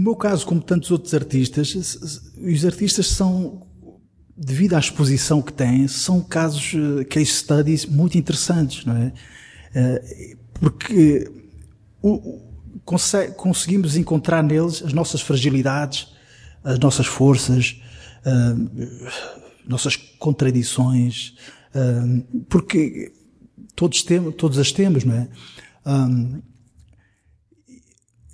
meu caso, como tantos outros artistas, os artistas são, devido à exposição que têm, são casos, eh, case studies muito interessantes, não é? Eh, porque conseguimos encontrar neles as nossas fragilidades, as nossas forças, nossas contradições, porque todos temos, todos as temos, não é?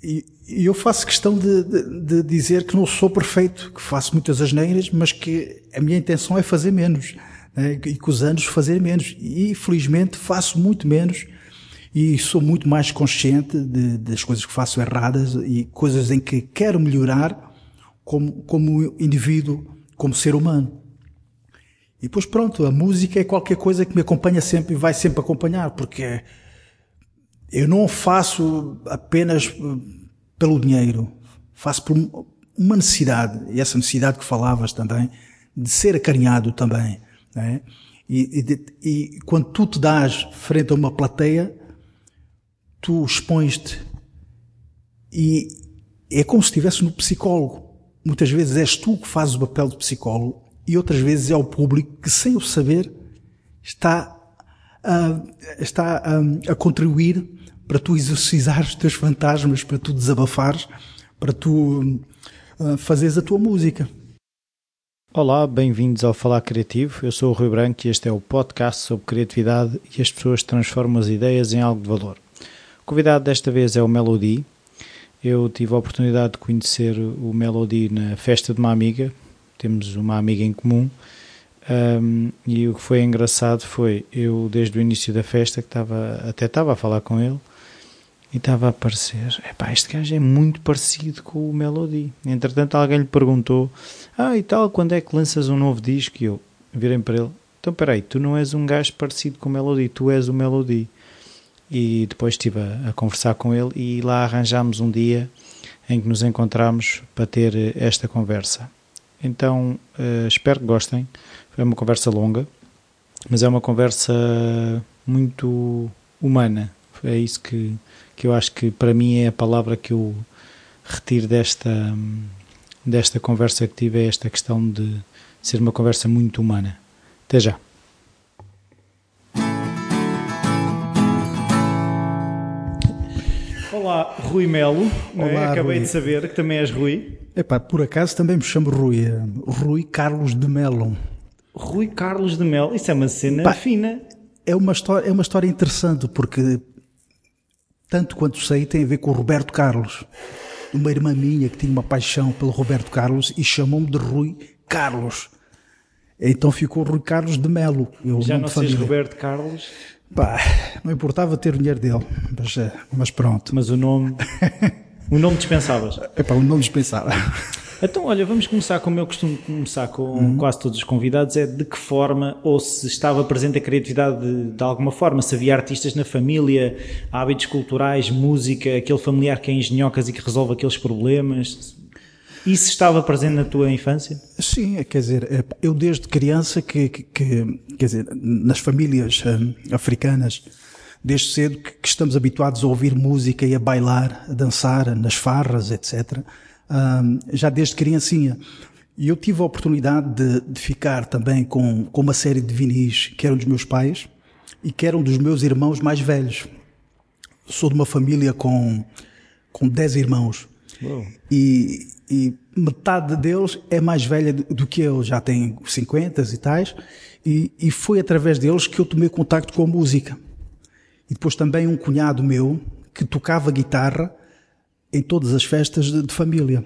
E, e eu faço questão de, de, de, dizer que não sou perfeito, que faço muitas asneiras, mas que a minha intenção é fazer menos. Né? E que os anos fazer menos. E felizmente faço muito menos e sou muito mais consciente de, das coisas que faço erradas e coisas em que quero melhorar como, como indivíduo, como ser humano. E depois pronto, a música é qualquer coisa que me acompanha sempre e vai sempre acompanhar, porque eu não faço apenas pelo dinheiro, faço por uma necessidade, e essa necessidade que falavas também, de ser acarinhado também. É? E, e, e, quando tu te dás frente a uma plateia, tu expões-te e é como se estivesse no psicólogo. Muitas vezes és tu que fazes o papel de psicólogo e outras vezes é o público que, sem o saber, está a, está a, a contribuir para tu exorcizar os teus fantasmas, para tu desabafares, para tu uh, fazeres a tua música. Olá, bem-vindos ao Falar Criativo. Eu sou o Rui Branco e este é o podcast sobre criatividade e as pessoas transformam as ideias em algo de valor. O convidado desta vez é o Melody. Eu tive a oportunidade de conhecer o Melody na festa de uma amiga. Temos uma amiga em comum. Um, e o que foi engraçado foi eu desde o início da festa que estava até estava a falar com ele e estava a aparecer, epá, este gajo é muito parecido com o Melody. Entretanto, alguém lhe perguntou, ah, e tal, quando é que lanças um novo disco? E eu virei para ele, então peraí, tu não és um gajo parecido com o Melody, tu és o Melody. E depois estive a, a conversar com ele e lá arranjámos um dia em que nos encontramos para ter esta conversa. Então, uh, espero que gostem. Foi uma conversa longa, mas é uma conversa muito humana. É isso que, que eu acho que para mim é a palavra que eu retiro desta, desta conversa que tive, é esta questão de ser uma conversa muito humana. Até já. Olá, Rui Melo. É? Olá, é? Acabei Rui. de saber que também és Rui. Epá, por acaso também me chamo Rui. Rui Carlos de Melo. Rui Carlos de Melo. Isso é uma cena Pá, fina. É uma, história, é uma história interessante porque tanto quanto sei, tem a ver com o Roberto Carlos. Uma irmã minha que tinha uma paixão pelo Roberto Carlos e chamou-me de Rui Carlos. Então ficou Rui Carlos de Melo. Eu Já não sei Roberto Carlos? Pá, não importava ter o dinheiro dele, mas, eh, mas pronto. Mas o nome... o nome dispensavas? É pá, o nome dispensava. Então, olha, vamos começar como eu costumo começar com uhum. quase todos os convidados, é de que forma, ou se estava presente a criatividade de, de, alguma forma, se havia artistas na família, hábitos culturais, música, aquele familiar que é engenhocas e que resolve aqueles problemas, isso estava presente na tua infância? Sim, quer dizer, é, eu desde criança que, que, que quer dizer, nas famílias hum, africanas, desde cedo que, que estamos habituados a ouvir música e a bailar, a dançar nas farras, etc., já desde criancinha. E eu tive a oportunidade de, de, ficar também com, com uma série de vinis que eram dos meus pais e que eram dos meus irmãos mais velhos. Sou de uma família com, com 10 irmãos. E, e, metade deles é mais velha do, do, que eu, já tem 50 e tais. E, e foi através deles que eu tomei contacto com a música. E depois também um cunhado meu que tocava guitarra em todas as festas de, de família.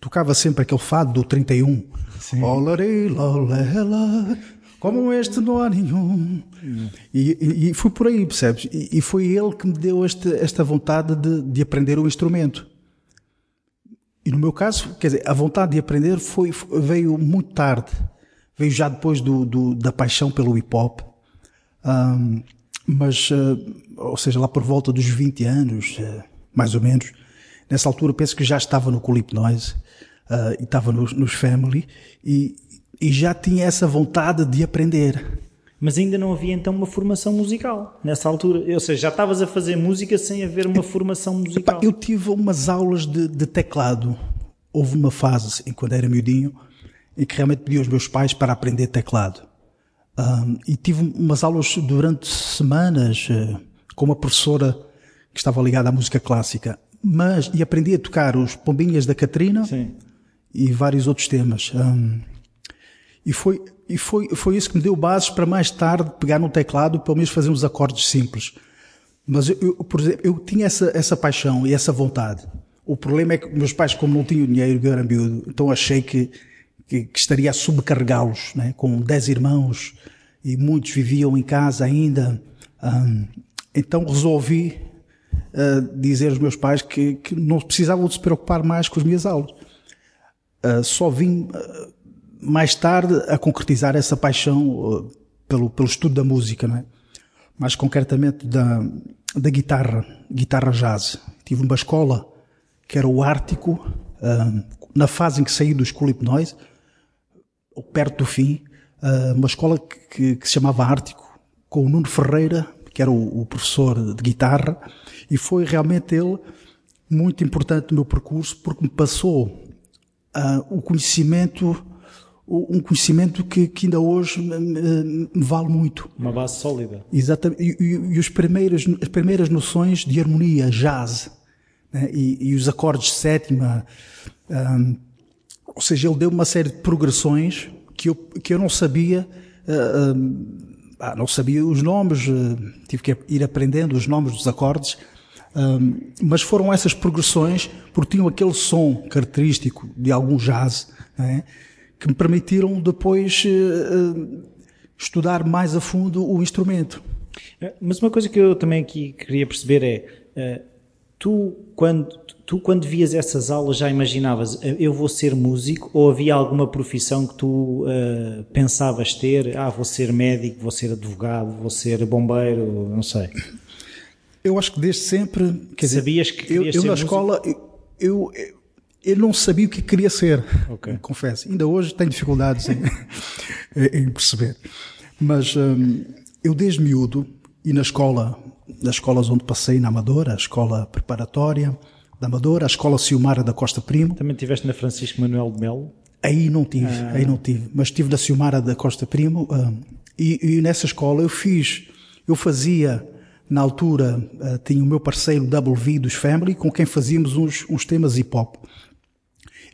Tocava sempre aquele fado do 31. Sim. como este não há nenhum. E, e, e, fui por aí, percebes? E, e, foi ele que me deu este, esta vontade de, de aprender o instrumento. E no meu caso, quer dizer, a vontade de aprender foi, veio muito tarde. Veio já depois do, do da paixão pelo hip hop. Um, mas, uh, ou seja, lá por volta dos 20 anos, uh, mais ou menos, Nessa altura penso que já estava no Culip Noise uh, e estava nos, nos Family e, e já tinha essa vontade de aprender. Mas ainda não havia então uma formação musical nessa altura. Ou seja, já estavas a fazer música sem haver uma formação musical. Eu tive umas aulas de, de teclado houve uma fase, em quando era miudinho, em que realmente pedi aos meus pais para aprender teclado. Um, e tive umas aulas durante semanas uh, com uma professora que estava ligada à música clássica. Mas, e aprendi a tocar os Pombinhas da Catrina Sim. e vários outros temas. Um, e foi, e foi, foi isso que me deu bases para mais tarde pegar no teclado pelo menos fazer uns acordes simples. Mas eu, eu, por exemplo, eu tinha essa, essa paixão e essa vontade. O problema é que meus pais, como não tinham dinheiro, eu era miúdo, então achei que, que, que estaria a subcarregá-los, né? com dez irmãos e muitos viviam em casa ainda. Um, então resolvi uh, dizer aos meus pais que, que, não precisavam de se preocupar mais com as minhas aulas. Uh, só vim uh, mais tarde a concretizar essa paixão pelo, pelo estudo da música, não é? mais concretamente da, da guitarra, guitarra jazz. Tive uma escola que era o Ártico, na fase em que saí do School Hypnoise, ou perto do fim, uma escola que, que, se chamava Ártico, com o Nuno Ferreira, que era o, o, professor de guitarra, e foi realmente ele muito importante no meu percurso, porque me passou uh, o conhecimento, um conhecimento que, que ainda hoje me, me, vale muito. Uma base sólida. Exatamente. E, e, e os primeiros, as primeiras noções de harmonia, jazz, né? e, e, os acordes de sétima, um, ou seja, ele deu uma série de progressões que eu, que eu não sabia, uh, uh, não sabia os nomes, uh, tive que ir aprendendo os nomes dos acordes, mas foram essas progressões, porque tinham aquele som característico de algum jazz, é? que me permitiram depois estudar mais a fundo o instrumento. Mas uma coisa que eu também aqui queria perceber é, tu quando tu quando vias essas aulas já imaginavas eu vou ser músico ou havia alguma profissão que tu uh, pensavas ter ah vou ser médico vou ser advogado vou ser bombeiro não sei eu acho que desde sempre quer sabias dizer, que eu, eu na músico? escola eu, eu, eu não sabia o que queria ser okay. confesso ainda hoje tenho dificuldades em, em perceber mas um, eu desde miúdo e na escola das escolas onde passei na Amadora, a escola preparatória da Amadora, a escola Ciumara da Costa Primo. Também tiveste na Francisco Manuel de Melo? Aí não tive, ah. aí não tive, mas estive na Ciumara da Costa Primo uh, e, e, nessa escola eu fiz, eu fazia na altura uh, tinha o meu parceiro Double V dos Family com quem fazíamos uns, uns temas hip hop.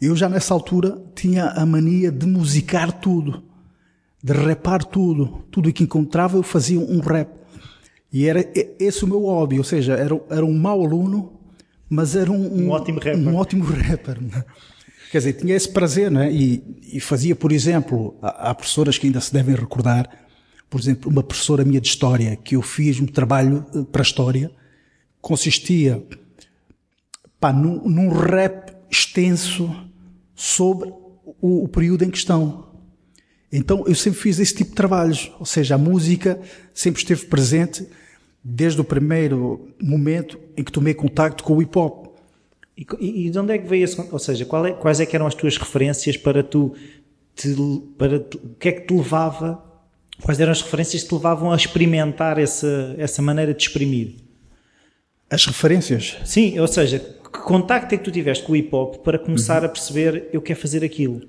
Eu já nessa altura tinha a mania de musicar tudo, de rapar tudo, tudo o que encontrava eu fazia um rap. E era esse o meu hobby, ou seja, era, era um mau aluno, mas era um, um, um ótimo rapper. Um ótimo rapper. Quer dizer, tinha esse prazer, não é? E, e fazia, por exemplo, há, há, professoras que ainda se devem recordar, por exemplo, uma professora minha de História, que eu fiz um trabalho eh, para a História, consistia pá, num, num rap extenso sobre o, o período em questão. Então eu sempre fiz esse tipo de trabalhos, ou seja, a música sempre esteve presente desde o primeiro momento em que tomei contacto com o hip hop. E, e de onde é que veio esse, ou seja, é, quais é que eram as tuas referências para tu, te, para o que é que te levava, quais eram as referências que te levavam a experimentar essa, essa maneira de exprimir? As referências? Sim, ou seja, que contacto é que tu tiveste com o hip hop para começar uhum. a perceber eu quero fazer aquilo?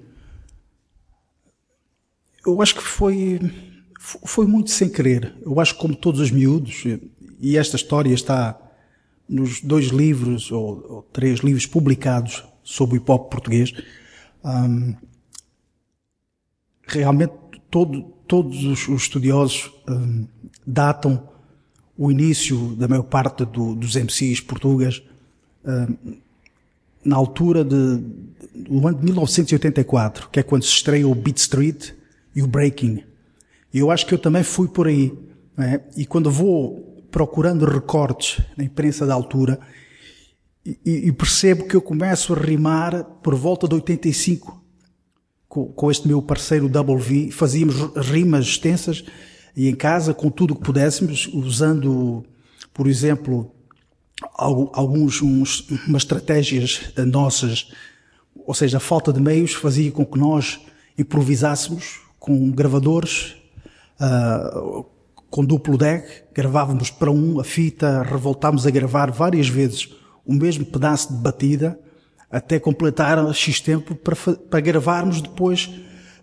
Eu acho que foi foi muito sem querer. Eu acho que como todos os miúdos, e esta história está nos dois livros, ou, ou três livros publicados sobre o hip hop português, um, realmente todo, todos os, os estudiosos um, datam o início da maior parte do, dos MCs portugueses um, na altura de, do ano de 1984, que é quando se estreia o Beat Street e o Breaking. E eu acho que eu também fui por aí. É? E quando vou procurando recortes na imprensa da altura, e, e, percebo que eu começo a rimar por volta de 85 com, com este meu parceiro Double V. Fazíamos rimas extensas e em casa com tudo o que pudéssemos, usando, por exemplo, alguns uns, umas estratégias nossas, ou seja, a falta de meios fazia com que nós improvisássemos com gravadores uh, com duplo deck, gravávamos para um a fita, revoltámos a gravar várias vezes o mesmo pedaço de batida, até completar X tempo para, para gravarmos depois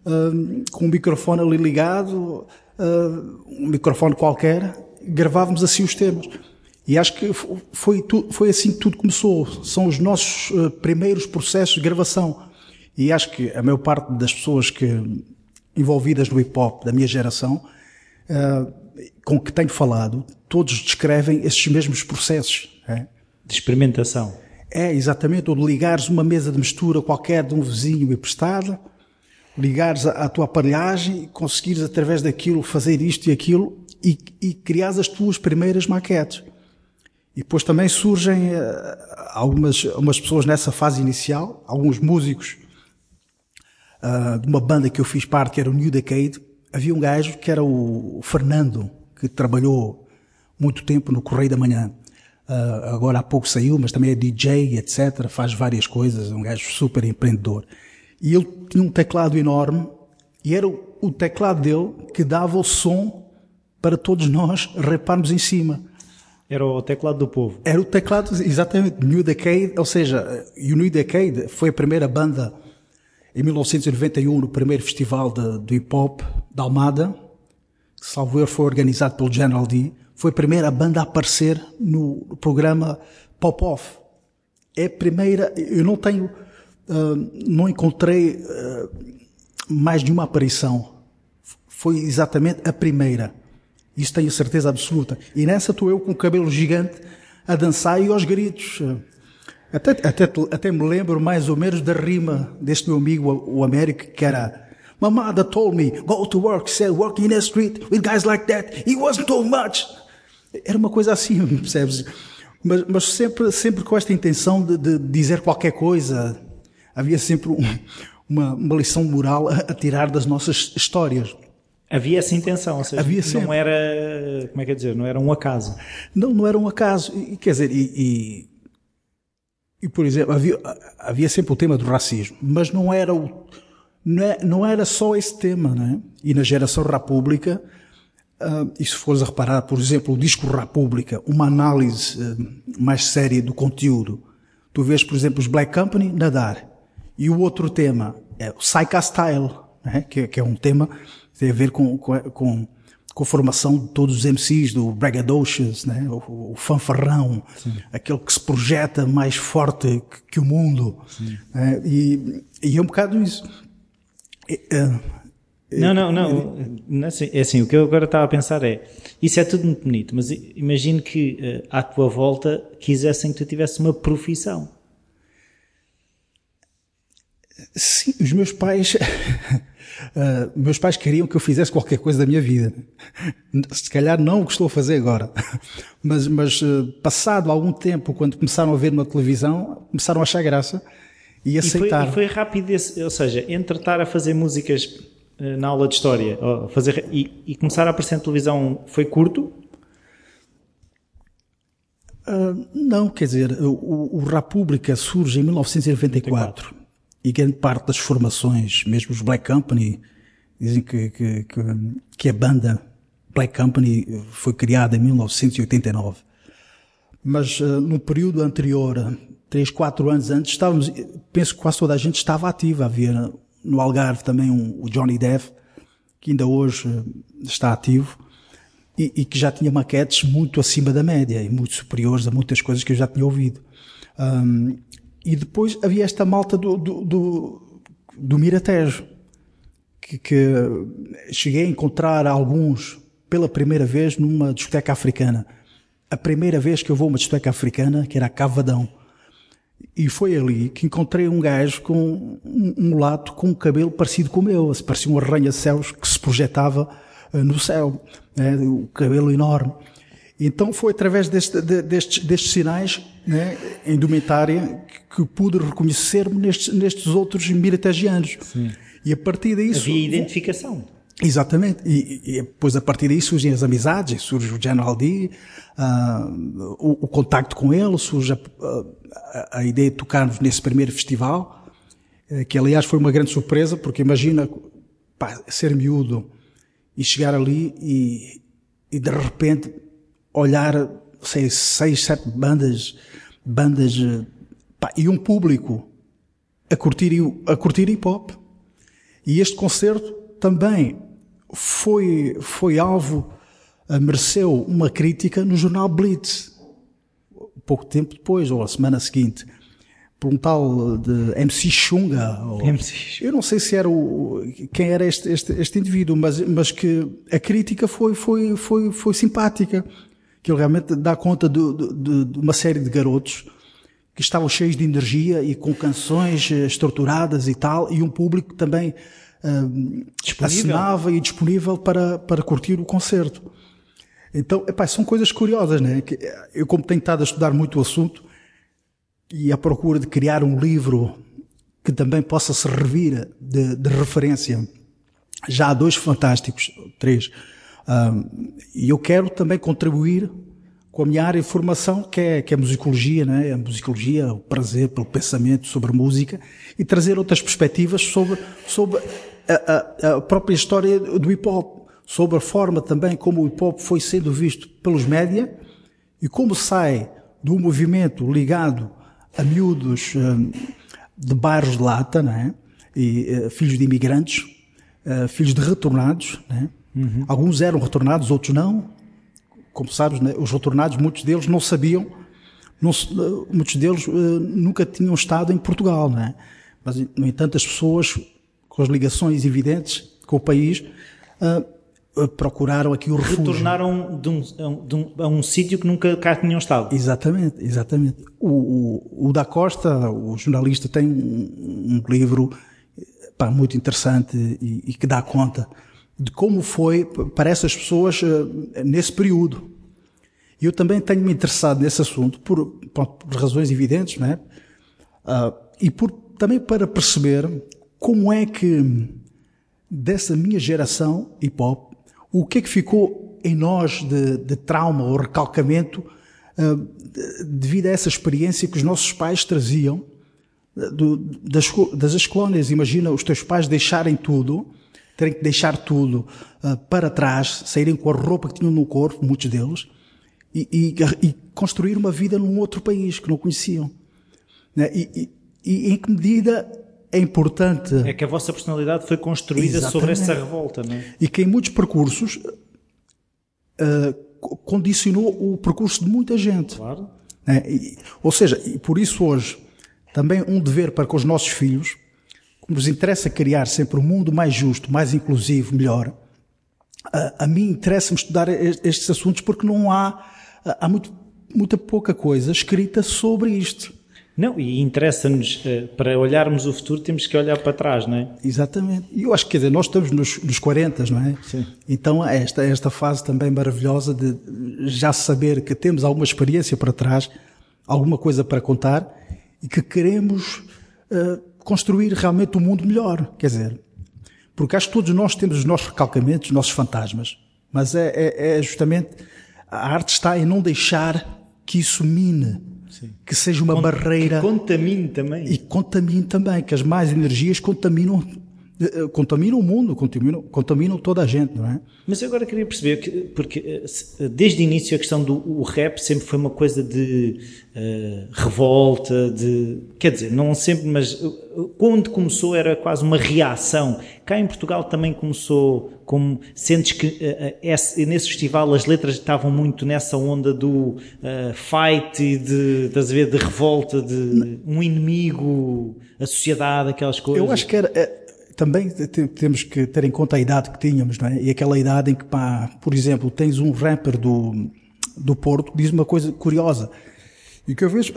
uh, com um microfone ali ligado, uh, um microfone qualquer, gravávamos assim os temas. E acho que foi, foi assim que tudo começou. São os nossos primeiros processos de gravação. E acho que a maior parte das pessoas que envolvidas no hip hop da minha geração, uh, com que tenho falado, todos descrevem esses mesmos processos. É? De experimentação. É, exatamente. Ou de ligares uma mesa de mistura qualquer de um vizinho emprestada, ligares a, a tua aparelhagem e conseguires através daquilo fazer isto e aquilo e, e criares as tuas primeiras maquetes. E depois também surgem uh, algumas, algumas pessoas nessa fase inicial, alguns músicos uh, de uma banda que eu fiz parte, que era o New Decade. Havia um gajo que era o Fernando, que trabalhou muito tempo no Correio da Manhã. Uh, agora há pouco saiu, mas também é DJ, etc. Faz várias coisas, é um gajo super empreendedor. E ele tinha um teclado enorme e era o teclado dele que dava o som para todos nós reparmos em cima. Era o teclado do povo. Era o teclado, exatamente, New Decade, ou seja, o New Decade foi a primeira banda em 1991, no primeiro festival de hip hop da Almada, que salvo foi organizado pelo General D foi a primeira banda a aparecer no programa Pop Off. É a primeira, eu não tenho, uh, não encontrei uh, mais de uma aparição. Foi exatamente a primeira. Isso tenho certeza absoluta. E nessa estou eu com o cabelo gigante a dançar e aos gritos. Até, até, até me lembro mais ou menos da rima deste meu amigo, o Américo, que era My mother told me, go to work, said working in the street with guys like that, he wasn't told much. Era uma coisa assim, percebes? Mas, mas sempre, sempre com esta intenção de, de dizer qualquer coisa. Havia sempre um, uma, uma lição moral a, a, tirar das nossas histórias. Havia essa intenção, ou seja, Havia sempre. não era, como é que é dizer, não era um acaso. Não, não era um acaso. E, quer dizer, e, e, e, por exemplo, havia, havia sempre o tema do racismo, mas não era o, não, é, não era só esse tema, né? E na geração República, Uh, e se fores a reparar, por exemplo, o disco República, uma análise uh, mais séria do conteúdo, tu vês, por exemplo, os Black Company nadar. E o outro tema é o Psycha Style, né? que, que, é um tema que tem a ver com, com, com, com a formação de todos os MCs, do Braggadocious, né? o, o fanfarrão, Sim. aquele que se projeta mais forte que, que o mundo. Né? E, e é um bocado isso. Uh, não, não, não. não é, assim, é assim, o que eu agora estava a pensar é, isso é tudo muito bonito, mas imagino que uh, à tua volta quisessem que tu tivesse uma profissão. Sim, os meus pais, uh, meus pais queriam que eu fizesse qualquer coisa da minha vida. Se calhar não o que estou a fazer agora, mas, mas uh, passado algum tempo, quando começaram a ver na televisão, começaram a achar graça e aceitar. E foi, e foi rápido, esse, ou seja, entre estar a fazer músicas eh, na aula de história fazer e, e, começar a aparecer na televisão foi curto? Uh, não, quer dizer, o, o República surge em 1994 e grande parte das formações, mesmo os Black Company, dizem que, que, que, que a banda Black Company foi criada em 1989. Mas uh, no período anterior, três, quatro anos antes, estávamos, penso que quase toda a gente estava ativa. Havia no Algarve também um, o Johnny Dev, que ainda hoje eh, está ativo, e, e, que já tinha maquetes muito acima da média e muito superiores a muitas coisas que eu já tinha ouvido. Um, e depois havia esta malta do, do, do, do Miratejo, que, que cheguei a encontrar alguns pela primeira vez numa discoteca africana. A primeira vez que eu vou a uma discoteca africana, que era a Cavadão. E foi ali que encontrei um gajo com um mulato com um cabelo parecido com o meu. Parecia um arranha-céus que se projetava uh, no céu. Né? O cabelo enorme. Então foi através deste, de, destes, destes, sinais né, em indumentária que, que pude reconhecer-me nestes, nestes outros miratagianos. E a partir daí... Havia identificação. Exatamente. E, e, depois a partir daí surgem as amizades, surge o General D, uh, o, o, contacto com ele, surge a, a, a, ideia de tocarmos nesse primeiro festival, eh, que aliás foi uma grande surpresa, porque imagina pá, ser miúdo e chegar ali e, e de repente olhar sei, seis, sete bandas, bandas pá, e um público a curtir, a curtir hip hop. E este concerto também foi, foi alvo, mereceu uma crítica no jornal Blitz, pouco tempo depois, ou a semana seguinte, por um tal de MC Xunga. Ou, MC. Eu não sei se era o, quem era este, este, este indivíduo, mas, mas que a crítica foi, foi, foi, foi simpática. Que ele realmente dá conta de, de, de uma série de garotos que estavam cheios de energia e com canções eh, estruturadas e tal, e um público também uh, assinava e disponível para, para curtir o concerto. Então, epá, são coisas curiosas, né? Que eu, como tenho estado a estudar muito o assunto e à procura de criar um livro que também possa servir de, de referência, já há dois fantásticos, três, e eu quero também contribuir com a minha área de formação, que é, que é a musicologia, né? a musicologia, o prazer pelo pensamento sobre música, e trazer outras perspectivas sobre, sobre a, a, a própria história do hip hop, sobre a forma também como o hip hop foi sendo visto pelos média e como sai do movimento ligado a miúdos de bairros de lata, né? e uh, filhos de imigrantes, uh, filhos de retornados, né? Uhum. Alguns eram retornados, outros não, como sabes, né, os retornados, muitos deles não sabiam, não, muitos deles uh, nunca tinham estado em Portugal, né? Mas, no entanto, as pessoas com as ligações evidentes com o país uh, procuraram aqui o refúgio. Retornaram de um, de um, a um sítio que nunca cá tinham estado. Exatamente, exatamente. O, o, o da Costa, o jornalista, tem um, um livro pá, muito interessante e, e que dá conta de como foi para essas pessoas uh, nesse período. Eu também tenho me interessado nesse assunto por, por, por razões evidentes, né? Uh, e por, também para perceber como é que dessa minha geração hip hop, o que é que ficou em nós de, de trauma ou recalcamento uh, devido a essa experiência que os nossos pais traziam do, das, das colónias. Imagina os teus pais deixarem tudo terem que deixar tudo uh, para trás, saírem com a roupa que tinham no corpo, muitos deles, e, e, e construir uma vida num outro país que não conheciam. Né? E, e, em que medida é importante. É que a vossa personalidade foi construída Exatamente. sobre essa revolta, não é? E que em muitos percursos uh, condicionou o percurso de muita gente. Claro. Né? ou seja, e por isso hoje também um dever para com os nossos filhos nos interessa criar sempre um mundo mais justo, mais inclusivo, melhor, a, a mim interessa-me estudar estes assuntos porque não há, há muito, muita pouca coisa escrita sobre isto. Não, e interessa-nos, eh, para olharmos o futuro, temos que olhar para trás, não é? Exatamente. E eu acho que, quer dizer, nós estamos nos, nos 40, não é? Sim. Então, esta, esta fase também maravilhosa de já saber que temos alguma experiência para trás, alguma coisa para contar e que queremos uh, construir realmente um mundo melhor. Quer dizer, porque acho que todos nós temos os nossos recalcamentos, os nossos fantasmas, mas é, é, é justamente a arte está em não deixar que isso mine, Sim. que seja uma barreira. Que contamine também. E contamine também, que as mais energias contaminam eh, contaminam o mundo, contaminam, contaminam toda a gente, não é? Mas eu agora queria perceber que, porque eh, eh, desde o início a questão do rap sempre foi uma coisa de uh, revolta, de. Quer dizer, não sempre, mas quando começou era quase uma reação. Cá em Portugal também começou como. Sentes que uh, esse, nesse festival as letras estavam muito nessa onda do uh, fight e de, estás a ver, de revolta, de um inimigo, a sociedade, aquelas coisas. Eu acho que era também temos que ter em conta a idade que tínhamos, não é? E aquela idade em que, pá, por exemplo, tens um rapper do, do Porto que diz uma coisa curiosa. E que eu vejo,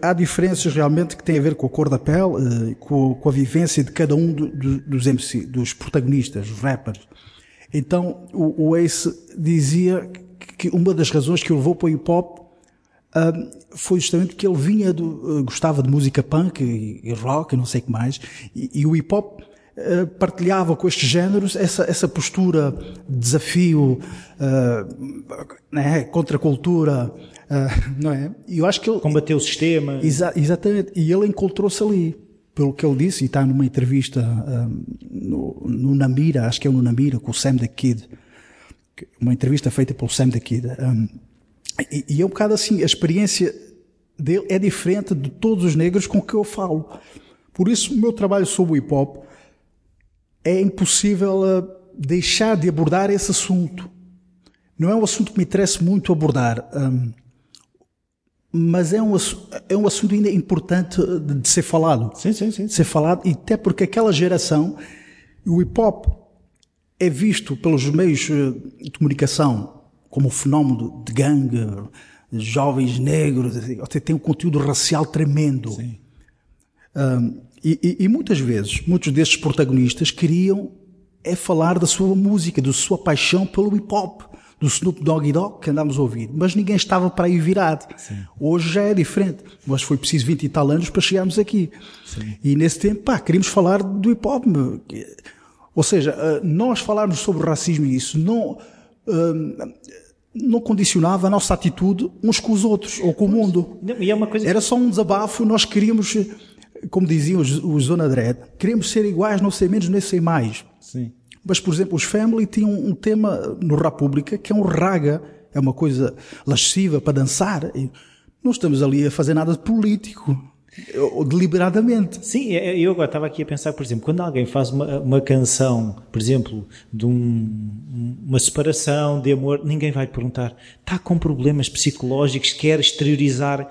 há diferenças realmente que têm a ver com a cor da pele, eh, com, a vivência de cada um dos MC, dos protagonistas, os rappers. Então, o, o Ace dizia que uma das razões que o levou para o hip hop um, foi justamente porque ele vinha do, eh, gostava de música punk e, e rock e não sei o que mais, e, e o hip hop eh, partilhava com estes géneros essa, essa postura de desafio, uh, né, contra a cultura, uh, não é? E eu acho que ele... Combateu o sistema. Exa exatamente. E ele encontrou-se ali. Pelo que ele disse, e está numa entrevista um, no, no, Namira, acho que é no Namira, com o Sam the Kid. Uma entrevista feita pelo Sam the Kid. Um, e, e é um bocado assim, a experiência dele é diferente de todos os negros com que eu falo Por isso, o meu trabalho sobre o hip hop é impossível uh, deixar de abordar esse assunto. Não é um assunto que me interessa muito abordar, um, mas é um, é um assunto ainda importante de, de ser falado. Sim, sim, sim. De ser falado, e até porque aquela geração, o hip hop é visto pelos meios uh, de comunicação como um fenómeno de gangue, jovens negros, tem um conteúdo racial tremendo. Sim. Um, e, e, e, muitas vezes, muitos desses protagonistas queriam é falar da sua música, da sua paixão pelo hip hop, do Snoop Doggy Dogg que andámos a ouvir. Mas ninguém estava para aí virado. Sim. Hoje já é diferente. Mas foi preciso 20 e tal anos para chegarmos aqui. Sim. E nesse tempo, pá, queríamos falar do hip hop. Ou seja, ah, nós falarmos sobre racismo e isso não, ah, não condicionava a nossa atitude uns com os outros ou com o mundo. É. Era só um desabafo, nós queríamos como diziam os, os Zona Dread, queremos ser iguais, não ser menos, nem ser mais. Sim. Mas, por exemplo, os Family tinham um tema no República que é um raga, é uma coisa lasciva para dançar. E não estamos ali a fazer nada de político, ou deliberadamente. Sim, eu agora estava aqui a pensar, por exemplo, quando alguém faz uma, uma canção, por exemplo, de um, uma separação de amor, ninguém vai perguntar, está com problemas psicológicos, quer exteriorizar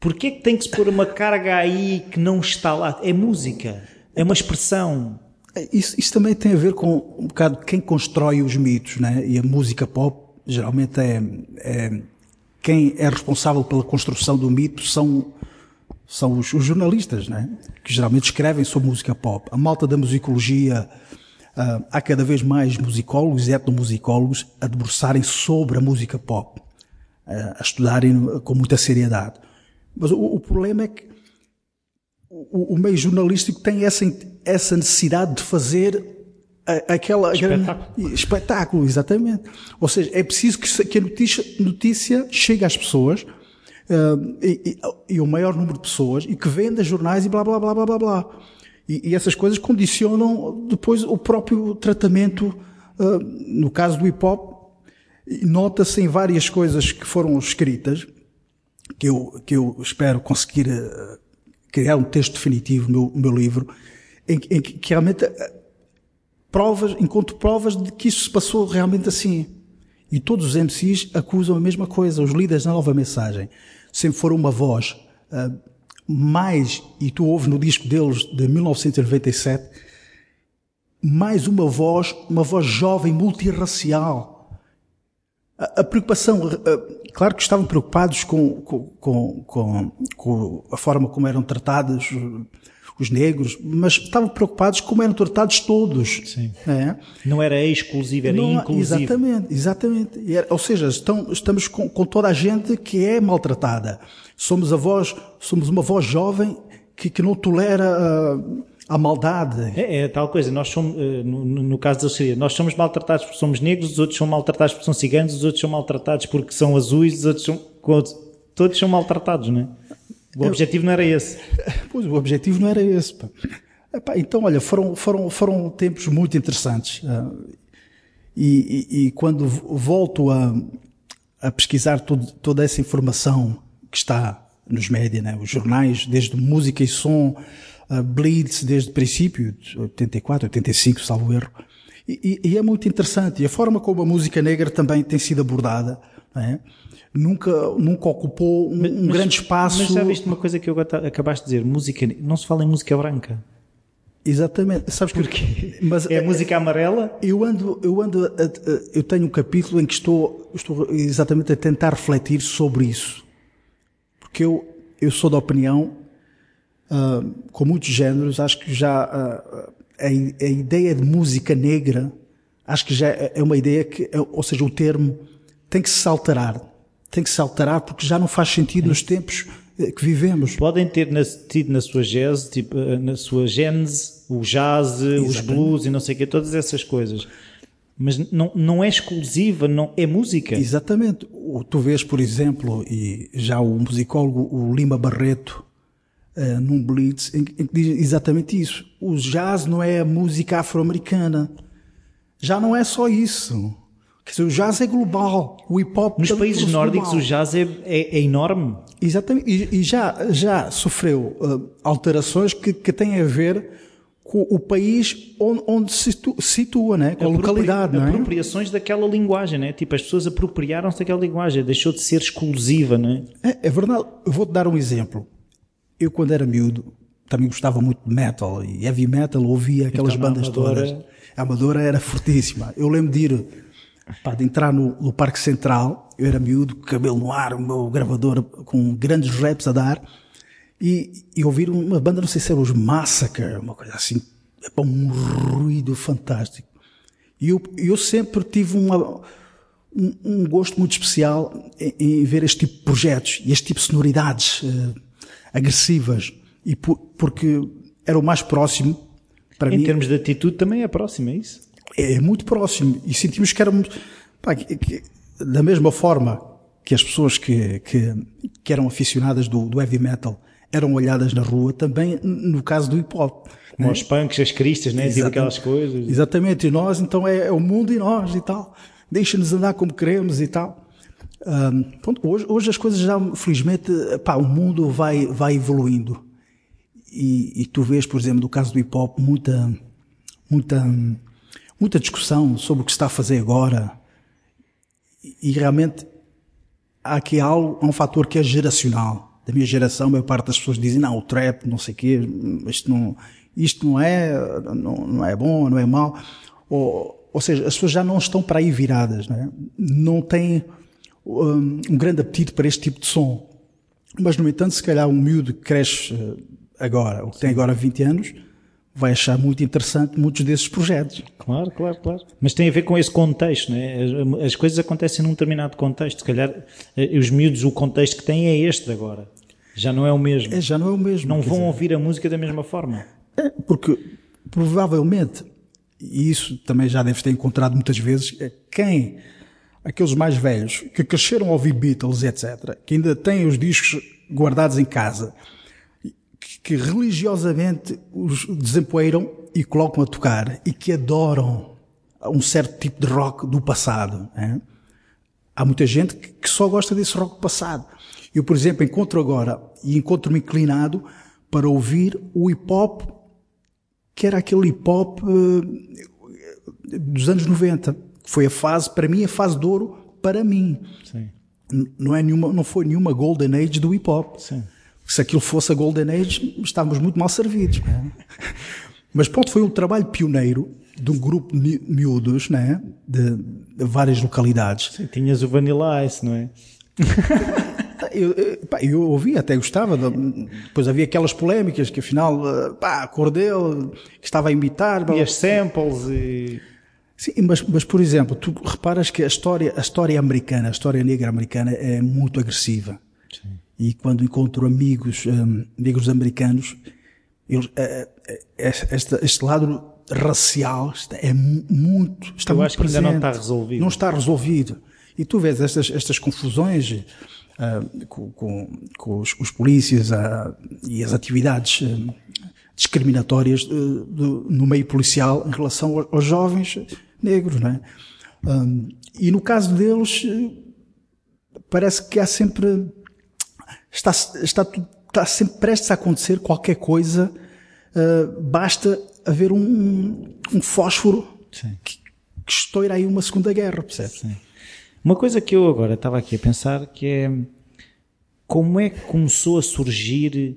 Porquê que tem que se pôr uma carga aí que não está lá? É música, é uma expressão. É, isso, isso também tem a ver com um bocado quem constrói os mitos, né? E a música pop geralmente é, é quem é responsável pela construção do mito são são os, os, jornalistas, né? Que geralmente escrevem sobre música pop. A malta da musicologia, uh, há cada vez mais musicólogos e etnomusicólogos a debruçarem sobre a música pop, uh, a estudarem com muita seriedade. Mas o, o problema é que o, o, meio jornalístico tem essa, essa necessidade de fazer a, aquela espetáculo. Grande, espetáculo, exatamente. Ou seja, é preciso que, que a notícia, notícia chegue às pessoas uh, e, e, e, o maior número de pessoas e que venda jornais e blá blá blá blá blá blá. E, e essas coisas condicionam depois o próprio tratamento. Uh, no caso do hip hop, nota-se em várias coisas que foram escritas que eu, que eu espero conseguir uh, criar um texto definitivo no meu, meu livro, em, em, que realmente uh, provas, encontro provas de que isso se passou realmente assim. E todos os MCs acusam a mesma coisa. Os líderes da nova mensagem sempre foram uma voz uh, mais, e tu ouves no disco deles de 1997, mais uma voz, uma voz jovem multirracial a, preocupação, claro que estavam preocupados com, com, com, com, a forma como eram tratados os negros, mas estavam preocupados como eram tratados todos. Sim. É? Não era exclusivo, era Não, inclusivo. Exatamente, exatamente. Era, ou seja, estão, estamos com, com, toda a gente que é maltratada. Somos a voz, somos uma voz jovem que, que não tolera uh, a maldade. É, é, tal coisa, nós somos, eh, no, no caso da seria, nós somos maltratados porque somos negros, os outros são maltratados porque são ciganos, os outros são maltratados porque são azuis, os outros são, todos são maltratados, não é? O objetivo não era esse. Pois, o objetivo não era esse. Pá. Epá, então, olha, foram, foram, foram tempos muito interessantes. Uh, e, e, e, quando volto a, a pesquisar todo, toda essa informação que está nos médias, né? os jornais, desde música e som, uh, Blitz desde o princípio, 84, 85, salvo erro. E, e, e, é muito interessante. E a forma como a música negra também tem sido abordada, é? nunca, nunca ocupou um, mas, um grande espaço. Mas já viste uma coisa que eu acabaste de dizer? Música, não se fala em música branca. Exatamente. Sabes porquê? Mas, é a música amarela? Eu ando, eu ando, a, a, eu tenho um capítulo em que estou, estou exatamente a tentar refletir sobre isso. Porque eu, eu sou da opinião uh, com muitos géneros, acho que já uh, a, a, ideia de música negra, acho que já é uma ideia que, é, ou seja, o termo tem que se alterar. Tem que se alterar porque já não faz sentido nos tempos eh, que vivemos. Podem ter tido na sua gênese, tipo, eh, na sua gênese, o jazz, Exatamente. os blues e não sei o quê, todas essas coisas. Mas não, não é exclusiva, não é música. Exatamente. Tu vês, por exemplo, e já o musicólogo o Lima Barreto, uh, num Blitz, em, em que diz exatamente isso. O jazz não é a música afro-americana. Já não é só isso. Quer dizer, o jazz é global, o hip hop. Nos países nórdicos global. o jazz é, é, é enorme. Exatamente, e, e já, já sofreu uh, alterações que, que têm a ver com o país onde, onde se situa, situa né? com a localidade. Não é? Apropriações daquela linguagem, né? tipo as pessoas apropriaram-se daquela linguagem, deixou de ser exclusiva. Não é? É, é verdade, eu vou-te dar um exemplo. Eu, quando era miúdo, também gostava muito de metal e heavy metal, ouvia aquelas Então, bandas Amadora- todas. A Amadora era fortíssima. Eu lembro de ir, pá, de entrar no, no Parque Central, eu era miúdo, cabelo no ar, o meu gravador com grandes raps a dar, e, e ouvir uma banda, não sei se era os Massacre, uma coisa assim, pá, um ruído fantástico. E eu, eu sempre tive uma, um, um gosto muito especial em, em ver este tipo de projetos e este tipo de sonoridades eh, agressivas, e por- porque era o mais próximo para Em mim. termos de atitude também é próximo, é isso? É muito próximo e sentimos que éramos pá, que- que- da mesma forma que as pessoas que, que, que eram aficionadas do, do heavy metal eram olhadas na rua, também no caso do hip hop. Como os punks, as cristas, né? tipo Exatamente. aquelas coisas. Exatamente, e nós então é, é o mundo e nós e tal. Deixa-nos andar como queremos e tal. Ahm, pronto, hoje, hoje as coisas já, felizmente, pá, o mundo vai, vai evoluindo. E, e tu vês, por exemplo, no caso do hip hop, muita, muita, muita discussão sobre o que se está a fazer agora. E, e realmente há aqui algo, há um fator que é geracional. Da minha geração, a maior parte das pessoas dizem, não, o trap, não sei o quê, isto não, isto não é, não, não é bom, não é mau. Ou, ou seja, as pessoas já não estão para aí viradas, não, é? têm um, um grande apetite para este tipo de som. Mas, no entanto, se calhar um miúdo que cresce eh, agora, ou que tem agora 20 anos, vai achar muito interessante muitos desses projetos. Claro, claro, claro. Mas tem a ver com esse contexto, né? As, as coisas acontecem num determinado contexto. Se calhar eh, os miúdos, o contexto que têm é este agora. Já não é o mesmo. É, já não é o mesmo. não vão dizer, ouvir a música da mesma forma. É, porque provavelmente, e isso também já deves ter encontrado muitas vezes, é quem, aqueles mais velhos, que cresceram a ouvir Beatles, etc., que ainda têm os discos guardados em casa, que, que religiosamente os desempoeiram e colocam a tocar, e que adoram um certo tipo de rock do passado. é? Há muita gente que, só gosta desse rock passado. Eu, por exemplo, encontro agora, e encontro-me inclinado para ouvir o hip hop que era aquele hip hop eh, dos anos 90, que foi a fase, para mim, a fase de ouro para mim. Sim, Não, é nenhuma, não foi nenhuma golden age do hip hop. sim. Se aquilo fosse a golden age, estávamos muito mal servidos. Mas pronto, foi um trabalho pioneiro de um grupo de mi- miúdos, né? de, de várias localidades. Sim, Tinhas o Vanilla Ice, não é? Eu, eu, pá, eu ouvi, até gostava. de- Depois havia aquelas polémicas que afinal, eh, pá, a cor dele, que estava a imitar. blá, E as samples e... Sim, mas, mas por exemplo, tu reparas que a história, a história americana, a história negra americana é muito agressiva. E quando encontro amigos, hum, amigos americanos, eles, eh, eh, este, este lado racial está- é mu- muito, está Eu muito acho que ainda não está resolvido. Não está resolvido. E tu vês estas, estas confusões ah, com, com- com os, os polícias ah, e as atividades ah, discriminatórias do- no meio policial em relação aos jovens negros, não é? Ah, e no caso deles, parece que há sempre está, está, está sempre prestes a acontecer qualquer coisa, ah, basta haver um, um fósforo Sim. que, que estoura aí uma segunda guerra, percebes? Uma coisa que eu agora estava aqui a pensar que é como é que começou a surgir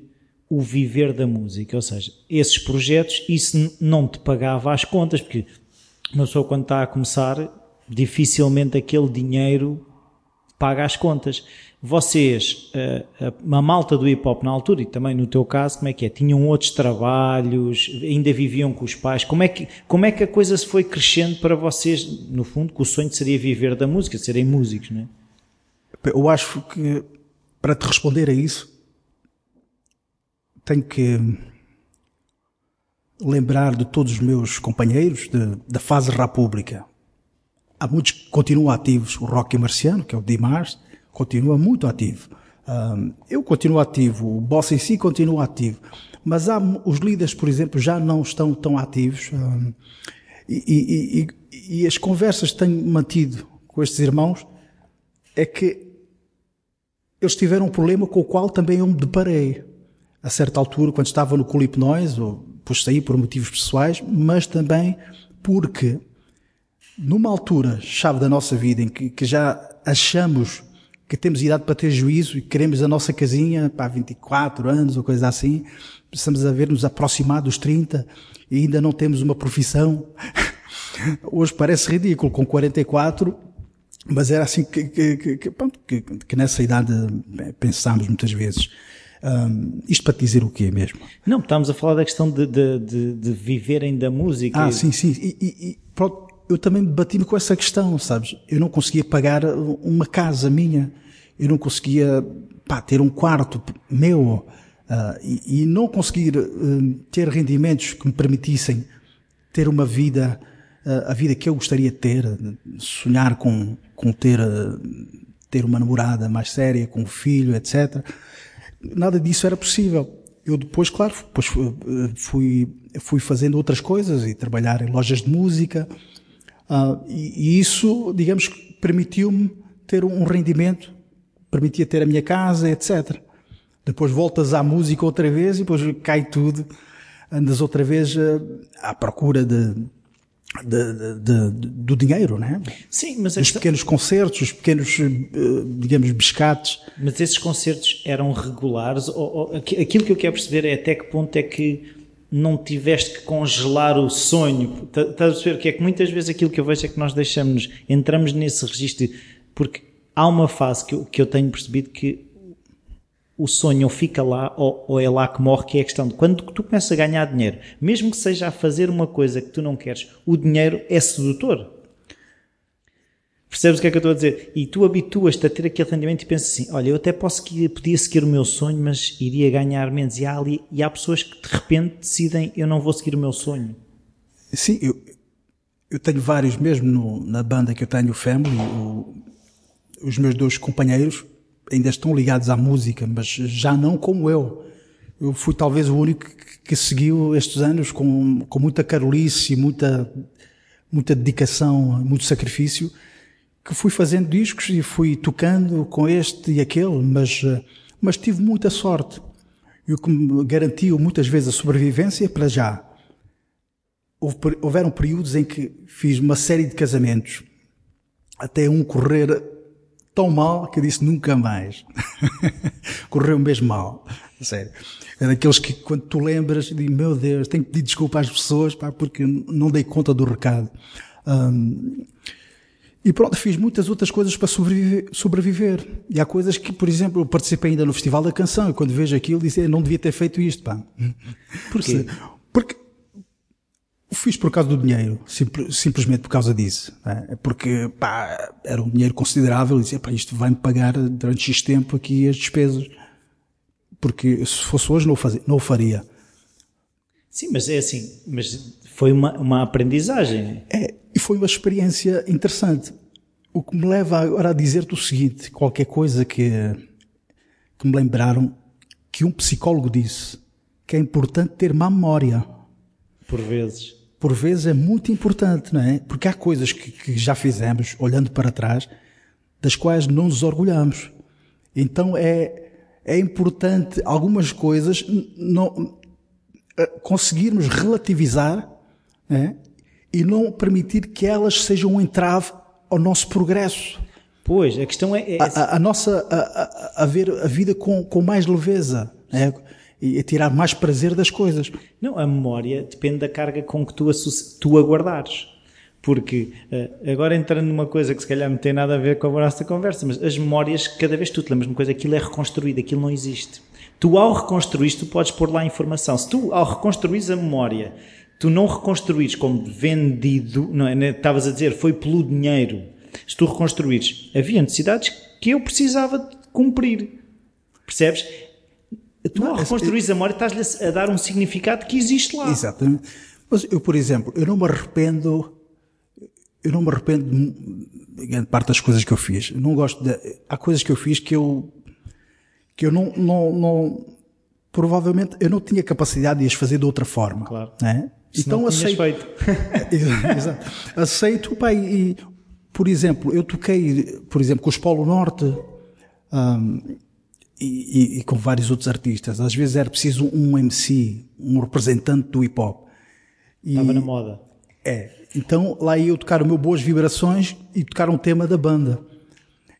o viver da música? Ou seja, esses projetos, isso não te pagava as contas, porque uma pessoa quando está a começar, dificilmente aquele dinheiro paga as contas. Vocês, eh, a, a malta do hip hop na altura, e também no teu caso, como é que é? Tinham outros trabalhos, ainda viviam com os pais. Como é que, como é que a coisa se foi crescendo para vocês, no fundo, que o sonho seria viver da música, serem músicos, não é? Eu acho que para te responder a isso tenho que lembrar de todos os meus companheiros da fase república. Há muitos que continuam ativos. O Rocky Marciano, que é o Dimas, continua muito ativo. Ahm, eu continuo ativo. O Boss em si continua ativo. Mas há, os líderes, por exemplo, já não estão tão ativos. ahm, e, e- e- e as conversas que tenho mantido com estes irmãos é que eles tiveram um problema com o qual também eu me deparei. A certa altura, quando estava no colipnóis, ou depois saí por motivos pessoais, mas também porque numa altura chave da nossa vida em que, que já achamos que temos idade para ter juízo e queremos a nossa casinha para 24 anos ou coisa assim, precisamos a ver nos aproximar dos 30 e ainda não temos uma profissão. Hoje parece ridículo, com 44, mas era assim que, que, que, que, que nessa idade pensámos muitas vezes. Um, isto para te dizer o quê mesmo? Não, estamos a falar da questão de, de, de, de viverem da música. Ah, sim, sim. E, e, e pronto, eu também bati-me com essa questão, sabes? Eu não conseguia pagar uma casa minha, eu não conseguia pá, ter um quarto meu uh, e, e, não conseguir uh, ter rendimentos que me permitissem ter uma vida, uh, a vida que eu gostaria de ter, sonhar com, com ter, ter uma namorada mais séria, com um filho, etc nada disso era possível. Eu depois, claro, depois fui, fui fazendo outras coisas e trabalhar em lojas de música. Uh, e, e, isso, digamos, permitiu-me ter um rendimento, permitia ter a minha casa, etc. Depois voltas à música outra vez e depois cai tudo. Andas outra vez uh, à procura de, de, de, de, do dinheiro, né? Sim, mas os pequenos concertos, os pequenos, eh, digamos, biscates. Mas esses concertos eram regulares? Ou, ou, aquilo que eu quero perceber é até que ponto é que não tiveste que congelar o sonho? Estás a perceber que é que muitas vezes aquilo que eu vejo é que nós deixamos, entramos nesse registro, porque há uma fase que eu, que eu tenho percebido que o sonho fica lá ou, ou, é lá que morre, que é a questão de quando tu começas a ganhar dinheiro, mesmo que seja a fazer uma coisa que tu não queres, o dinheiro é sedutor. Percebes o que é que eu estou a dizer? E tu habituas-te a ter aquele rendimento e pensas assim: olha, eu até posso que podia seguir o meu sonho, mas iria ganhar menos. E há, ali, e há pessoas que de repente decidem: eu não vou seguir o meu sonho. Sim, eu, eu tenho vários, mesmo no, na banda que eu tenho, o Family, o, os meus dois companheiros ainda estão ligados à música, mas já não como eu. Eu fui talvez o único que seguiu estes anos com, com muita carolice, muita, muita dedicação, muito sacrifício, que fui fazendo discos e fui tocando com este e aquele, mas, mas tive muita sorte. E o que me garantiu muitas vezes a sobrevivência, para já. Houve, houveram períodos em que fiz uma série de casamentos, até um correr tão mal que eu disse nunca mais. Correu mesmo mal. Sério. É daqueles que quando tu lembras, diz, meu Deus, tenho que pedir desculpa às pessoas, pá, porque não dei conta do recado. Um, e pronto, fiz muitas outras coisas para sobreviver, sobreviver, E há coisas que, por exemplo, eu participei ainda no Festival da Canção e quando vejo aquilo, disse, não devia ter feito isto, pá. Porquê? Porque o fiz por causa do dinheiro, simplesmente por causa disso. É? Porque, pá, era um dinheiro considerável e dizia, pá, isto vai-me pagar durante X tempo aqui as despesas. Porque se fosse hoje não o, fazia, não o faria. Sim, mas é assim, mas foi uma, uma aprendizagem. É, e foi uma experiência interessante. O que me leva agora a dizer-te o seguinte, qualquer coisa que, que me lembraram que um psicólogo disse que é importante ter má memória. Por vezes por vezes é muito importante, não é? Porque há coisas que, que já fizemos, olhando para trás, das quais não nos orgulhamos. Então é, é importante algumas coisas não, eh, conseguirmos relativizar é? e não permitir que elas sejam um entrave ao nosso progresso. Pois, a questão é. é... A, a, a, nossa. A, a, ver a vida com, com mais leveza. É? E a tirar mais prazer das coisas. Não, a memória depende da carga com que tu, tu aguardares. Porque, uh, agora entrando numa coisa que se calhar não tem nada a ver com a nossa conversa, mas as memórias, cada vez que tu te lembras de uma coisa, aquilo é reconstruído, aquilo não existe. Tu, ao reconstruir, tu podes pôr lá a informação. Se tu, ao reconstruir a memória, tu não reconstruires como vendido, não é? Né, estavas a dizer, foi pelo dinheiro. Se tu reconstruires, havia necessidades que eu precisava de cumprir. Percebes? Tu, ao reconstruir a memória, estás-lhe a dar um significado que existe lá. Exatamente. Mas eu, por exemplo, eu não me arrependo, eu não me arrependo de grande parte das coisas que eu fiz. Eu não gosto de, há coisas que eu fiz que eu, que eu não, não, não provavelmente eu não tinha capacidade de as fazer de outra forma. Claro. Né? então aceito. Feito. Exato. Aceito, pá, e por exemplo, eu toquei, por exemplo, com os Polo Norte um, e, e, com vários outros artistas. Às vezes era preciso um MC, um representante do hip hop. Estava na moda. É. Então lá ia eu tocar o meu Boas Vibrações e tocar um tema da banda.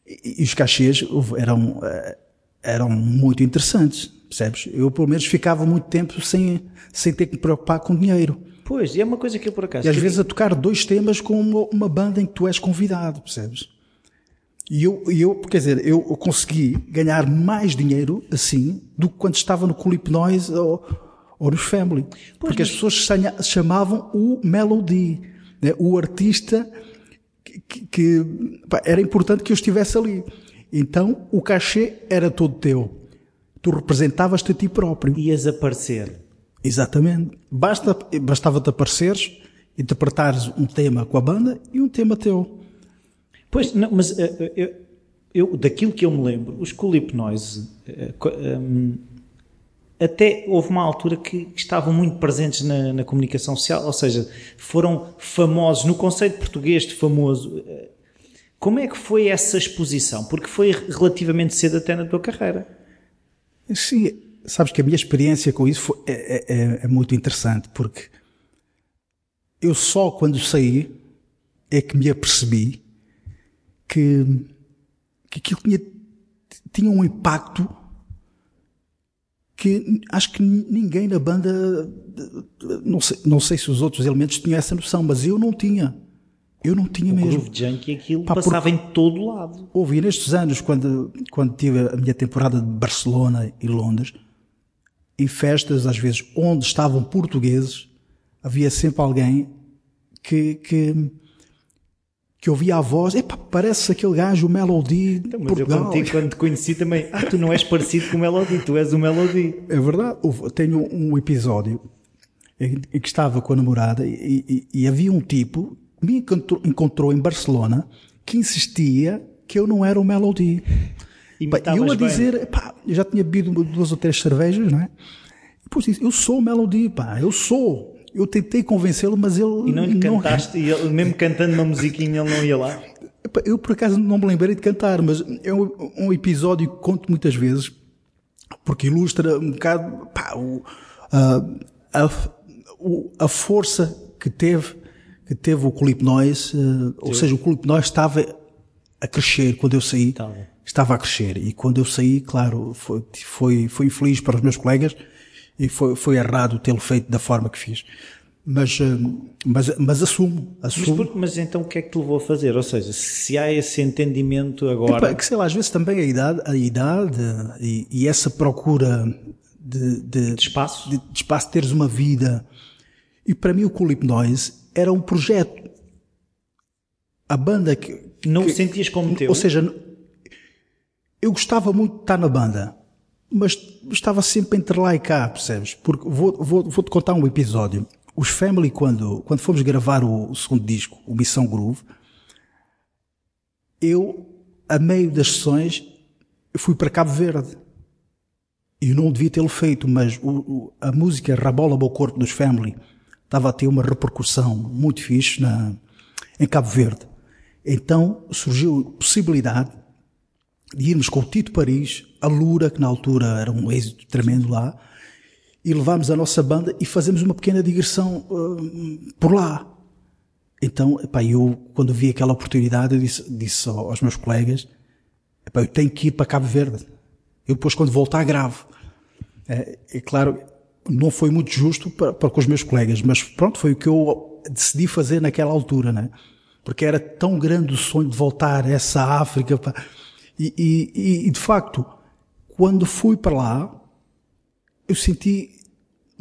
E, e os cachês eram, eh, eram muito interessantes, percebes? Eu pelo menos ficava muito tempo sem, sem ter que me preocupar com dinheiro. Pois, e é uma coisa que eu por acaso. E às vezes a tocar dois temas com uma, uma banda em que tu és convidado, percebes? E eu, eu, quer dizer, eu consegui ganhar mais dinheiro assim do que quando estava no Culip Noise ou, ou nos Family. Pois, Porque mas... as pessoas chamavam o Melody, né? o artista que, que pá, era importante que eu estivesse ali. Então o cachê era todo teu. Tu representavas-te a ti próprio. Ias aparecer. Exatamente. Basta, bastava-te apareceres, interpretares um tema com a banda e um tema teu. Pois, não, mas uh, eu, eu, daquilo que eu me lembro, os Culip Noise, uh, um, até houve uma altura que, que estavam muito presentes na, na, comunicação social, ou seja, foram famosos, no conceito português de famoso. Como é que foi essa exposição? Porque foi relativamente cedo até na tua carreira. Sim, sabes que a minha experiência com isso foi, é, é, é, é, muito interessante, porque eu só quando saí é que me apercebi que, que aquilo tinha, tinha um impacto que acho que ninguém na banda, não sei, não sei se os outros elementos tinham essa noção, mas eu não tinha. Eu não tinha o mesmo. Groove Junkie aquilo Pá, passava em todo lado. Ouvi nestes anos, quando, quando tive a minha temporada de Barcelona e Londres, em festas, às vezes, onde estavam portugueses, havia sempre alguém que, que, que ouvia a voz, epá, parece aquele gajo, o Melody então, mas Portugal. eu contigo, quando te conheci também, ah, tu não és parecido com o Melody, tu és o Melody. É verdade, tenho um episódio em que estava com a namorada e, e, e havia um tipo que me encontrou, encontrou, em Barcelona que insistia que eu não era o Melody. E eu a dizer, pá, eu já tinha bebido duas ou três cervejas, não é? E depois disse, eu sou o Melody, pá, eu sou eu tentei convencê-lo, mas ele. E não lhe cantaste, e ele, mesmo cantando uma musiquinha, ele não ia lá? Eu por acaso não me lembrei de cantar, mas é um, um episódio que conto muitas vezes, porque ilustra um bocado pá, o, a, a, a, força que teve, que teve o Clip Noise, uh, ou seja, o Clip Noise estava a crescer quando eu saí. Estava. estava a crescer. E quando eu saí, claro, foi, foi, foi infeliz para os meus colegas, e foi, foi errado tê-lo feito da forma que fiz. Mas, eh, mas, mas assumo. assumo. Mas, mas, então o que é que te levou a fazer? Ou seja, se há esse entendimento agora. Que sei lá, às vezes também a idade, a idade e, e essa procura de, de, de espaço. De, de, espaço, teres uma vida. E para mim o Culip Noise era um projeto. A banda que. Não que, sentias como teu? Ou seja, eu gostava muito de estar na banda mas estava sempre entre lá e cá, percebes? Porque vou, vou, vou contar um episódio. Os Family, quando, quando fomos gravar o, o segundo disco, o Missão Groove, eu, a meio das sessões, fui para Cabo Verde. E não devia tê-lo feito, mas o, o, a música Rabola Bo Corpo dos Family estava a ter uma repercussão muito fixe na, em Cabo Verde. Então surgiu a possibilidade de irmos com o Tito Paris, a Lura, que na altura era um êxito tremendo lá, e levámos a nossa banda e fazemos uma pequena digressão uh, por lá. Então, epá, eu, quando vi aquela oportunidade, eu disse, disse aos meus colegas, epá, eu tenho que ir para Cabo Verde. Eu depois, quando voltar, gravo. É, é claro, não foi muito justo para, para com os meus colegas, mas pronto, foi o que eu decidi fazer naquela altura, né? Porque era tão grande o sonho de voltar a essa África, e, e, e de facto, quando fui para lá, eu senti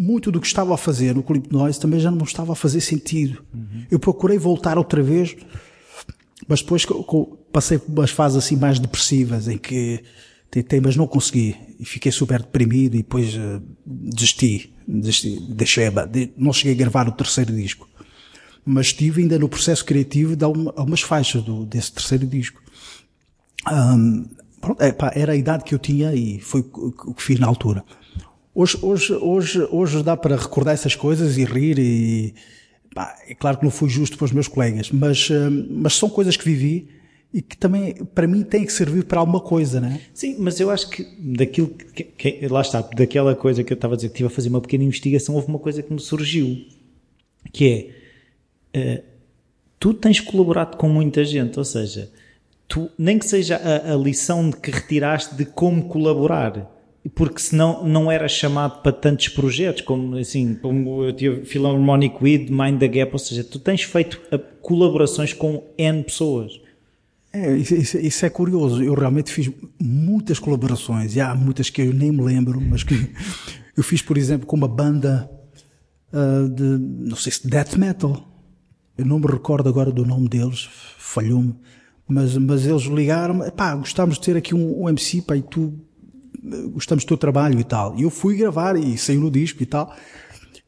muito do que estava a fazer no Clip Noise também já não estava a fazer sentido. Uhum. Eu procurei voltar outra vez, mas depois passei por umas fases assim mais depressivas em que tentei, mas não consegui. E fiquei super deprimido e depois uh, desisti, desisti, deixei, não cheguei a gravar o terceiro disco. Mas estive ainda no processo criativo de algumas faixas do, desse terceiro disco. Um, pronto, é, pá, era a idade que eu tinha e foi o que fiz na altura. Hoje, hoje, hoje, hoje dá para recordar essas coisas e rir e pá, é claro que não fui justo para os meus colegas, mas, uh, mas são coisas que vivi e que também, para mim, têm que servir para alguma coisa, né? Sim, mas eu acho que daquilo que, que, lá está, daquela coisa que eu estava a dizer, que estive a fazer uma pequena investigação, houve uma coisa que me surgiu, que é, uh, tu tens colaborado com muita gente, ou seja, tu, nem que seja a, a lição que retiraste de como colaborar, porque senão não era chamado para tantos projetos, como assim, como eu tive Philharmonic With, Mind the Gap, ou seja, tu tens feito colaborações com N pessoas. É, isso, isso, isso, é curioso. Eu realmente fiz muitas colaborações, e há muitas que eu nem me lembro, mas que eu fiz, por exemplo, com uma banda uh, de, não sei se death metal. Eu não me recordo agora do nome deles, falhou-me. Mas, mas eles ligaram-me, pá, gostávamos de ter aqui um, um MC, pá, e tu, gostamos do teu trabalho e tal. E eu fui gravar e saiu no disco e tal.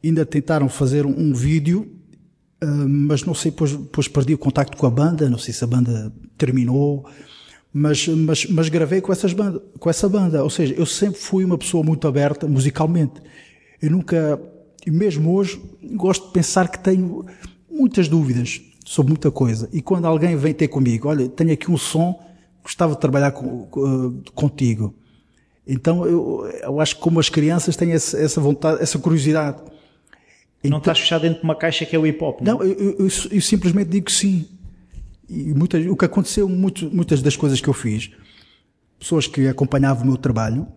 Ainda tentaram fazer um, um vídeo ah, mas não sei, depois, depois perdi o contacto com a banda, não sei se a banda terminou, mas, mas, mas gravei com, essas banda, com essa banda. Ou seja, eu sempre fui uma pessoa muito aberta musicalmente. Eu nunca, e mesmo hoje, gosto de pensar que tenho muitas dúvidas sobre muita coisa. E quando alguém vem ter comigo, olha, tenho aqui um som, gostava de trabalhar com, com, contigo. Então eu, eu acho que como as crianças têm essa, essa vontade, essa curiosidade. Não estás fechado dentro de uma caixa que é o hip hop, não? Não, eu, eu, eu simplesmente digo sim. E muitas, o que aconteceu, muito, muitas das coisas que eu fiz, pessoas que acompanhavam o meu trabalho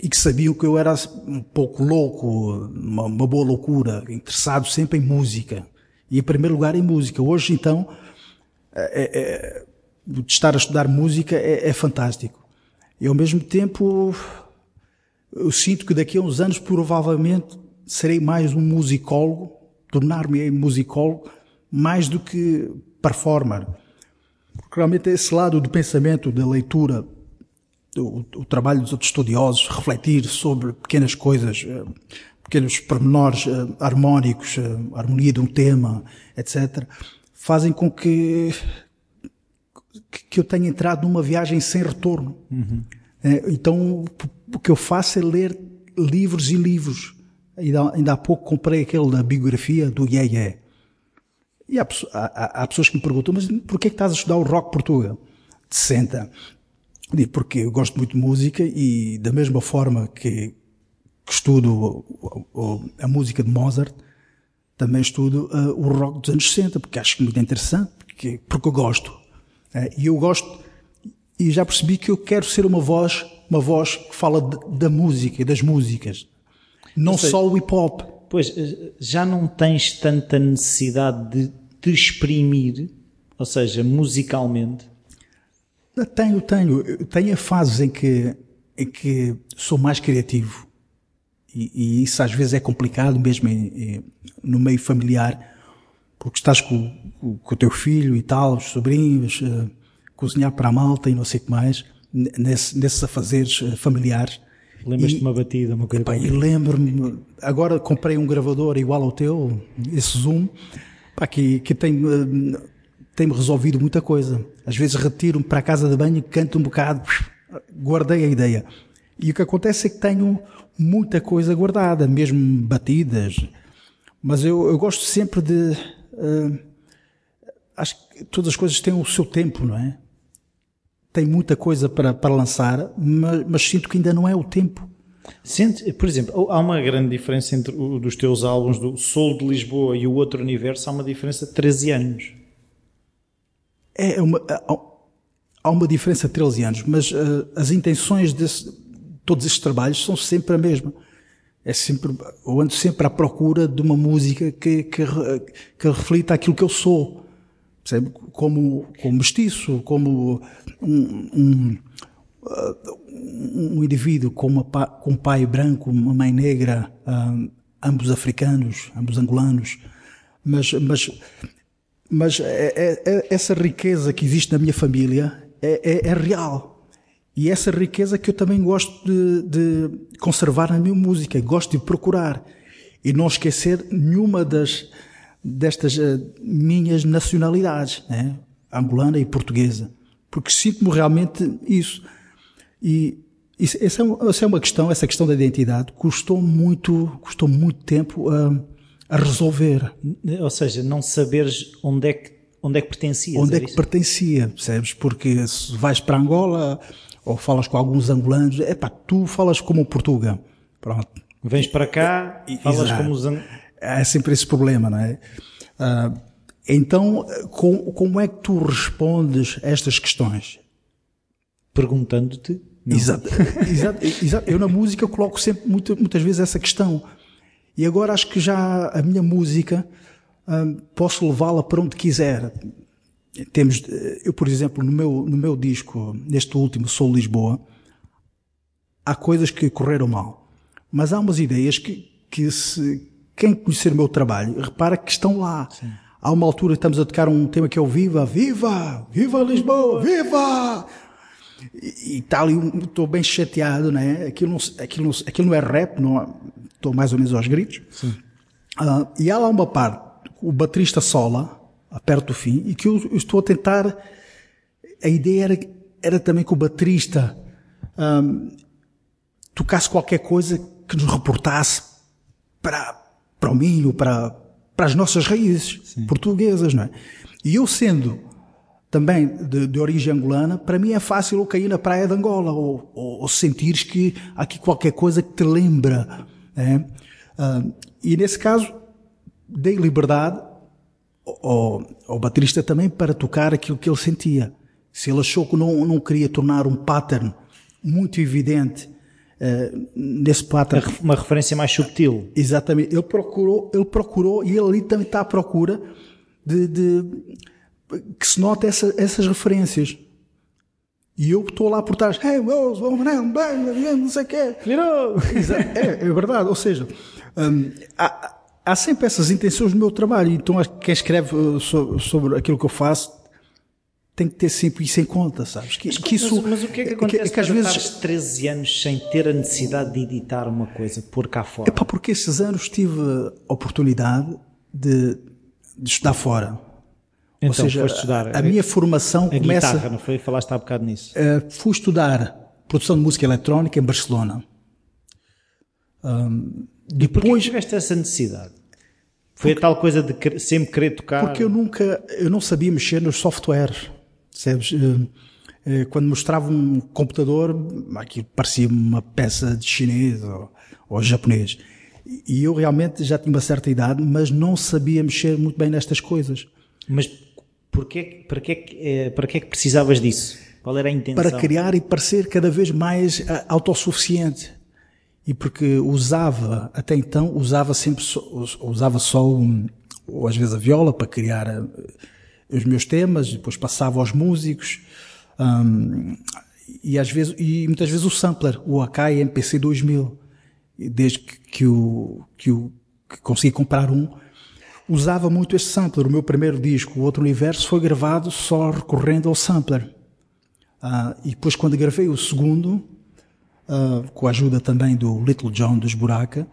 e que sabiam que eu era um pouco louco, uma, uma boa loucura, interessado sempre em música. E em primeiro lugar em música. Hoje, então, é, é, estar a estudar música é, é fantástico. E ao mesmo tempo, eu sinto que daqui a uns anos, provavelmente, serei mais um musicólogo, tornar-me musicólogo, mais do que performer. Porque realmente esse lado do pensamento, da leitura, o, trabalho dos outros estudiosos, refletir sobre pequenas coisas, pequenos pormenores eh, harmónicos, a harmonia de um tema, etc., fazem com que, que eu tenha entrado numa viagem sem retorno. Uhum. Então, o que eu faço é ler livros e livros Ainda, ainda há pouco comprei aquele da biografia do Yeah Yeah. E há, há, há, pessoas que me perguntam, mas porquê que estás a estudar o rock Portugal? De 60. Digo, porque eu gosto muito de música e da mesma forma que, que estudo a música de Mozart, também estudo uh, o rock dos anos 60, porque acho muito interessante, porque, porque eu gosto. Uh, e eu gosto, e já percebi que eu quero ser uma voz, uma voz que fala de, da música e das músicas. Não seja, só o hip hop. Pois, já não tens tanta necessidade de te exprimir, ou seja, musicalmente? Tenho, tenho. Tenho fases em que, em que sou mais criativo. E, e isso às vezes é complicado, mesmo em, em, no meio familiar, porque estás com, com, o teu filho e tal, os sobrinhos, uh, cozinhar para a malta e não sei o que mais, nesse, nesses afazeres uh, familiares. Lembras-te de uma batida, uma coisa? E lembro-me, agora comprei um gravador igual ao teu, esse Zoom, pá, que, que tem, eh, tem-me resolvido muita coisa. Às vezes retiro-me para a casa de banho, canto um bocado, guardei a ideia. E o que acontece é que tenho muita coisa guardada, mesmo batidas. Mas eu, eu gosto sempre de. Uh, acho que todas as coisas têm o seu tempo, não é? tem muita coisa para, para lançar, mas, mas sinto que ainda não é o tempo. Sente, por exemplo, há uma grande diferença entre o dos teus álbuns do Soul de Lisboa e o Outro Universo, há uma diferença de 13 anos. É uma, há uma diferença de 13 anos, mas uh, as intenções de todos estes trabalhos são sempre a mesma. É sempre, eu ando sempre à procura de uma música que, que, que reflita aquilo que eu sou percebe? Como, como mestiço, como um, um, um indivíduo com, uma, com um pai branco, uma mãe negra, um, ambos africanos, ambos angolanos, mas, mas, mas é, é, é, essa riqueza que existe na minha família é, é, é, real. E essa riqueza que eu também gosto de, de conservar na minha música, gosto de procurar. E não esquecer nenhuma das, destas uh, minhas nacionalidades, né? angolana e portuguesa, porque sinto-me realmente isso. E isso, essa, é, essa é uma questão, essa questão da identidade, custou muito, custou muito tempo a, a resolver. Ou seja, não saberes onde é que, onde é que pertencias. Onde é que isso? pertencia, percebes? Porque se vais para Angola ou falas com alguns angolanos, é pá, tu falas como Portugal. Pronto. Vens para cá e falas Exato. como os angolanos. É sempre esse problema, não é? Uh, então, com, como é que tu respondes a estas questões? Perguntando-te. Exato, exato, exato. Eu na música coloco sempre muitas vezes essa questão. E agora acho que já a minha música hum, posso levá-la para onde quiser. Temos, eu por exemplo, no meu, no meu disco, neste último, Sou Lisboa, há coisas que correram mal. Mas há umas ideias que, que se, quem conhecer o meu trabalho, repara que estão lá. Sim. Há uma altura estamos a tocar um tema que é o Viva, Viva, Viva Lisboa, Viva! E, e tal, e estou bem chateado, né? Aquilo não, aquilo, não, aquilo não é rap, não, estou mais ou menos aos gritos. Uh, e há lá uma parte, o baterista sola, perto do fim, e que eu, eu, estou a tentar. A ideia era, era também que o baterista um, tocasse qualquer coisa que nos reportasse para, para o milho, para, para as nossas raízes Sim. portuguesas, não é? E eu sendo também de, de, origem angolana, para mim é fácil eu cair na praia de Angola ou, ou, ou sentires que há aqui qualquer coisa que te lembra. Uh, e nesse caso, dei liberdade ao, ao baterista também para tocar aquilo que ele sentia. Se ele achou que não, não queria tornar um pattern muito evidente uh, nesse pattern. Uma referência mais subtil. Exatamente. Ele procurou, ele procurou, e ele ali também está à procura de, de que se note essa, essas referências. E eu estou lá por trás, hey, não sei o quê. Virou! É, é verdade, ou seja, hum, há, há sempre essas intenções no meu trabalho, então quem escreve uh, sobre aquilo que eu faço tem que ter sempre isso em conta, sabes? Que, mas, que isso, mas, mas, o que é que acontece que, que às vezes 13 anos sem ter a necessidade de editar uma coisa, por cá fora? É pá, porque esses anos tive a oportunidade de, de estudar fora. Então, Ou seja, estudar a, a, minha formação a começa. Guitarra, não foi? Falaste há bocado nisso. Uh, fui estudar produção de música eletrónica em Barcelona. Um, depois tiveste essa necessidade. Foi porque, a tal coisa de sempre querer tocar. Porque eu nunca, eu não sabia mexer nos softwares, sabes? Quando mostrava um computador, aquilo parecia uma peça de chinês ou, ou japonês. E eu realmente já tinha uma certa idade, mas não sabia mexer muito bem nestas coisas. Mas porquê, para, que, é para que é que precisavas disso? Qual era a intenção? Para criar e parecer cada vez mais autossuficiente. E porque usava, até então, usava sempre, usava só, um, ou às vezes a viola para criar uh, os meus temas, depois passava aos músicos, um, e às vezes, e muitas vezes o sampler, o Akai MPC 2000, desde que, que o, que o, que consegui comprar um, usava muito este sampler. O meu primeiro disco, O Outro Universo, foi gravado só recorrendo ao sampler. Uh, e depois, quando gravei o segundo, uh, com a ajuda também do Little John dos Buraca,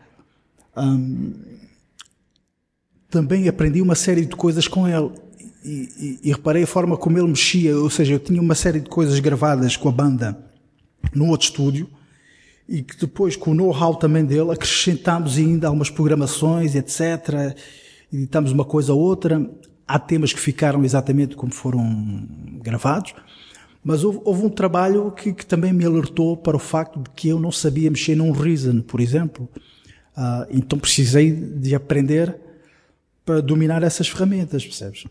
um, também aprendi uma série de coisas com ele. E, e, e, reparei a forma como ele mexia, ou seja, eu tinha uma série de coisas gravadas com a banda no outro estúdio, e que depois, com o know-how também dele, acrescentámos ainda algumas programações, etc editamos uma coisa ou outra. Há temas que ficaram exatamente como foram gravados, mas houve, houve um trabalho que, que, também me alertou para o facto de que eu não sabia mexer num Reason, por exemplo. Uh, então precisei de aprender para dominar essas ferramentas, percebes?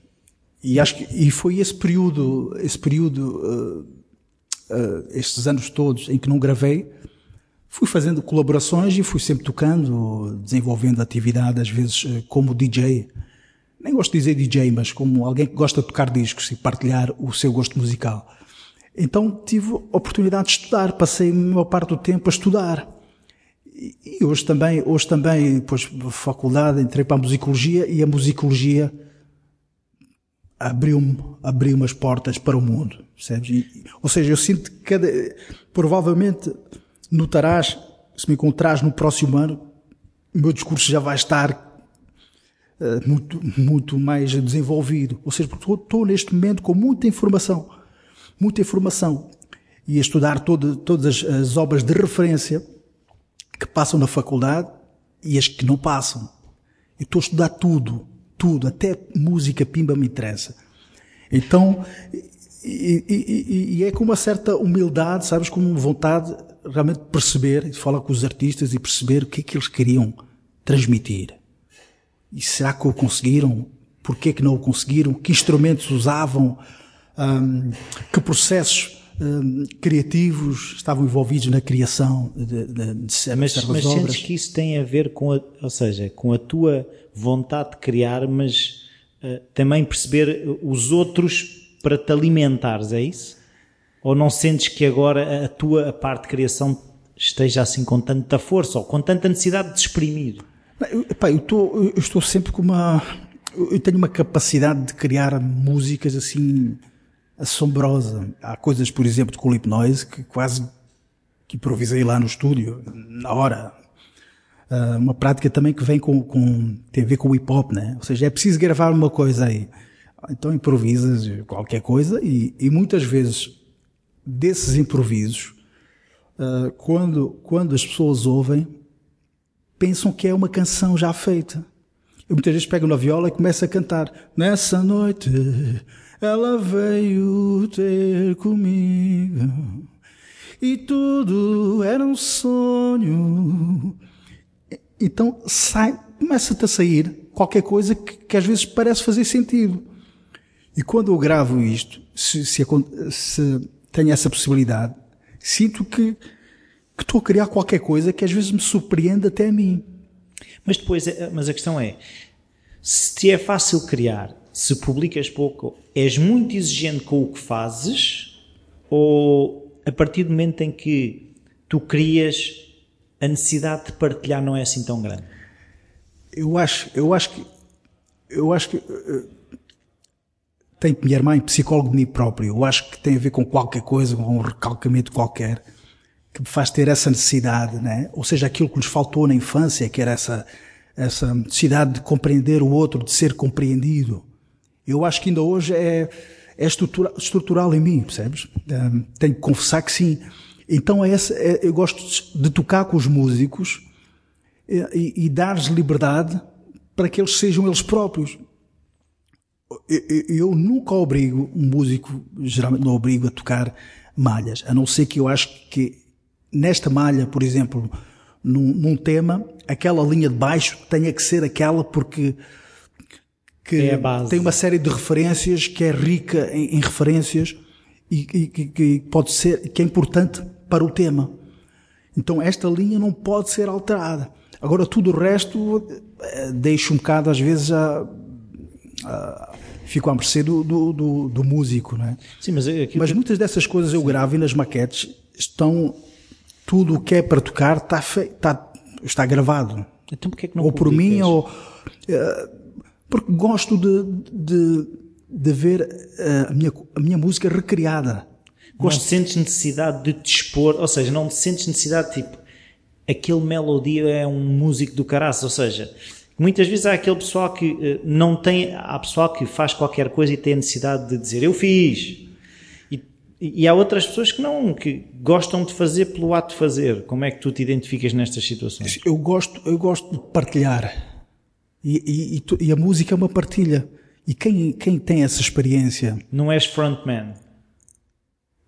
E acho que e foi esse período, esse período, uh, uh, estes anos todos em que não gravei, Fui fazendo colaborações e fui sempre tocando, desenvolvendo atividade, às vezes como DJ. Nem gosto de dizer DJ, mas como alguém que gosta de tocar discos e partilhar o seu gosto musical. Então tive a oportunidade de estudar, passei a maior parte do tempo a estudar. E hoje também, hoje também, depois da faculdade, entrei para a musicologia e a musicologia abriu-me abriu as portas para o mundo, percebes? E, ou seja, eu sinto que cada, provavelmente notarás, se me encontrares no próximo ano, o meu discurso já vai estar uh, muito, muito mais desenvolvido. Ou seja, porque estou neste momento com muita informação, muita informação, e a estudar todo, todas as, as obras de referência que passam na faculdade e as que não passam. Eu estou a estudar tudo, tudo, até música pimba me interessa. Então, e, e, e, é com uma certa humildade, sabes, com vontade realmente de perceber, de falar com os artistas e perceber o que é que eles queriam transmitir. E será que o conseguiram? Porquê que não o conseguiram? Que instrumentos usavam? Um, que processos um, criativos estavam envolvidos na criação de, de, de mas, mas obras? Mas sentes que isso tem a ver com a, ou seja, com a tua vontade de criar, mas uh, também perceber os outros para te alimentares, é isso? Ou não sentes que agora a tua parte de criação esteja assim com tanta força ou com tanta necessidade de exprimir? Eu, eu, tô, eu estou sempre com uma. Eu tenho uma capacidade de criar músicas assim assombrosa. Há coisas, por exemplo, de Clip Noise que quase que improvisei lá no estúdio, na hora. Uh, uma prática também que vem com, com, tem a ver com o hip hop, né? Ou seja, é preciso gravar uma coisa aí. Então improvisas qualquer coisa e, e muitas vezes desses improvisos, uh, quando, quando as pessoas ouvem, pensam que é uma canção já feita. Eu muitas vezes pego na viola e começo a cantar. Nessa noite ela veio ter comigo e tudo era um sonho. Então sai, começa-te a sair qualquer coisa que, que, às vezes parece fazer sentido. E quando eu gravo isto, se, se, se tenho essa possibilidade, sinto que, que estou a criar qualquer coisa que às vezes me surpreende até a mim. Mas depois, eh, mas a questão é, se te é fácil criar se publicas pouco, és muito exigente com o que fazes ou a partir do momento em que tu crias, a necessidade de partilhar não é assim tão grande? Eu acho, eu acho que, eu acho que uh, tenho que me armar em psicólogo de mim próprio. Eu acho que tem a ver com qualquer coisa, com um recalcamento qualquer que me faz ter essa necessidade, né? Ou seja, aquilo que nos faltou na infância, que era essa, essa necessidade de compreender o outro, de ser compreendido. Eu acho que ainda hoje é, é estrutura, estrutural em mim, percebes? Um, tenho que confessar que sim. Então é essa, é, eu gosto de tocar com os músicos e, e, e dar-lhes liberdade para que eles sejam eles próprios. Eu, eu, nunca obrigo um músico, geralmente não obrigo a tocar malhas, a não ser que eu acho que nesta malha, por exemplo, num, num tema, aquela linha de baixo tenha que ser aquela porque que é tem uma série de referências, que é rica em, em referências e, que pode ser, que é importante para o tema. Então esta linha não pode ser alterada. Agora tudo o resto eh, deixo um bocado às vezes a, a fico à mercê do, do, do, do músico, não é? Sim, mas, mas muitas dessas coisas eu gravo e nas maquetes estão tudo o que é para tocar está, está, está gravado. Então é que não ou por mim ou uh, porque gosto de, de, de ver eh, a minha, a minha música recriada. Gosto... Não sentes necessidade de te expor, ou seja, não sentes necessidade, tipo, aquele melodia é um músico do caraço, ou seja, muitas vezes há aquele pessoal que uh, não tem, há pessoal que faz qualquer coisa e tem a necessidade de dizer eu fiz. E, e há outras pessoas que não, que gostam de fazer pelo ato de fazer. Como é que tu te identificas nestas situações? Eu gosto, eu gosto de partilhar. E, e, e, a música é uma partilha. E quem, quem tem essa experiência? Não és frontman.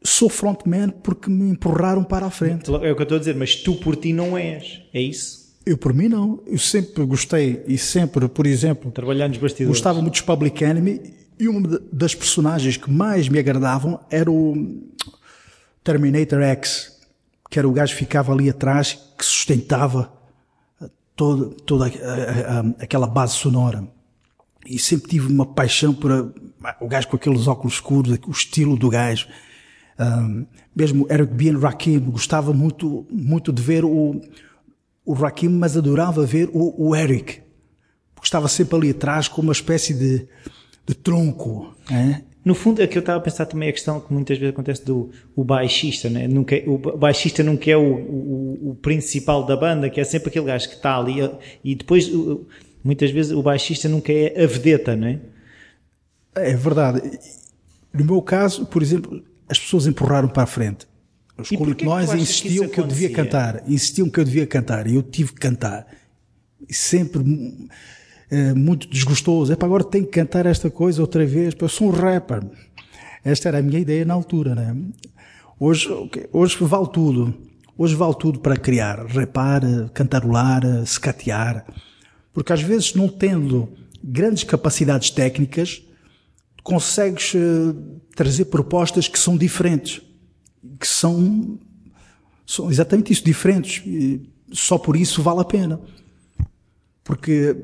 Sou frontman porque me empurraram para a frente. É o que eu estou a dizer, mas tu por ti não és. É isso? Eu por mim não. Eu sempre gostei e sempre, por exemplo, trabalhar nos bastidores. Gostava muito de Public Enemy e uma das personagens que mais me agradavam era o Terminator X, que era o gajo que ficava ali atrás, que sustentava toda, toda aquela base sonora. E sempre tive uma paixão por a, o gajo com aqueles óculos escuros, o estilo do gajo. Um, mesmo Eric B. Rakim, gostava muito, muito de ver o, o Rakim, mas adorava ver o, o Eric. Porque estava sempre ali atrás com uma espécie de, de tronco. É? No fundo, é que eu estava a pensar também a questão que muitas vezes acontece do o baixista, né? nunca, o baixista nunca é o, o, o, principal da banda, que é sempre aquele gajo que está ali e depois muitas vezes o baixista nunca é a vedeta, não é? É verdade. No meu caso, por exemplo, as pessoas empurraram para a frente. Os nós insistiam que, que eu devia cantar, insistiam que eu devia cantar e eu tive que cantar. E sempre é, muito desgostoso. É para agora tenho que cantar esta coisa outra vez. Eu sou um rapper. Esta era a minha ideia na altura, né? Hoje, hoje vale tudo. Hoje vale tudo para criar, rapar, cantarolar, secatear. Porque às vezes, não tendo grandes capacidades técnicas, consegues uh, trazer propostas que são diferentes, que são, são exatamente isso, diferentes. E só por isso vale a pena. Porque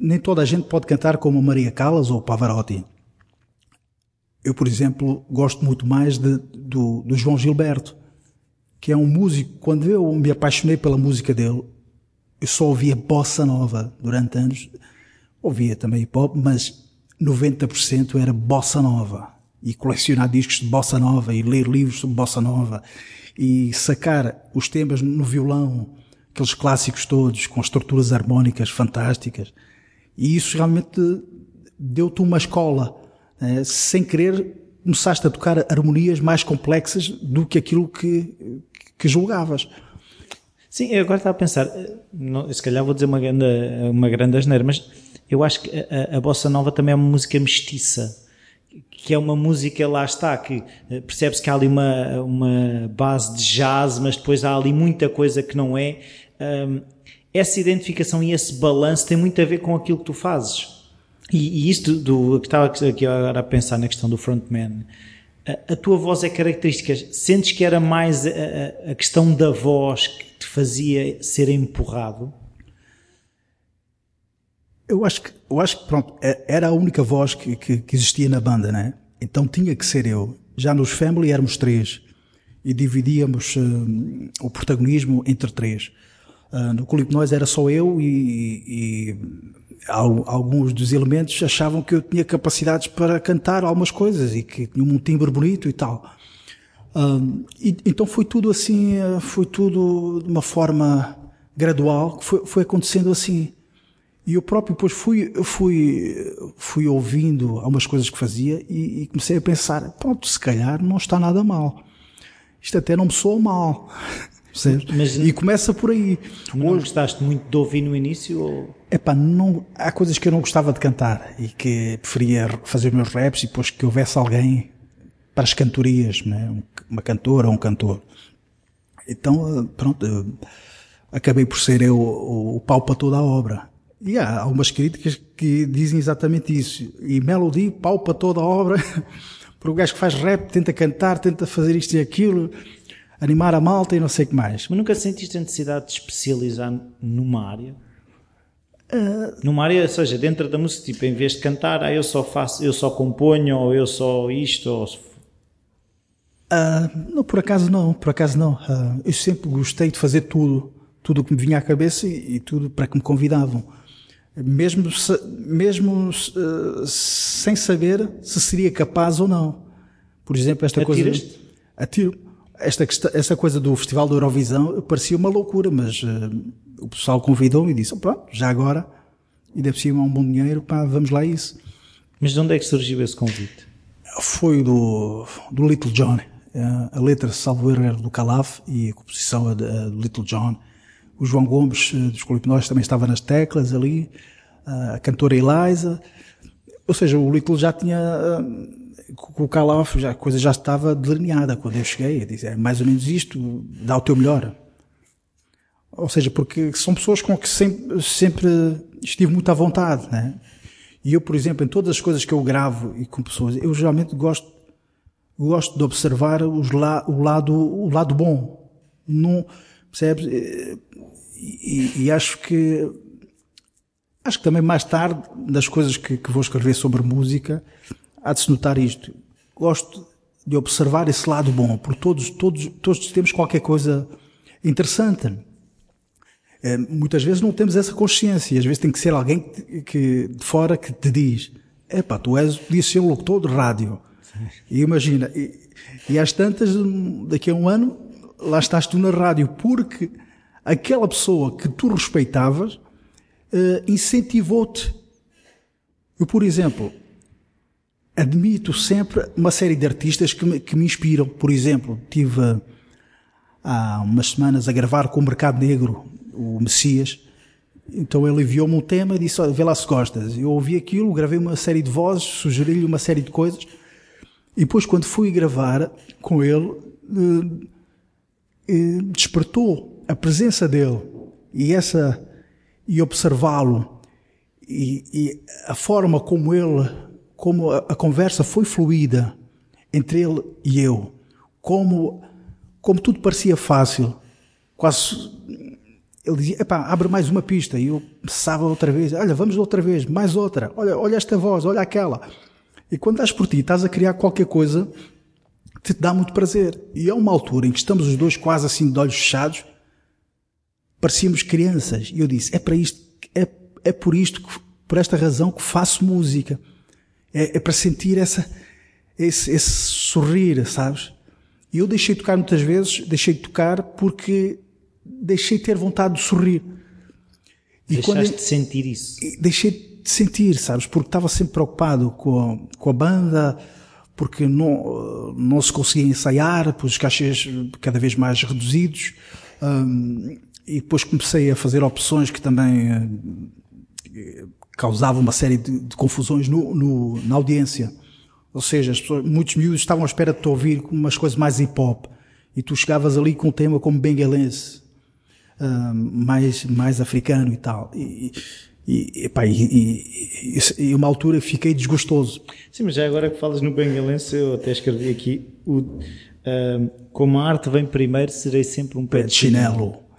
nem toda a gente pode cantar como Maria Callas ou Pavarotti. Eu, por exemplo, gosto muito mais de, do, do João Gilberto, que é um músico. Quando eu me apaixonei pela música dele, eu só ouvia bossa nova durante anos. Ouvia também hip hop, mas 90% era bossa nova. E colecionar discos de bossa nova e ler livros sobre bossa nova e sacar os temas no violão, aqueles clássicos todos, com estruturas harmónicas fantásticas. E isso realmente deu-te uma escola. Né? Sem querer, começaste a tocar harmonias mais complexas do que aquilo que, que julgavas. Sim, eu agora estava a pensar, não, se calhar vou dizer uma grande, uma grande asneira, mas eu acho que a, a bossa nova também é uma música mestiça que é uma música, lá está, que eh, percebe-se que há ali uma, uma base de jazz, mas depois há ali muita coisa que não é. Um, essa identificação e esse balanço tem muito a ver com aquilo que tu fazes. E, e isto do, que estava aqui agora a pensar na questão do frontman, a, a tua voz é característica. Sentes que era mais a, a, questão da voz que te fazia ser empurrado? Eu acho que, eu acho que pronto, é, era a única voz que, que, que, existia na banda, né? Então tinha que ser eu. Já nos Family éramos três e dividíamos uh, o protagonismo entre três. Uh, no Clipe Nós era só eu e, e, alguns dos elementos achavam que eu tinha capacidades para cantar algumas coisas e que tinha um timbre bonito e tal. Uh, e, então foi tudo assim, foi tudo de uma forma gradual, foi, foi acontecendo assim. E eu próprio depois fui, fui, fui ouvindo algumas coisas que fazia e, e, comecei a pensar, pronto, se calhar não está nada mal. Isto até não me soa mal. Mas, e começa por aí. Não Hoje, gostaste muito de ouvir no início? Ou... Epá, não, há coisas que eu não gostava de cantar e que preferia fazer meus raps e depois que houvesse alguém para as cantorias, né? uma cantora ou um cantor. Então, pronto, acabei por ser eu o, o pau para toda a obra. E há algumas críticas que dizem exatamente isso. E Melody palpa toda a obra, para o gajo que faz rap, tenta cantar, tenta fazer isto e aquilo, animar a malta e não sei o que mais. Mas nunca sentiste a necessidade de especializar numa área? Uh, numa área, ou seja, dentro da música, tipo, em vez de cantar, ah, eu só faço, eu só componho, ou eu só isto, ou... Uh, não, por acaso não, por acaso não. Uh, eu sempre gostei de fazer tudo, tudo o que me vinha à cabeça e, e tudo para que me convidavam mesmo, mesmo uh, sem saber se seria capaz ou não. Por exemplo, esta coisa. Atiro. Esta, esta coisa do Festival da Eurovisão parecia uma loucura, mas uh, o pessoal convidou-me e disse: pronto, já agora, e deve ser um bom dinheiro, pá, vamos lá a isso. Mas de onde é que surgiu esse convite? Foi do, do Little John. Uh, a letra, salvo erro, era do Calaf e a composição é do Little John o João Gomes eh, dos também estava nas teclas ali, a cantora Eliza. Ou seja, o Little já tinha, eh, com o Calaf, já, a coisa já estava delineada quando eu cheguei. Eu disse, é mais ou menos isto, dá o teu melhor. Ou seja, porque são pessoas com que sempre, sempre estive muito à vontade, né? E eu, por exemplo, em todas as coisas que eu gravo e com pessoas, eu geralmente gosto, gosto de observar os la, o lado, o lado bom. Não, percebes? e, e, acho que acho que também mais tarde das coisas que, que vou escrever sobre música há de se notar isto. Gosto de observar esse lado bom, porque todos todos todos temos qualquer coisa interessante. É, muitas vezes não temos essa consciência, às vezes tem que ser alguém que, que de fora que te diz: "Epá, tu és podias ser um locutor de rádio". E imagina, e, e às tantas daqui a um ano lá estás tu na rádio, porque aquela pessoa que tu respeitavas uh, incentivou-te. Eu, por exemplo, admito sempre uma série de artistas que me, que me inspiram. Por exemplo, tive há umas semanas a gravar com o Mercado Negro, o Messias, Então ele enviou-me um tema e disse: Olha, vê lá se gostas. Eu ouvi aquilo, gravei uma série de vozes, sugeri-lhe uma série de coisas. E depois, quando fui gravar com ele, eh, eh, despertou a presença dele e essa e observá-lo e, e, a forma como ele, como a, a, conversa foi fluida entre ele e eu, como como tudo parecia fácil, quase ele dizia, epá, abre mais uma pista. E eu pensava outra vez, olha, vamos outra vez, mais outra. Olha, olha esta voz, olha aquela. E quando estás por ti, estás a criar qualquer coisa que te dá muito prazer. E é uma altura em que estamos os dois quase assim de olhos fechados, parecíamos crianças. E eu disse, é para isto, é, é por isto, que, por esta razão que faço música. É, é para sentir essa, esse, esse sorrir, sabes? E eu deixei de tocar muitas vezes, deixei de tocar porque deixei de ter vontade de sorrir. E Deixaste quando, de sentir isso? Deixei de sentir, sabes? Porque estava sempre preocupado com a, com a banda, porque não, não se conseguia ensaiar, pois os cachês cada vez mais reduzidos. Um, e depois comecei a fazer opções que também causavam uma série de, de confusões no, no, na audiência. Ou seja, as pessoas, muitos miúdos estavam à espera de te ouvir umas coisas mais hip hop. E tu chegavas ali com um tema como bengalense, uh, mais, mais africano e tal. E, e, epá, e, e, e, uma altura fiquei desgostoso. Sim, mas já agora que falas no bengalense, eu até escrevi aqui, o, uh, como a arte vem primeiro, serei sempre um pé de chinelo.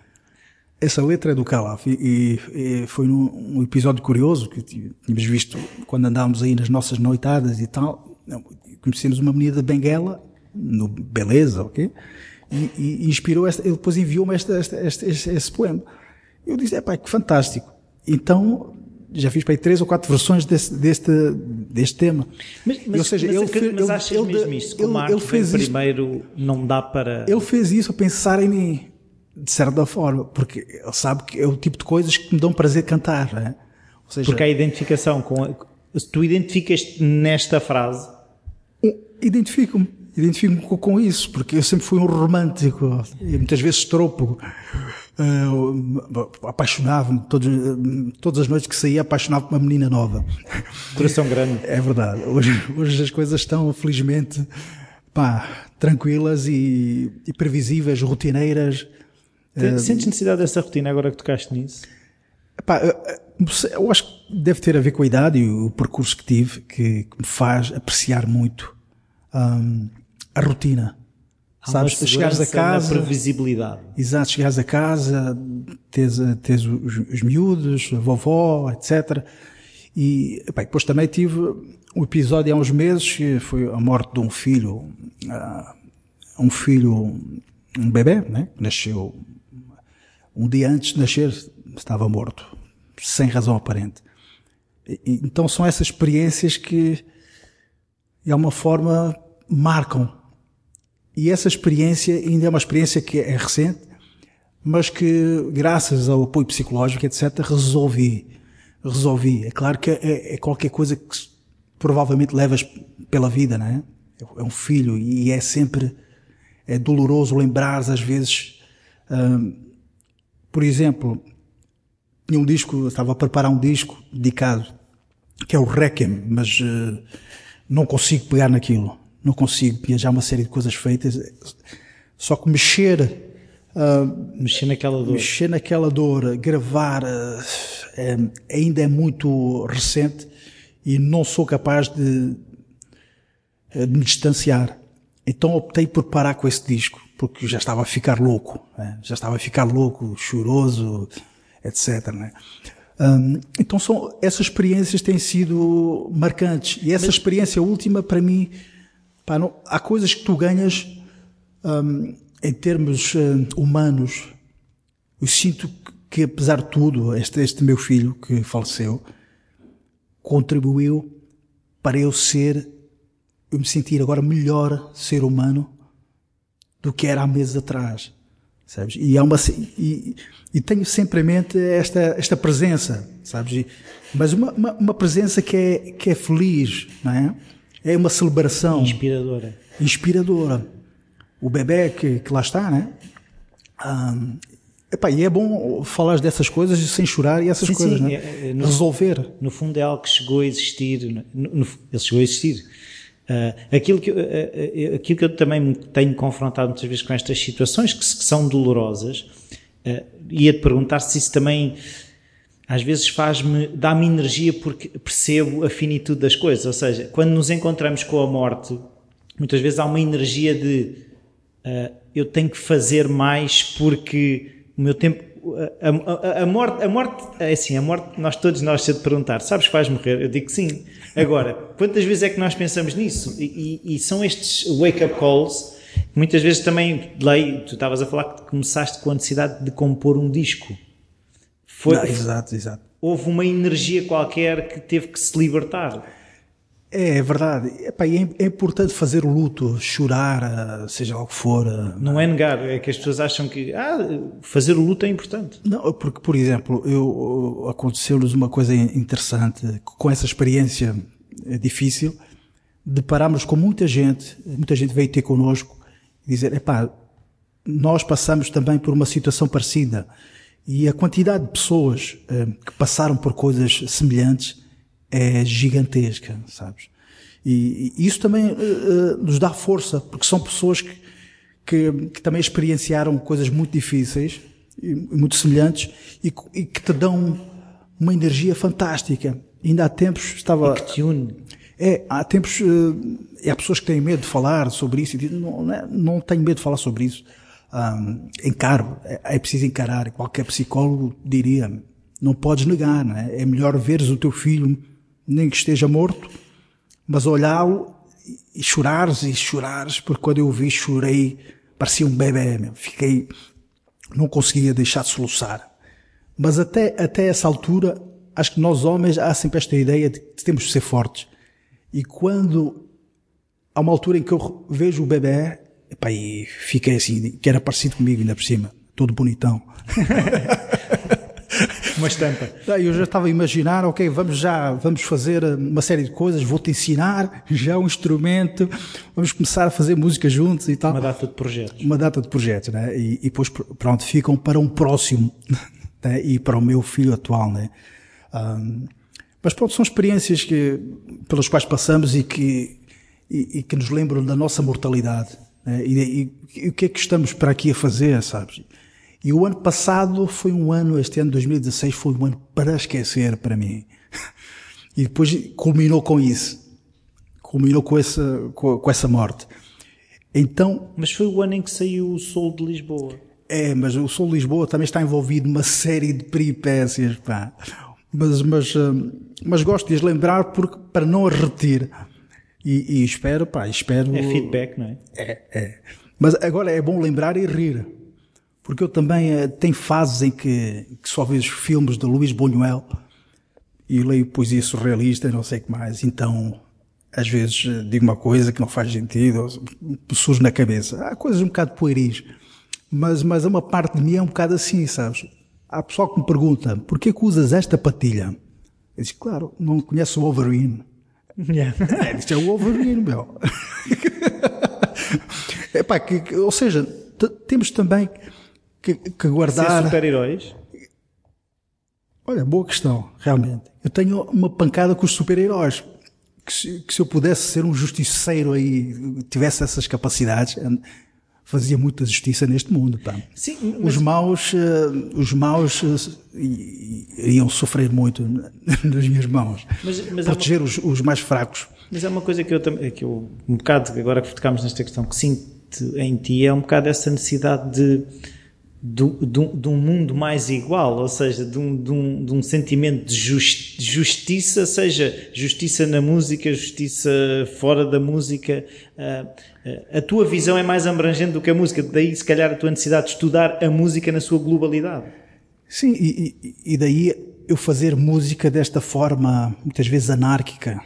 Essa letra é do Calaf e, e, foi num um episódio curioso que tínhamos visto quando andávamos aí nas nossas noitadas e tal conhecemos uma menina de Benguela, no Beleza, ok? E, e inspirou, esta, ele depois enviou-me esta, esta, este, esse poema. Eu disse, é pá, que fantástico. Então, já fiz para aí três ou quatro versões desse, deste, deste tema. Mas, mas, ou seja, mas, ele, fez, mas achas ele, mesmo isto? Como ele, ele fez primeiro, não dá para... Ele fez isso a pensar em mim, de certa forma, porque ele sabe que é o tipo de coisas que me dão prazer cantar, não é? Seja, porque há identificação com, tu identificas nesta frase? Identifico-me. Identifico-me com isso, porque eu sempre fui um romântico e muitas vezes trôpego. Uh, apaixonava-me todas as noites que saía apaixonava por uma menina nova coração grande é verdade hoje, hoje as coisas estão felizmente pá, tranquilas e, e previsíveis rotineiras Sentes necessidade dessa rotina agora que tocaste nisso? Epá, eu acho que deve ter a ver com a idade e o percurso que tive, que, que me faz apreciar muito um, a rotina. Há Sabes, chegares a casa. previsibilidade. Exato, chegares a casa, tens, tens os, os miúdos, a vovó, etc. E epá, depois também tive um episódio há uns meses que foi a morte de um filho, uh, um filho, um bebê, né? Que nasceu um dia antes de nascer, estava morto, sem razão aparente. Então são essas experiências que, de alguma forma, marcam. E essa experiência ainda é uma experiência que é recente, mas que, graças ao apoio psicológico, etc., resolvi. Resolvi. É claro que é, é qualquer coisa que provavelmente levas pela vida, não é? É um filho e é sempre é doloroso lembrar às vezes. Hum, por exemplo, tinha um disco, estava a preparar um disco dedicado, que é o Requiem, mas uh, não consigo pegar naquilo. Não consigo, tinha já uma série de coisas feitas. Só que mexer. Uh, mexer naquela dor. Mexer naquela dor, gravar, uh, é, ainda é muito recente e não sou capaz de, de me distanciar. Então optei por parar com esse disco, porque já estava a ficar louco, né? já estava a ficar louco, choroso, etc. Né? Um, então são, essas experiências têm sido marcantes. E essa Mas... experiência última, para mim, pá, não, há coisas que tu ganhas um, em termos uh, humanos. Eu sinto que, apesar de tudo, este, este meu filho que faleceu, contribuiu para eu ser, eu me sentir agora melhor ser humano do que era há meses atrás. Sabes? E, é uma, e, e tenho sempre em mente esta, esta presença, sabes? E, mas uma, uma, uma, presença que é, que é feliz, não é? É uma celebração. Inspiradora. Inspiradora. O bebê que, que lá está, né? Um, Epá, e é bom falar dessas coisas sem chorar e essas Sim, coisas, sim, né? é- é- no- Resolver. No fundo é algo que chegou a existir. No, no- ele chegou a existir. Ah, aquilo, que, ah, aquilo que eu também tenho confrontado muitas vezes com estas situações que, que são dolorosas, ah, ia-te perguntar se isso também às vezes faz-me, dá-me energia porque percebo a finitude das coisas. Ou seja, quando nos encontramos com a morte, muitas vezes há uma energia de ah, eu tenho que fazer mais porque o meu tempo. A- a- a morte, a morte, é assim, a morte, nós todos nós se eu te perguntar, sabes que vais morrer? Eu digo que sim. Agora, quantas vezes é que nós pensamos nisso? E, e- e são estes wake-up calls que muitas vezes também, leio, tu estavas a falar que começaste com a necessidade de compor um disco. Foi, Não, exato, exato. houve uma energia qualquer que teve que se libertar. É, é verdade. Epá, é, é importante fazer o luto, chorar, ah, seja lá o que for. ah. Não é negar, é que as pessoas acham que ah, fazer o luto é importante. Não, porque, por exemplo, eu, aconteceu-nos uma coisa interessante com essa experiência eh, difícil. Deparámos com muita gente, muita gente veio ter connosco e dizer: epá, nós passamos também por uma situação parecida. E a quantidade de pessoas que passaram por coisas semelhantes é gigantesca, sabes? E, e isso também eh, nos dá força, porque são pessoas que, que, que também experienciaram coisas muito difíceis e muito semelhantes e, que- e que te dão uma energia fantástica. Ainda há tempos estava. Que te une. É, há tempos, eh, há pessoas que têm medo de falar sobre isso e dizem, não, não, é- não tenho medo de falar sobre isso. Ahm, encaro, é, é preciso encarar. Qualquer psicólogo diria, não podes negar, não é? É melhor veres o teu filho, nem que esteja morto, mas olhá-lo e- chorares e chorares, porque quando eu o vi chorei, parecia um bebê, meu. fiquei, não conseguia deixar de soluçar. Mas até, até essa altura, acho que nós homens há sempre esta ideia de que temos de ser fortes. E quando há uma altura em que eu vejo o bebê, epá, e fiquei assim, que era parecido comigo ainda por cima, todo bonitão. Uma estampa. Eu já estava a imaginar, ok, vamos já, vamos fazer uma série de coisas, vou-te ensinar já um instrumento, vamos começar a fazer música juntos e tal. Uma data de projetos. Uma data de projetos, né? E, e depois, pronto, ficam para um próximo, né? E para o meu filho atual, né? Ahm, mas pronto, são experiências que, pelas quais passamos e que, e, e que nos lembram da nossa mortalidade, né? E, e- e o que é que estamos para aqui a fazer, sabes? E o ano passado foi um ano, este ano 2016 foi um ano para esquecer para mim. E depois culminou com isso. Culminou com essa, com, com essa morte. Então, Mas foi o ano em que saiu o Sol de Lisboa. é, mas o Sul de Lisboa também está envolvido numa série de peripécias, pá. Mas, mas, hum, mas gosto de as lembrar porque, para não as repetir. E, e espero, pá, espero. É feedback, não é? É, é. Mas agora é bom lembrar e rir. Porque eu também eh, tenho fases em que, que só vejo filmes de Luís Buñuel e leio poesia surrealista e não sei o que mais. Então, às vezes eh, digo uma coisa que não faz sentido, surge na cabeça. Há coisas um bocado pueris. Mas, mas uma parte de mim é um bocado assim, sabes? Há pessoal que me pergunta, porquê que usas esta patilha? Eu disse, claro, não conheço o Wolverine. É, isto é o Wolverine, meu. Epá, que, que- ou seja, temos também que, que Ser guardar. super-heróis. Olha, boa questão, realmente. Eu tenho uma pancada com os super-heróis. Que se, que se eu pudesse ser um justiceiro aí, tivesse essas capacidades, eh, fazia muita justiça neste mundo. Pá. Sim, Os maus, eh, os maus eh, i- i- iriam sofrer muito nas minhas mãos. Mas- mas há uma- Proteger os, os mais fracos. Mas é uma coisa que eu também, que eu, um bocado, agora que tocámos nesta questão, que sinto em ti, é um bocado essa necessidade de, de, um- mundo mais igual, ou seja, de um, de um, de um sentimento de jus- de justiça, seja justiça na música, justiça fora da música. Ah, a tua visão é mais abrangente do que a música, daí se calhar a tua necessidade de estudar a música na sua globalidade. Sim, e- e daí eu fazer música desta forma, muitas vezes anárquica.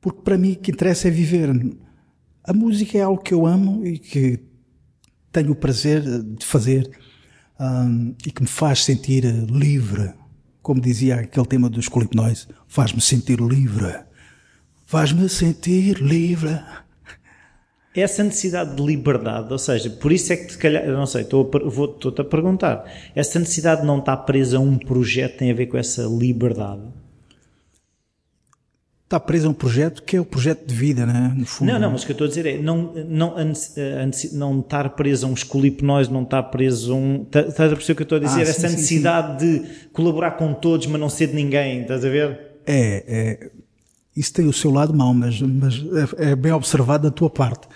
Porque para mim o que interessa é viver. A música é algo que eu amo e que tenho o prazer de fazer hum, e que me faz sentir livre. Como dizia aquele tema dos Clip Noise, faz-me sentir livre. Faz-me sentir livre. essa necessidade de liberdade, ou seja, por isso é que se calhar, não sei, estou a, estou-te a perguntar, essa necessidade de não estar presa a um projeto tem a ver com essa liberdade? Está presa a um projeto que é o projeto de vida, né? no fundo. Não, não, mas o que eu estou a dizer é não, não, não estar preso a um escolipnose, não estar preso a um. Estás a perceber o que eu estou a dizer? Ah, essa sim, necessidade sim, sim. de colaborar com todos, mas não ser de ninguém, estás a ver? É, é isso tem o seu lado mau, mas, mas é, é bem observado da tua parte.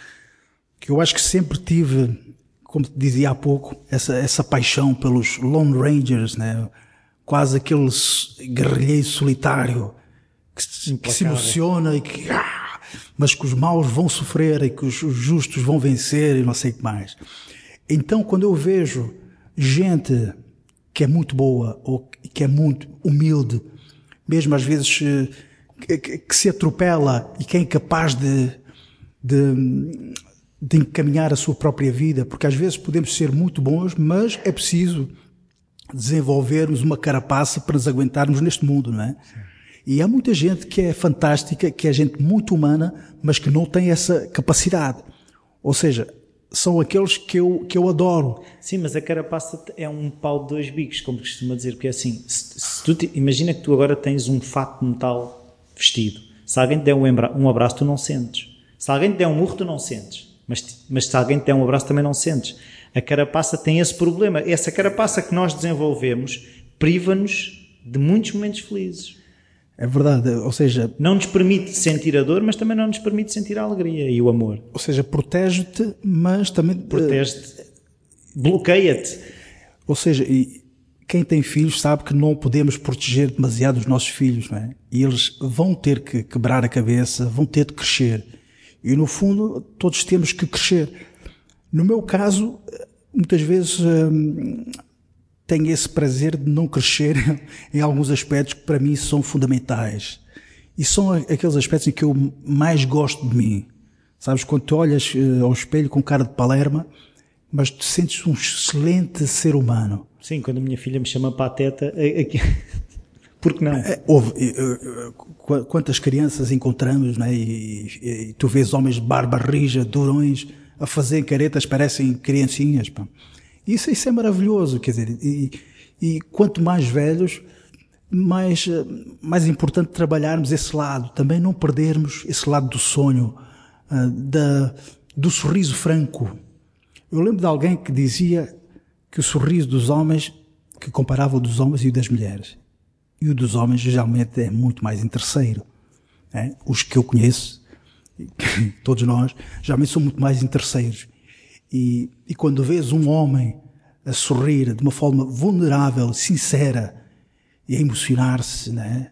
Que eu acho que sempre tive, como te dizia há pouco, essa, essa paixão pelos Lone Rangers, né? quase aquele guerrilheiro solitário que, que se emociona e que, ah, mas que os maus vão sofrer e que os, os justos vão vencer e não sei o que mais. Então, quando eu vejo gente que é muito boa ou que é muito humilde, mesmo às vezes eh, que, que se atropela e que é incapaz de, de, de encaminhar a sua própria vida, porque às vezes podemos ser muito bons, mas é preciso desenvolvermos uma carapaça para nos aguentarmos neste mundo, não é? Sim. E há muita gente que é fantástica, que é gente muito humana, mas que não tem essa capacidade. Ou seja, são aqueles que eu, que eu adoro. Sim, mas a carapaça é um pau de dois bicos, como costuma dizer, porque é assim, se, se tu te, imagina que tu agora tens um fato metal vestido. Se alguém te der um abraço, tu não sentes. Se alguém te der um murro, tu não sentes. Mas, mas se alguém te der um abraço, também não sentes. A carapaça tem esse problema. Essa carapaça que nós desenvolvemos priva-nos de muitos momentos felizes. É verdade, ou seja... Não nos permite sentir a dor, mas também não nos permite sentir a alegria e o amor. Ou seja, protege-te, mas também... Protege-te, bloqueia-te. Ou seja, quem tem filhos sabe que não podemos proteger demasiado os nossos filhos, não é? E eles vão ter que quebrar a cabeça, vão ter de crescer. E no fundo, todos temos que crescer. No meu caso, muitas vezes hum, tenho esse prazer de não crescer em alguns aspectos que para mim são fundamentais. E são aqueles aspectos em que eu mais gosto de mim. Sabes, quando tu olhas eh, ao espelho com cara de palerma, mas te sentes um excelente ser humano. Sim, quando a minha filha me chama pateta, é, é por que não? É, houve, quantas crianças encontramos, né? E, e, e, tu vês homens de barba rija, durões, a fazer caretas, parecem criancinhas. Pá. Isso, isso é maravilhoso, quer dizer, e, e quanto mais velhos, mais, mais importante trabalharmos esse lado, também não perdermos esse lado do sonho, ah, da, do sorriso franco. Eu lembro de alguém que dizia que o sorriso dos homens, que comparava o dos homens e o das mulheres. E o dos homens geralmente é muito mais interesseiro. É? Os que eu conheço, todos nós, geralmente são muito mais interesseiros. E, e quando vês um homem a sorrir de uma forma vulnerável, sincera e a emocionar-se, né?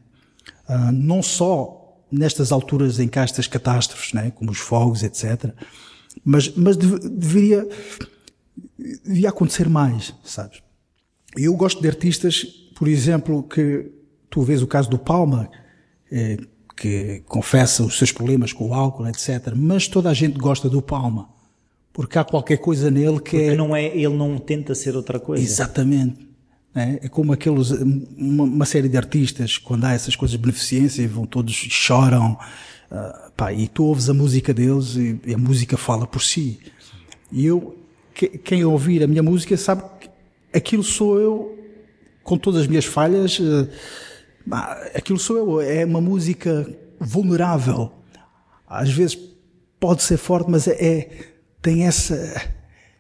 Uh, não só nestas alturas em que há estas catástrofes, né? como os fogos, etc., mas, mas deveria devia acontecer mais, sabes? Eu gosto de artistas, por exemplo, que tu vês o caso do Palma, eh, que confessa os seus problemas com o álcool, etc. Mas toda a gente gosta do Palma, porque há qualquer coisa nele que porque é... não é, ele não tenta ser outra coisa. Exatamente. É, é como aqueles, uma, uma, série de artistas, quando há essas coisas de beneficência, vão todos choram, uh, pá, e tu ouves a música deles e, e a música fala por si. E eu, quem ouvir a minha música sabe que aquilo sou eu, com todas as minhas falhas, eh, aquilo sou eu. É uma música vulnerável. Às vezes pode ser forte, mas é, é tem essa,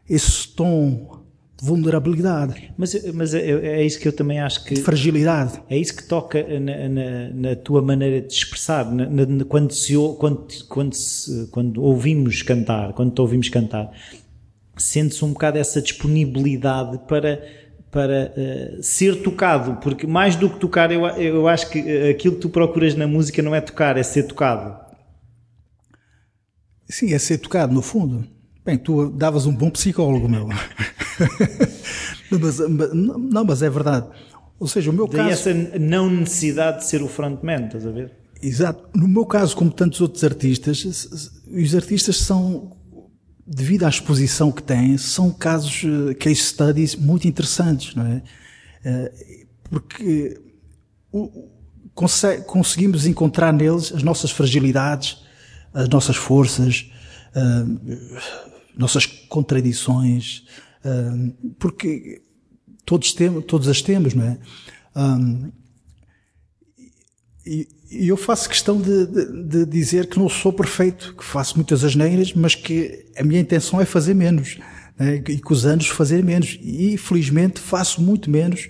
esse tom de vulnerabilidade. Mas, mas é, é, isso que eu também acho que. De fragilidade. É isso que toca na, na, na tua maneira de expressar. Na, quando, se, quando, quando, se, quando ouvimos cantar, quando te ouvimos cantar, sente-se um bocado essa disponibilidade para, para uh, ser tocado, porque mais do que tocar, eu, eu acho que eh, aquilo que tu procuras na música não é tocar, é ser tocado. Sim, é ser tocado, no fundo. Bem, tu davas um bom psicólogo, meu. não, mas, não, mas é verdade. Ou seja, o meu Daí caso. essa não necessidade de ser o frontman, estás a ver? Exato. No meu caso, como tantos outros artistas, os artistas são devido à exposição que têm, são casos, eh, case studies muito interessantes, não é? Eh, porque conseguimos encontrar neles as nossas fragilidades, as nossas forças, nossas contradições, porque todos, temos, todos as temos, não é? E, eu faço questão de, de, de, dizer que não sou perfeito, que faço muitas asneiras, mas que a minha intenção é fazer menos. Né? E com os anos fazer menos. E felizmente faço muito menos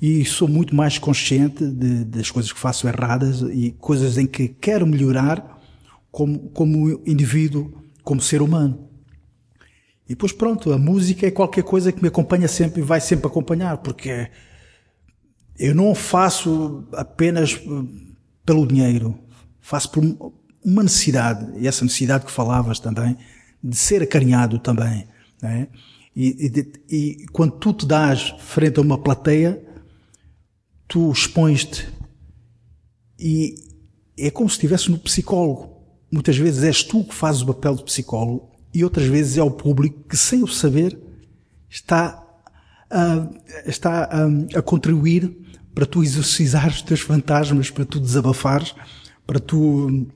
e sou muito mais consciente de, das coisas que faço erradas e coisas em que quero melhorar como, como indivíduo, como ser humano. E depois pronto, a música é qualquer coisa que me acompanha sempre e vai sempre acompanhar, porque eu não faço apenas pelo dinheiro, faço por uma necessidade, e essa necessidade que falavas também, de ser acarinhado também. Né? E, e, e quando tu te dás frente a uma plateia, tu expões-te e é como se estivesse no psicólogo. Muitas vezes és tu que fazes o papel de psicólogo e outras vezes é o público que, sem o saber, está a, está a, a contribuir para tu exorcizar os teus fantasmas, para tu desabafares, para tu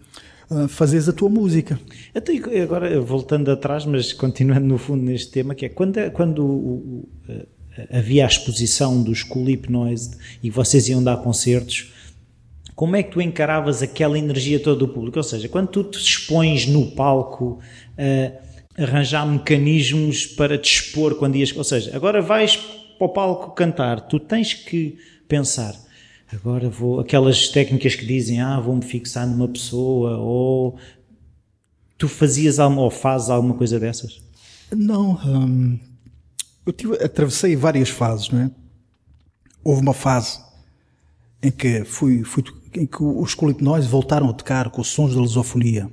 uh, fazeres a tua música. Até agora, voltando atrás, mas continuando no fundo neste tema, que é quando, quando o, o, havia a exposição dos Cool e vocês iam dar concertos, como é que tu encaravas aquela energia toda do público? Ou seja, quando tu te expões no palco, uh, arranjar mecanismos para te expor quando ias. Ou seja, agora vais para o palco cantar, tu tens que pensar. Agora vou. Aquelas técnicas que dizem, ah, vou-me fixar numa pessoa, ou. Tu fazias alguma, ou fazes alguma coisa dessas? Não. Hum, eu tive, atravessei várias fases, não é? Houve uma fase em que fui, fui em que os colipnóis voltaram a tocar com os sons da lusofonia.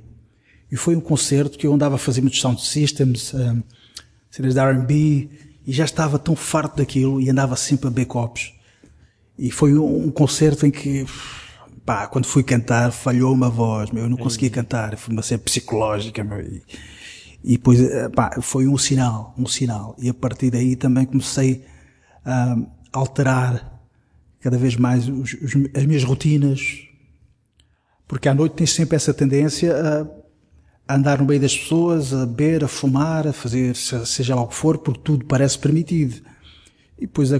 E foi um concerto que eu andava a fazer muitos sound systems, um, cenas de R&B, e já estava tão farto daquilo e andava sempre a backups. E foi um, um concerto em que, pá, quando fui cantar, falhou-me a voz, meu, eu não conseguia cantar, foi uma cena psicológica, meu, e, e depois, eh, pá, foi um sinal, um sinal. E a partir daí também comecei a alterar cada vez mais os, os, as minhas rotinas, porque à noite tens sempre essa tendência a andar no meio das pessoas, a beber, a fumar, a fazer seja lá o que for, porque tudo parece permitido. E depois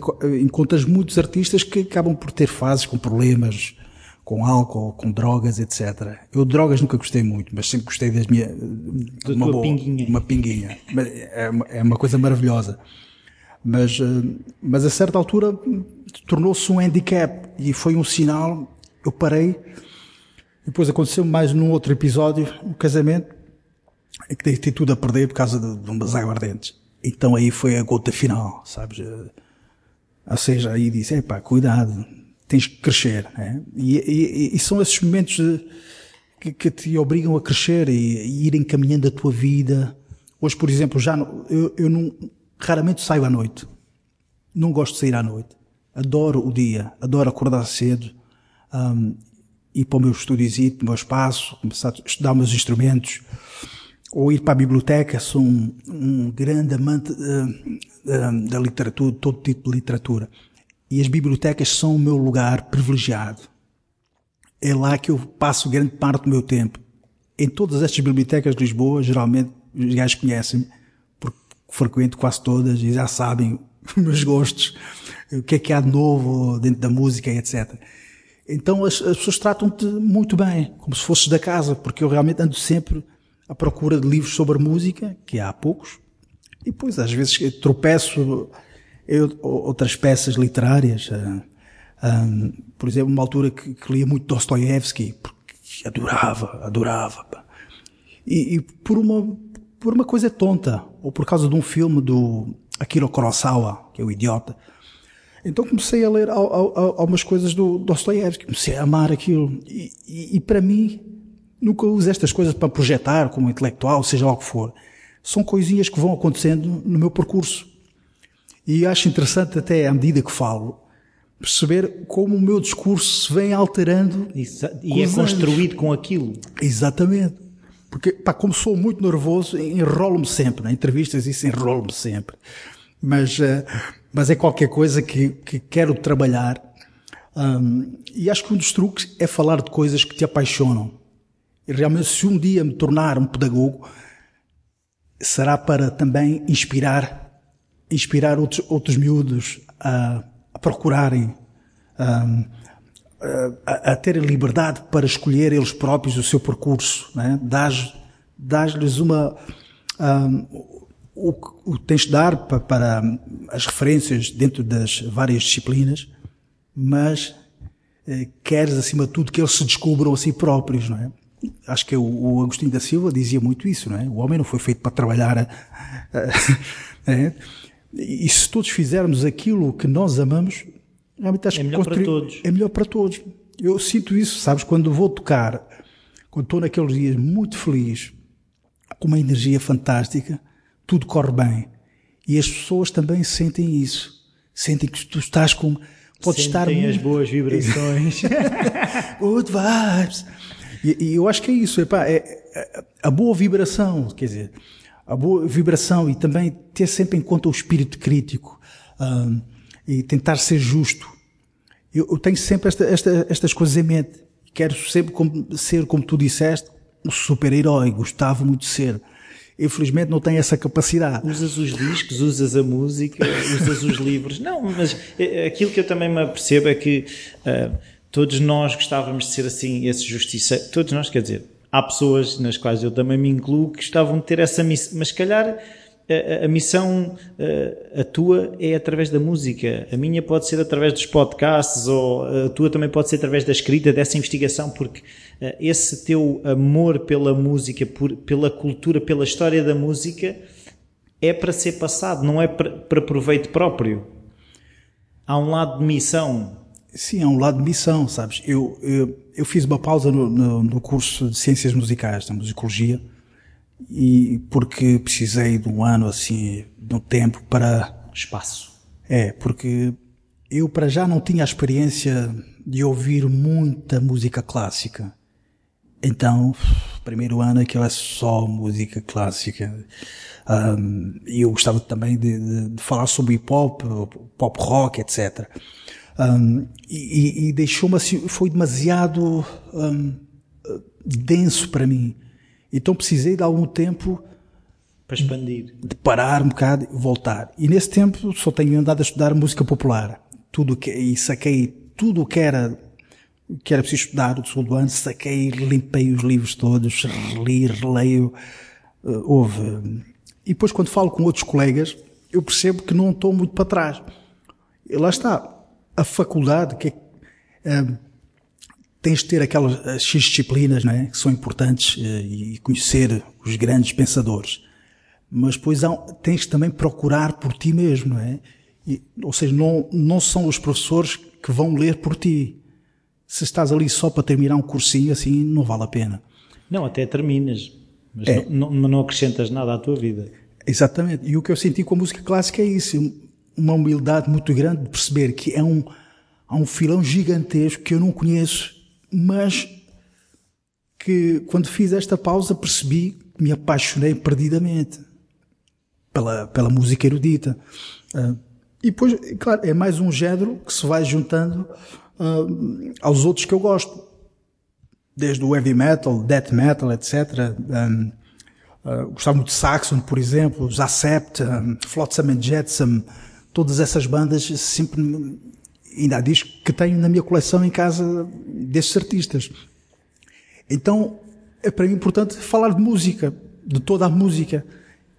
encontras muitos artistas que acabam por ter fases com problemas, com álcool, com drogas, etc. Eu drogas nunca gostei muito, mas sempre gostei das minhas... Da uma boa, pinguinha. Uma pinguinha. É uma, é uma coisa maravilhosa. Mas, eh, mas a certa altura tornou-se um handicap e foi um sinal, eu parei, depois aconteceu mais num outro episódio, um casamento, em que dei tudo a perder por causa de, de umas aguardentes. Então aí foi a gota final, sabes? Eh, ou seja, aí disse, epá, cuidado, tens que crescer. Né? E, e, e, são esses momentos que, que, te obrigam a crescer e, e, ir encaminhando a tua vida. Hoje, por exemplo, já eu, eu não, raramente saio à noite. Não gosto de sair à noite. Adoro o dia, adoro acordar cedo, um, ir para o meu estúdiozinho, para o meu espaço, começar a estudar meus instrumentos, ou ir para a biblioteca. Sou um, um grande amante uh, da literatura, todo tipo de literatura. E as bibliotecas são o meu lugar privilegiado. É lá que eu passo grande parte do meu tempo. Em todas estas bibliotecas de Lisboa, geralmente os gajos conhecem-me, porque frequento quase todas e já sabem meus gostos, o que é que há de novo dentro da música, etc. Então as, as pessoas tratam-te muito bem, como se fosses da casa, porque eu realmente ando sempre à procura de livros sobre música, que há poucos, e depois às vezes tropeço outras peças literárias, uh, ah, um, ah, por exemplo, uma altura que, que lia muito Dostoiévski, porque adorava, adorava. E, e, por uma por uma coisa tonta, ou por causa de um filme do Akira Kurosawa, que é o Idiota. Então comecei a ler algumas coisas do Dostoiévski, comecei a amar aquilo. E, e, e para mim, nunca uso estas coisas para projetar como intelectual, seja lá o que for. São coisinhas que vão acontecendo no meu percurso. E acho interessante até à medida que falo, perceber como o meu discurso se vem alterando. E é construído anos. com aquilo. Exatamente. Porque, pá, como sou muito nervoso, enrolo-me sempre. Em entrevistas isso enrolo-me sempre. Mas, uh, mas é qualquer coisa que, que quero trabalhar. Um, e acho que um dos truques é falar de coisas que te apaixonam. E realmente, se um dia me tornar um pedagogo, será para também inspirar, inspirar outros, outros miúdos a, a procurarem, a, a, a terem liberdade para escolher eles próprios o seu percurso, né? dás-lhes uma, um, o que tens de dar para, para, as referências dentro das várias disciplinas, mas eh, queres acima de tudo que eles se descubram a si próprios, não é? Acho que o, o Agostinho da Silva dizia muito isso, não é? O homem não foi feito para trabalhar. é? E se todos fizermos aquilo que nós amamos, realmente acho é melhor para todos. É melhor para todos. Eu sinto isso, sabes, quando vou tocar, quando estou naqueles dias muito feliz, com uma energia fantástica, tudo corre bem. E as pessoas também sentem isso. Sentem que tu estás com. Podes estar muito... as boas vibrações. Good vibes. E, e, eu acho que é isso. Epá, é, é, a boa vibração, quer dizer, a boa vibração e também ter sempre em conta o espírito crítico um, e tentar ser justo. Eu, eu tenho sempre esta, esta, estas coisas em mente. Quero sempre como, ser, como tu disseste, um super-herói. Gostava muito de ser infelizmente não tem essa capacidade. Usas os discos, usas a música, usas os livros. Não, mas eh, aquilo que eu também me apercebo é que uh, todos nós gostávamos de ser assim, esse justiça. Todos nós, quer dizer, há pessoas nas quais eu também me incluo que gostavam de ter essa missão, mas se calhar a, a, missão a tua é através da música, a minha pode ser através dos podcasts, ou a tua também pode ser através da escrita, dessa investigação, porque esse teu amor pela música, por, pela cultura, pela história da música, é para ser passado, não é para, para proveito próprio. Há um lado de missão. Sim, há um lado de missão, sabes? Eu, eu, eu fiz uma pausa no, no, no curso de Ciências Musicais, da Musicologia, e porque precisei de um ano assim, de um tempo para espaço. É, porque eu para já não tinha a experiência de ouvir muita música clássica. Então, primeiro ano aquilo é só música clássica. Um, eu gostava também de, de, de, falar sobre hip hop, pop rock, etc. Um, e, e deixou-me assim, foi demasiado um, denso para mim. Então precisei de algum tempo para expandir, de parar um bocado e voltar. E nesse tempo só tenho andado a estudar música popular. Tudo que e saquei tudo o que era que era preciso estudar do segundo ano, saquei, limpei os livros todos, reli, releio, uh, houve. E depois quando falo com outros colegas, eu percebo que não estou muito para trás. E lá está. A faculdade, que é, uh, tens de ter aquelas eh, X disciplinas né, que são importantes uh, e conhecer os grandes pensadores. Mas depois há, tens de também procurar por ti mesmo, não é? E, ou seja, não, não são os professores que vão ler por ti. Se estás ali só para terminar um cursinho, assim, não vale a pena. Não, até terminas, mas é. não, não, não acrescentas nada à tua vida. Exatamente. E o que eu senti com a música clássica é isso, uma humildade muito grande de perceber que é um, há um filão gigantesco que eu não conheço mas que quando fiz esta pausa percebi que me apaixonei perdidamente pela, pela música erudita. Uh, e depois, claro, é mais um género que se vai juntando uh, aos outros que eu gosto. Desde o heavy metal, death metal, etc. Um, uh, gostava muito de Saxon, por exemplo, Zacept, um, Flotsam and Jetsam, todas essas bandas sempre ainda há discos que tenho na minha coleção em casa desses artistas. Então, é para mim importante falar de música, de toda a música.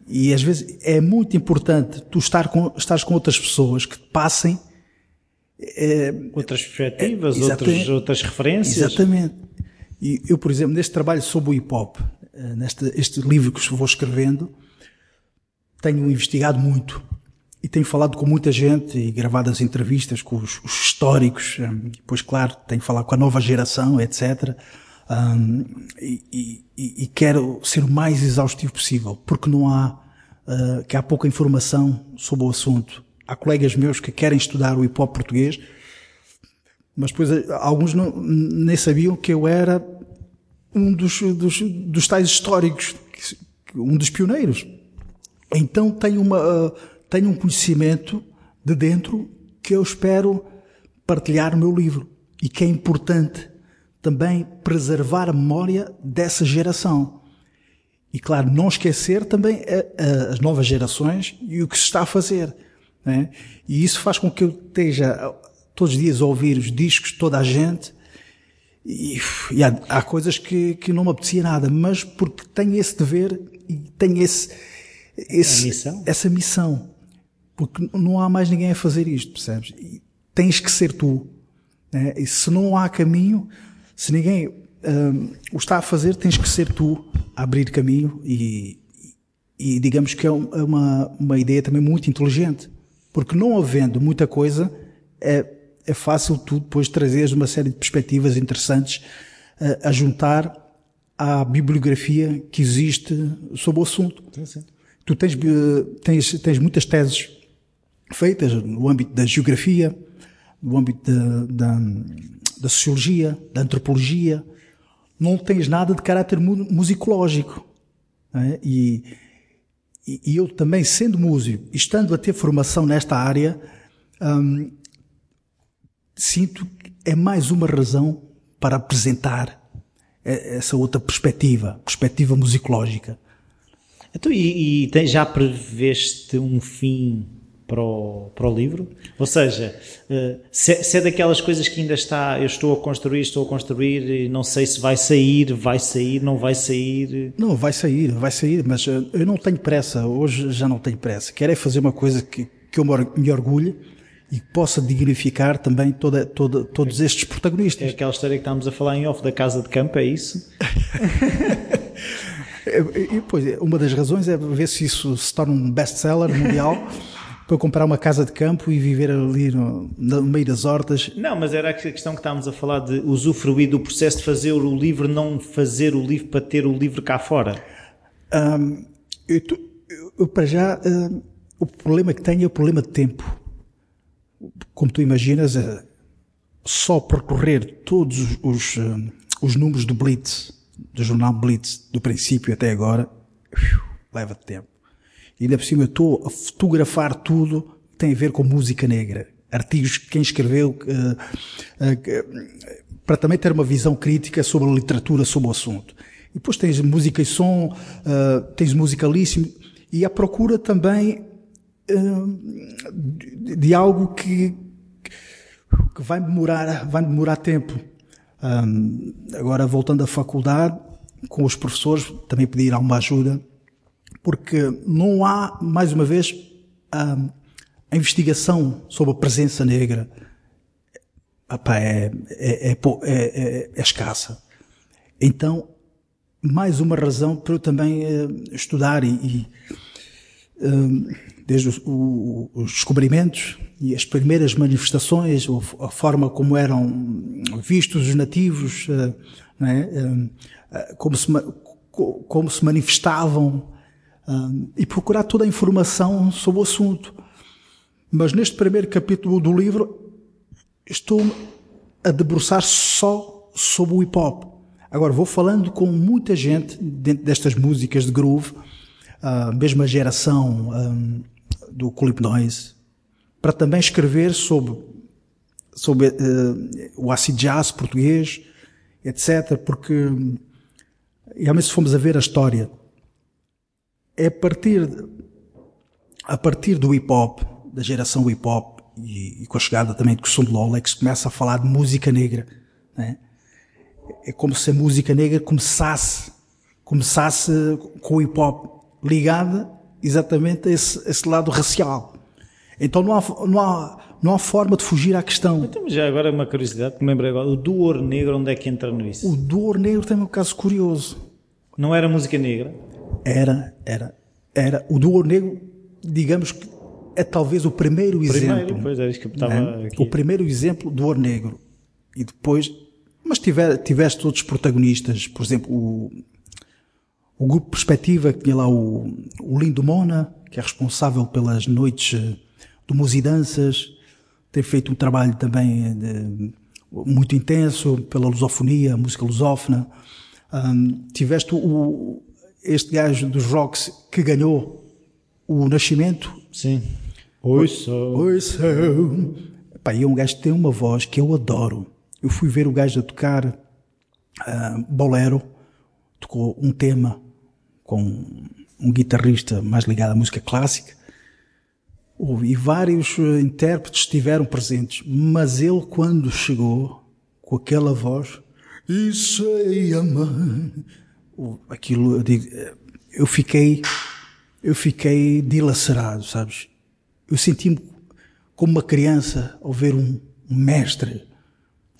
E às vezes é muito importante tu estar com, estares com outras pessoas que te passem é, outras perspectivas, é, outras, outras referências. Exatamente. E eu, por exemplo, neste trabalho sobre o hip hop, eh, neste este livro que vou escrevendo, tenho investigado muito e tenho falado com muita gente e gravado as entrevistas com os, os históricos, um, depois, claro, tenho falado com a nova geração, etc. Um, e, e, e, quero ser o mais exaustivo possível, porque não há, uh, que há pouca informação sobre o assunto. Há colegas meus que querem estudar o hip hop português, mas depois uh, alguns não, nem sabiam que eu era um dos, dos, dos tais históricos, um dos pioneiros. Então tenho uma, uh, tenho um conhecimento de dentro que eu espero partilhar no meu livro e que é importante também preservar a memória dessa geração. E claro, não esquecer também a, a, as novas gerações e o que se está a fazer. Né? E isso faz com que eu esteja todos os dias a ouvir os discos de toda a gente e, e há, há, coisas que, que não me apetecia nada, mas porque tenho esse dever e tenho esse, esse missão. essa missão. Porque não há mais ninguém a fazer isto, percebes? E tens que ser tu. Né? E se não há caminho, se ninguém um, o está a fazer, tens que ser tu a abrir caminho e, e digamos que é, é uma, uma ideia também muito inteligente. Porque não havendo muita coisa, é, é fácil tu depois trazeres uma série de perspectivas interessantes a, a juntar à bibliografia que existe sobre o assunto. Sim, sim. Tu tens, tens, tens muitas teses feitas no âmbito da geografia, no âmbito da, da, da sociologia, da antropologia. Não tens nada de caráter musicológico. É? E, e, eu também, sendo músico, estando a ter formação nesta área, hum, sinto que é mais uma razão para apresentar essa outra perspectiva, perspectiva musicológica. Então, e, e já preveste um fim para o, para o livro? Ou seja, eh, se, se, é daquelas coisas que ainda está, eu estou a construir, estou a construir, não sei se vai sair, vai sair, não vai sair. Não, vai sair, vai sair, mas eh, eu não tenho pressa, hoje já não tenho pressa. Quero é fazer uma coisa que, que eu me orgulhe e que possa dignificar também toda, toda, todos estes protagonistas. É aquela história que estávamos a falar em off da casa de campo, é isso? e, pois, uma das razões é ver se isso se torna um best-seller mundial. para comprar uma casa de campo e viver ali no, no, meio das hortas. Não, mas era a questão que estávamos a falar de usufruir do processo de fazer o livro, não fazer o livro para ter o livro cá fora. Um, eu, eu, para já, um, o problema que tenho é o problema de tempo como tu imaginas, é só percorrer todos os, os números do Blitz, do jornal Blitz, do princípio até agora, leva tempo. E ainda por cima eu estou a fotografar tudo que tem a ver com música negra. Artigos que quem escreveu, uh, uh, para também ter uma visão crítica sobre a literatura, sobre o assunto. E depois tens música e som, uh, tens musicalíssimo, e a procura também de, de algo que, que vai demorar, vai demorar tempo. Um, agora, voltando à faculdade, com os professores, também pedir alguma ajuda, porque não há, mais uma vez, a, a investigação sobre a presença negra Epá, é, é, é, é, é, escassa. Então, mais uma razão para eu também uh, estudar e, e uh, desde os descobrimentos e as primeiras manifestações, a forma como eram vistos os nativos, eh, é? Eh, eh, como, se, como se manifestavam, e procurar toda a informação sobre o assunto. Mas neste primeiro capítulo do livro, estou a debruçar só sobre o hip hop. Agora, vou falando com muita gente dentro destas músicas de groove, a mesma geração, do Clip Noise, para também escrever sobre, sobre uh, o acid jazz português, etc. Porque, realmente, se formos a ver a história, é a partir, a partir do hip hop, da geração hip hop, e, e com a chegada também de Lola, que se começa a falar de música negra. Né? É como se a música negra começasse, começasse com o hip hop ligada exatamente esse, esse lado racial. Então não há, não, há, não há forma de fugir à questão. Então, já agora uma curiosidade que me lembrei agora, o Duor Negro onde é que entra nisso? O Duor Negro tem um caso curioso. Não era música negra? Era, era. Era. O Duor Negro, digamos que é talvez o primeiro, primeiro exemplo. Pois era isso que estava né? O primeiro exemplo do Ouro Negro. E depois, mas tiver, tiveste outros protagonistas, por exemplo, o, o grupo Perspectiva, que tinha lá o, o Lindo Mona, que é responsável pelas noites eh, de musidanças, tem feito um trabalho também eh, de, muito intenso pela lusofonia, música lusófona. Um, tiveste o, este gajo dos rocks que ganhou o Nascimento. Sim. Oi, sou. Oi, sou. Pá, e é um gajo que tem uma voz que eu adoro. Eu fui ver o gajo a tocar uh, bolero, tocou um tema com um guitarrista mais ligado à música clássica. E vários eh, intérpretes estiveram presentes, mas ele, quando chegou, com aquela voz, e sei amar, aquilo, eu digo, eh, eu fiquei, eu fiquei dilacerado, sabes? Eu senti-me como uma criança ao ver um, mestre,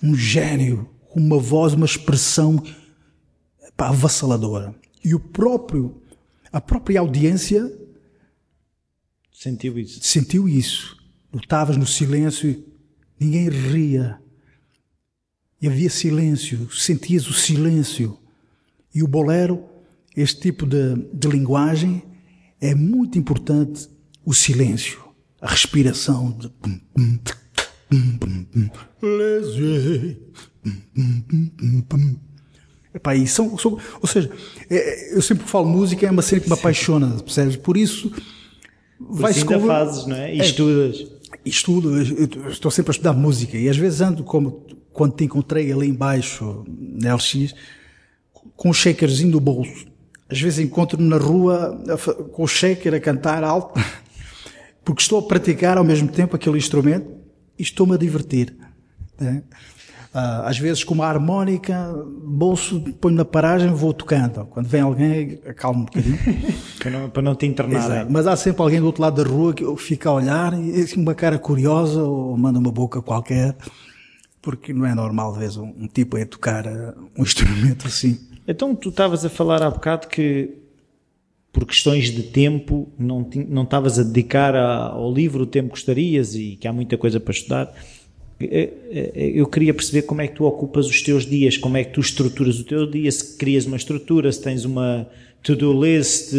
um gênio, uma voz, uma expressão pá, avassaladora. E o próprio, a própria audiência sentiu isso. Sentiu isso. Estavas no silêncio, ninguém ria. E havia silêncio, sentias o silêncio. E o bolero, este tipo de, de linguagem, é muito importante o silêncio, a respiração. De... Epá, e são, são, ou seja, é, eu sempre falo música é uma cena que me apaixona, percebes? Por isso vai-se com... fases, não é? E é, estudas. Estudo, eu estou sempre a estudar música e às vezes ando como quando te encontrei ali embaixo na LX com um shakerzinho no bolso. Às vezes encontro-me na rua com o shaker a cantar alto porque estou a praticar ao mesmo tempo aquele instrumento e estou-me a divertir. Né? Ah, às vezes com uma harmónica, bolso, ponho na paragem, vou tocando. Quando vem alguém, acalmo um bocadinho. para, não, para não te internar. Mas há sempre alguém do outro lado da rua que fica a olhar e assim, uma cara curiosa ou manda uma boca qualquer. Porque não é normal, às vezes, um, um tipo a tocar uh, um instrumento assim. Então, tu estavas a falar há bocado que por questões de tempo não, não estavas a dedicar ao livro o tempo que gostarias e que há muita coisa para estudar. É, é, eu queria perceber como é que tu ocupas os teus dias, como é que tu estruturas o teu dia, se crias uma estrutura, se tens uma to-do list,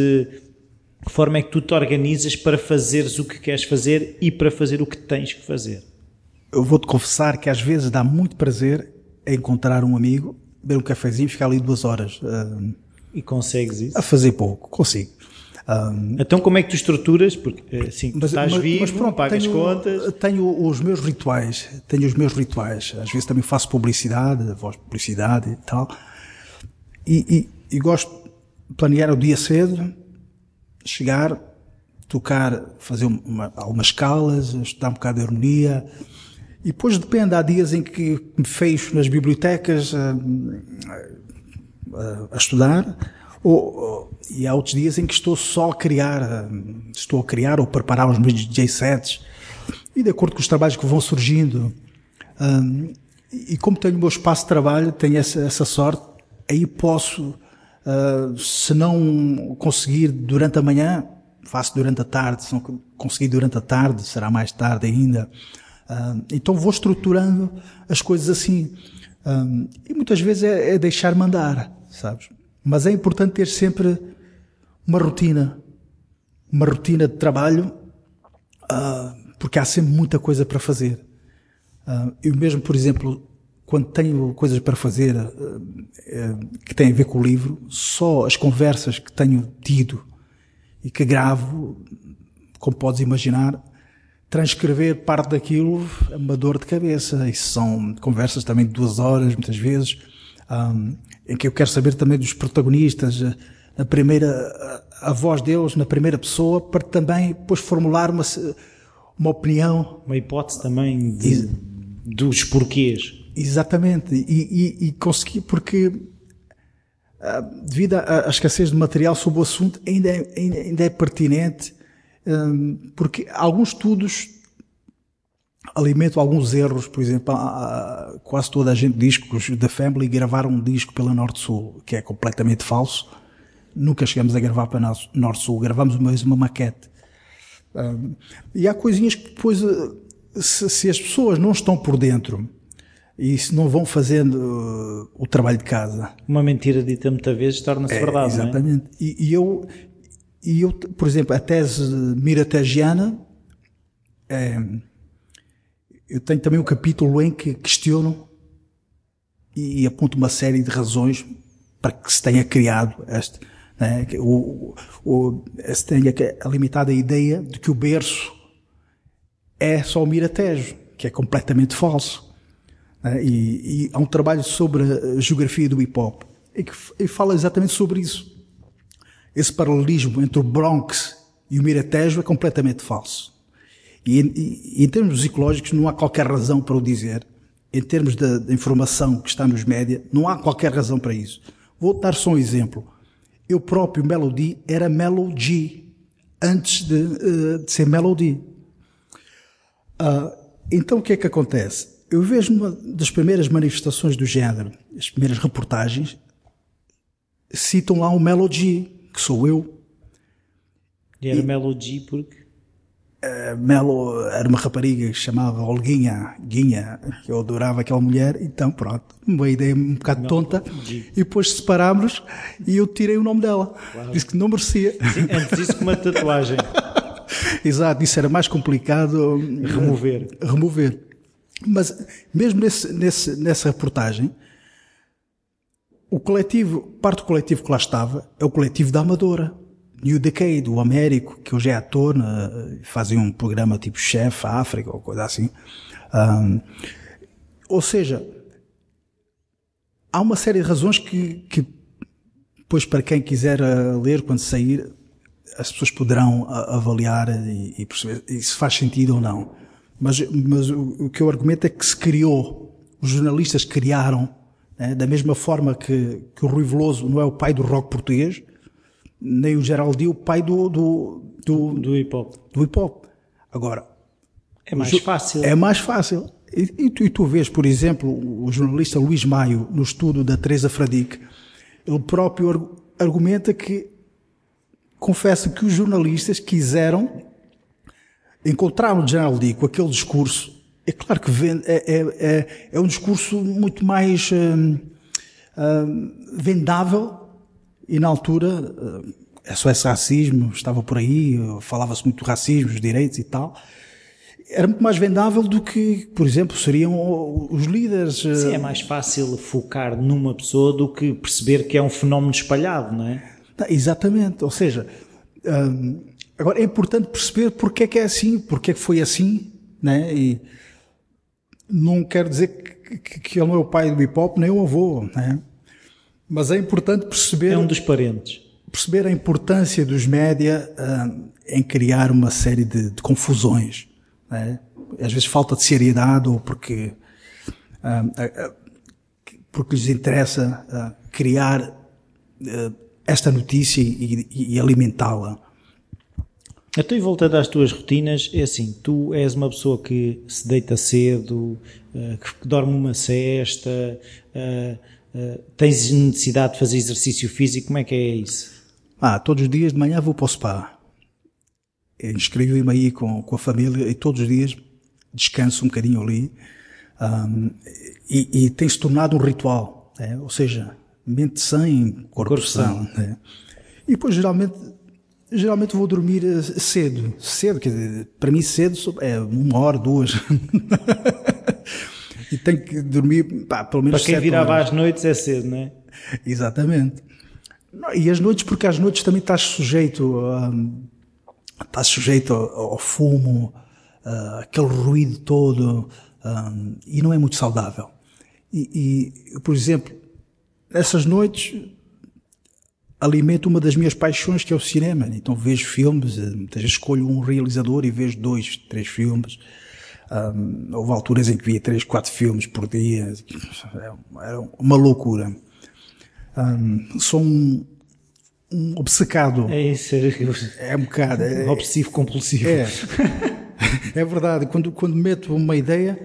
que forma é que tu te organizas para fazeres o que queres fazer e para fazer o que tens que fazer. Eu vou-te confessar que às vezes dá muito prazer encontrar um amigo, beber um cafezinho e ficar ali duas horas. Uh, e consegues isso? A fazer pouco, consigo. Um, então como é que tu estruturas? Porque assim, mas, estás mas, vivo, mas pronto, pagas tenho, contas. Tenho os meus rituais, tenho os meus rituais. Às vezes também faço publicidade, voz publicidade e tal. E, e, e gosto de planear o dia cedo, chegar, tocar, fazer uma, algumas escalas, estudar um bocado de harmonia. E depois depende, há dias em que me fecho nas bibliotecas a, a, a estudar, ou, e há outros dias em que estou só a criar, estou a criar ou preparar os meus DJ sets, e de acordo com os trabalhos que vão surgindo, e como tenho o meu espaço de trabalho, tenho essa, essa sorte, aí posso, se não conseguir durante a manhã, faço durante a tarde, se não conseguir durante a tarde, será mais tarde ainda. Então vou estruturando as coisas assim. Um, e muitas vezes é, é deixar mandar, sabes? Mas é importante ter sempre uma rotina, uma rotina de trabalho, uh, porque há sempre muita coisa para fazer. Uh, eu mesmo, por exemplo, quando tenho coisas para fazer uh, que têm a ver com o livro, só as conversas que tenho tido e que gravo, como podes imaginar, transcrever parte daquilo é uma dor de cabeça. E são conversas também de duas horas, muitas vezes um, em que eu quero saber também dos protagonistas, a, primeira, a, a, voz deles na primeira pessoa, para também depois formular uma, uma opinião. Uma hipótese também de, dos porquês. Exatamente, e, e, e consegui, porque uh, devido à, escassez de material sobre o assunto, ainda é, ainda, ainda é pertinente, porque alguns estudos alimento alguns erros, por exemplo, quase toda a gente diz que os The Family gravaram um disco pela Norte-Sul, que é completamente falso. Nunca chegamos a gravar para Norte-Sul, gravamos mesmo uma maquete. e há coisinhas que depois, eh, se, as pessoas não estão por dentro e se não vão fazendo uh, o trabalho de casa. Uma mentira dita muitas vezes torna-se é, verdade. Exatamente. É? E, e, eu, e eu, por exemplo, a tese mirategiana é, eu tenho também um capítulo em que questiono e, aponto uma série de razões para que se tenha criado este, né, o, o, se tenha a limitada ideia de que o berço é só o Miratejo, que é completamente falso. Né, e, e, há um trabalho sobre a geografia do hip hop e que e fala exatamente sobre isso. Esse paralelismo entre o Bronx e o Miratejo é completamente falso. E, e, em termos psicológicos não há qualquer razão para o dizer. Em termos da informação que está nos média, não há qualquer razão para isso. Vou dar só um exemplo. Eu próprio, Melody, era Melody antes de, uh, de ser Melody. Uh, então o que é que acontece? Eu vejo uma das primeiras manifestações do género, as primeiras reportagens, citam lá o Melody, que sou eu. E era e, Melody porque? Uh, Melo era uma rapariga que se chamava Olguinha, Guinha, que eu adorava aquela mulher, então pronto, uma ideia um bocado tonta, e depois separámos e eu tirei o nome dela. Claro. Disse que não merecia. Sim, antes disso com uma tatuagem. Exato, isso era mais complicado remover. remover. Mas mesmo nesse, nesse, nessa reportagem, o coletivo, parte do coletivo que lá estava, é o coletivo da Amadora. New Decade, o Américo, que hoje é ator, né, fazia um programa tipo Chef África ou coisa assim. Um, ou seja, há uma série de razões que, que depois para quem quiser uh, ler quando sair, as pessoas poderão uh, avaliar e, e perceber se faz sentido ou não. Mas, mas o, o, que eu argumento é que se criou, os jornalistas criaram, né, da mesma forma que, que o Rui Veloso não é o pai do rock português, nem o Geraldi o pai do, do, do, do hip hop. Do hip hop. Agora. É mais fácil. É mais fácil. E, e, tu, e, tu, vês, por exemplo, o jornalista Luís Maio, no estudo da Teresa Fradique, ele próprio argumenta que confessa que os jornalistas quiseram encontrar no General Lee com aquele discurso. É claro que vende, é, é, é, é, um discurso muito mais hum, hum, vendável e na altura hum, é só esse racismo, estava por aí, falava-se muito do racismo, os direitos e tal. Era muito mais vendável do que, por exemplo, seriam os líderes. Sim, é mais fácil focar numa pessoa do que perceber que é um fenómeno espalhado, não é? Exatamente. Ou seja, Agora é importante perceber porque é que é assim, porque é que foi assim, né? E não quero dizer que, que, que ele não é o pai do hip hop, nem o avô, né? Mas é importante perceber. É um dos parentes. Perceber a importância dos média uh, em criar uma série de, de confusões, né? Às vezes falta de seriedade ou porque, uh, uh, porque lhes interessa criar esta notícia e, e alimentá-la. Então, e voltando às tuas rotinas, é assim, tu és uma pessoa que se deita cedo, uh, que dorme uma cesta, uh, uh, tens necessidade de fazer exercício físico, como é que é isso? Ah, todos os dias de manhã vou para o spa. Inscrevo-me aí com, com a família e todos os dias descanso um bocadinho ali. Um, e, e tem-se tornado um ritual, né? ou seja, mente sem, corpo, corpo são. Né? E depois geralmente Geralmente vou dormir eh, cedo. Cedo, quer dizer, para mim cedo é uma hora, duas. e tenho que dormir pá, pelo menos Para quem virava horas. às noites é cedo, não é? Exatamente. E as noites, porque às noites também estás sujeito, um, estás sujeito ao, ao fumo, uh, aquele ruído todo, um, e não é muito saudável. E, e, por exemplo, nessas noites alimento uma das minhas paixões, que é o cinema. Então vejo filmes, eh, muitas vezes escolho um realizador e vejo dois, três filmes. Um, houve alturas em que via três, quatro filmes por dia. Era uma loucura. Um, sou um, um obcecado. É isso. É, é um bocado. É, Obsessivo compulsivo. É. é verdade. Quando, quando meto uma ideia,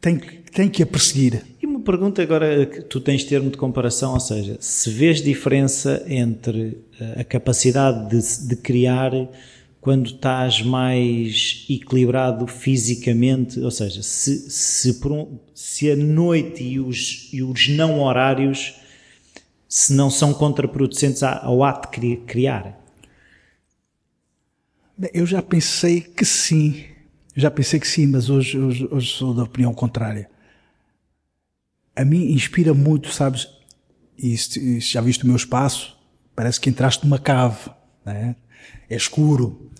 tenho, tenho que a perseguir uma pergunta agora que tu tens termo de comparação, ou seja, se vês diferença entre eh, a capacidade de, de criar quando estás mais equilibrado fisicamente, ou seja, se, se, um, se a noite e os, e os não horários se não são contraproducentes ao ato de criar? Eu já pensei que sim, já pensei que sim, mas hoje, hoje, hoje sou da opinião contrária a mim inspira muito, sabes? E se, já viste o meu espaço, parece que entraste numa cave, né? é escuro.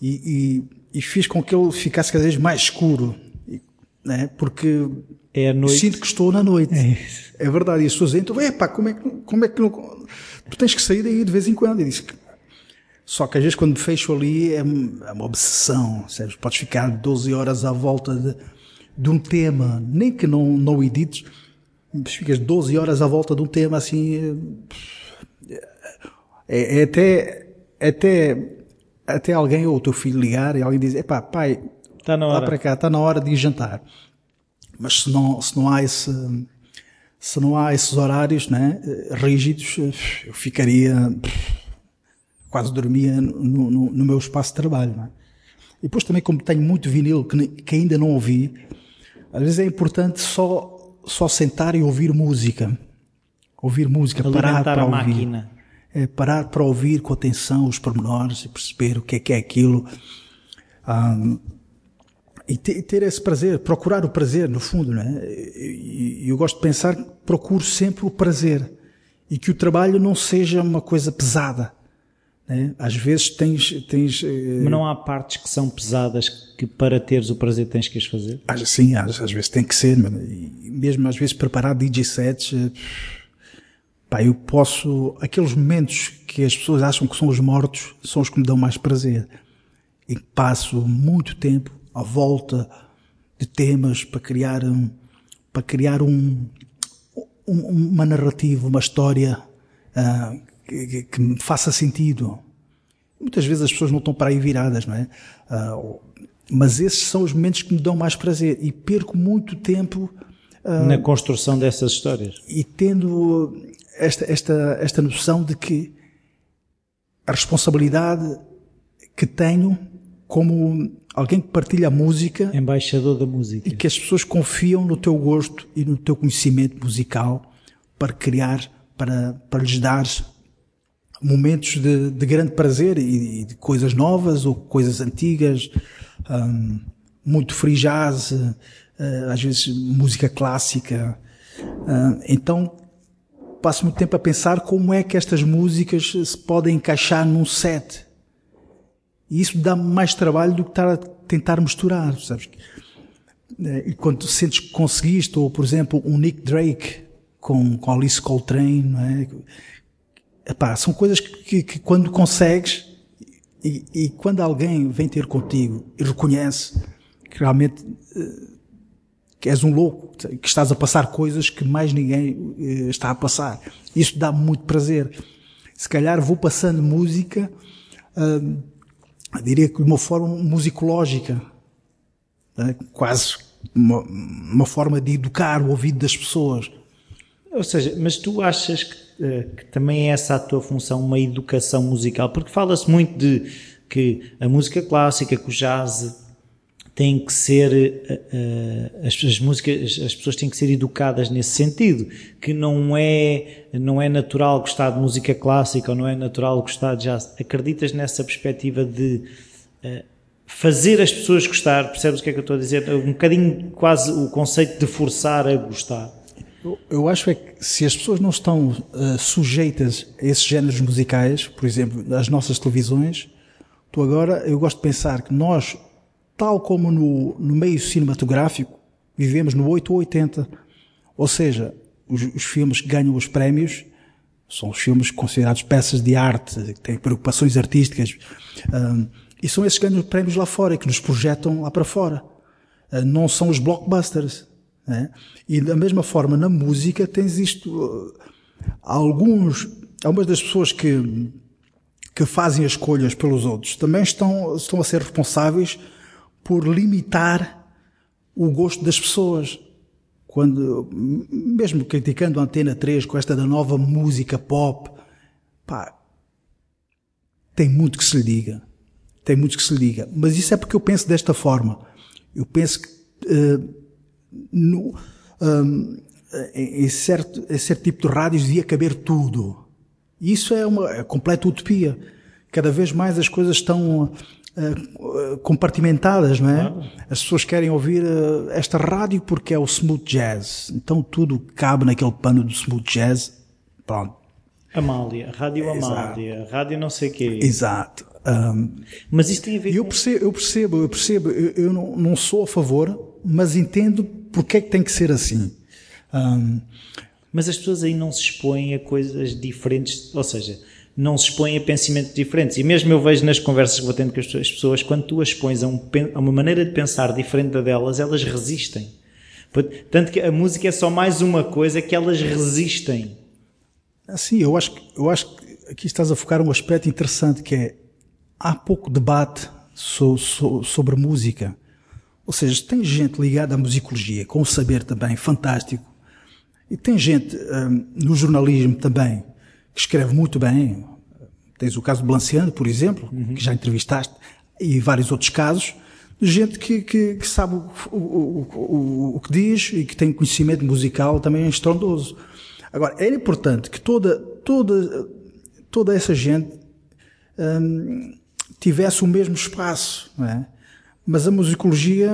E, e, e, fiz com que ele ficasse cada vez mais escuro. Né? porque é sinto que estou na noite. É, é verdade. E as pessoas entram, epá, como é que, como é que não... Tu tens que sair daí de vez em quando. E disse que... Só que às vezes quando me fecho ali é, é uma obsessão, sabes? Podes ficar 12 horas à volta de, de um tema, nem que não, não edites, ficas 12 horas à volta de um tema assim. É, é até, até, até alguém ou o teu filho ligar e alguém diz: epá, pai, está na hora. para cá, está na hora de ir jantar. Mas se não, se não há esse, se não há esses horários, né, rígidos, eu ficaria, quase dormia no, no, no meu espaço de trabalho, né? E depois também, como tenho muito vinil que, que ainda não ouvi, às vezes é importante só, só sentar e ouvir música. Ouvir música, Alimentar parar para a ouvir. máquina. É, parar para ouvir com atenção os pormenores e perceber o que é que é aquilo. Um, e ter, ter, esse prazer, procurar o prazer, no fundo, não é? E, eu gosto de pensar que procuro sempre o prazer e que o trabalho não seja uma coisa pesada. Né? Às vezes tens, tens. eh, Mas não há partes que são pesadas que para teres o prazer tens que as fazer? Às, sim, às, às vezes tem que ser. E mesmo às vezes preparar DJ sets. eh, Pá, eu posso. Aqueles momentos que as pessoas acham que são os mortos são os que me dão mais prazer. E passo muito tempo à volta de temas para criar um, para criar um, um- uma narrativa, uma história ah, que, que- me faça sentido. Muitas vezes as pessoas não estão para aí viradas, não é? Ah, mas esses são os momentos que me dão mais prazer e perco muito tempo Na construção dessas histórias? e tendo esta, esta, esta noção de que a responsabilidade que tenho como alguém que partilha a música Embaixador da música. e que as pessoas confiam no teu gosto e no teu conhecimento musical para criar, para, para lhes dar momentos de, de grande prazer e, e de coisas novas ou coisas antigas, hum, muito free jazz, eh, às vezes música clássica. Hum, então passo muito tempo a pensar como é que estas músicas se podem encaixar num set. E isso dá mais trabalho do que estar a tentar misturar, sabes? Eh, E quando sentes que conseguiste, ou por exemplo, um Nick Drake com, com Alice Coltrane, não é? Epá, são coisas que, que, que quando consegues e, e quando alguém vem ter contigo e reconhece que realmente eh, que és um louco, que estás a passar coisas que mais ninguém eh, está a passar. Isso dá muito prazer. Se calhar vou passando música, hum, diria que de uma forma musicológica, né? quase uma, uma forma de educar o ouvido das pessoas. Ou seja, mas tu achas que, que também é essa a tua função, uma educação musical? Porque fala-se muito de que a música clássica, que o jazz tem que ser eh, eh, as, as músicas, as pessoas têm que ser educadas nesse sentido, que não é não é natural gostar de música clássica ou não é natural gostar de jazz. Acreditas nessa perspectiva de eh, fazer as pessoas gostar? Percebes o que é que eu estou a dizer? Um bocadinho quase o conceito de forçar a gostar. Eu, acho é que se as pessoas não estão uh, sujeitas a esses géneros musicais, por exemplo, nas nossas televisões, tu agora, eu gosto de pensar que nós, tal como no, no meio cinematográfico, vivemos no 8 ou 80. Ou seja, os, os filmes que ganham os prémios são os filmes considerados peças de arte, que têm preocupações artísticas. Um, e são esses que ganham os prémios lá fora que nos projetam lá para fora. Uh, não são os blockbusters. Né? E da mesma forma, na música, tens isto. uh, Alguns, algumas das pessoas que, que fazem as escolhas pelos outros também estão, estão a ser responsáveis por limitar o gosto das pessoas. Quando, mesmo criticando a Antena 3 com esta da nova música pop, pá, tem muito que se lhe diga. Tem muito que se lhe diga. Mas isso é porque eu penso desta forma. Eu penso que uh, no, um, em, em certo, em certo tipo de rádios devia caber tudo. E isso é uma é completa utopia. Cada vez mais as coisas estão uh, compartimentadas, não é? Claro. As pessoas querem ouvir uh, esta rádio porque é o smooth jazz. Então tudo cabe naquele pano do smooth jazz. Pronto. Amália, Rádio Exato. Amália, Rádio não sei quê. Exato. Um, Mas isso tem a ver eu com... percebo, eu percebo, eu percebo, eu, eu não, não sou a favor mas entendo porque é que tem que ser assim. Um, mas as pessoas aí não se expõem a coisas diferentes, ou seja, não se expõem a pensamentos diferentes. E mesmo eu vejo nas conversas que vou tendo com as pessoas, quando tu as expões a, um, a uma maneira de pensar diferente da delas, elas resistem. Tanto que a música é só mais uma coisa que elas resistem. Sim, eu acho, eu acho que aqui estás a focar um aspecto interessante que é há pouco debate so, so, sobre música. Ou seja, tem gente ligada à musicologia, com um saber também fantástico, e tem gente um, no jornalismo também que escreve muito bem. Tens o caso de Blanciano, por exemplo, uhum. que já entrevistaste, e vários outros casos, de gente que, que, que sabe o, o, o, o, que diz e que tem conhecimento musical também estrondoso. Agora, é importante que toda, toda, toda essa gente hum, tivesse o mesmo espaço, não é? Mas a musicologia,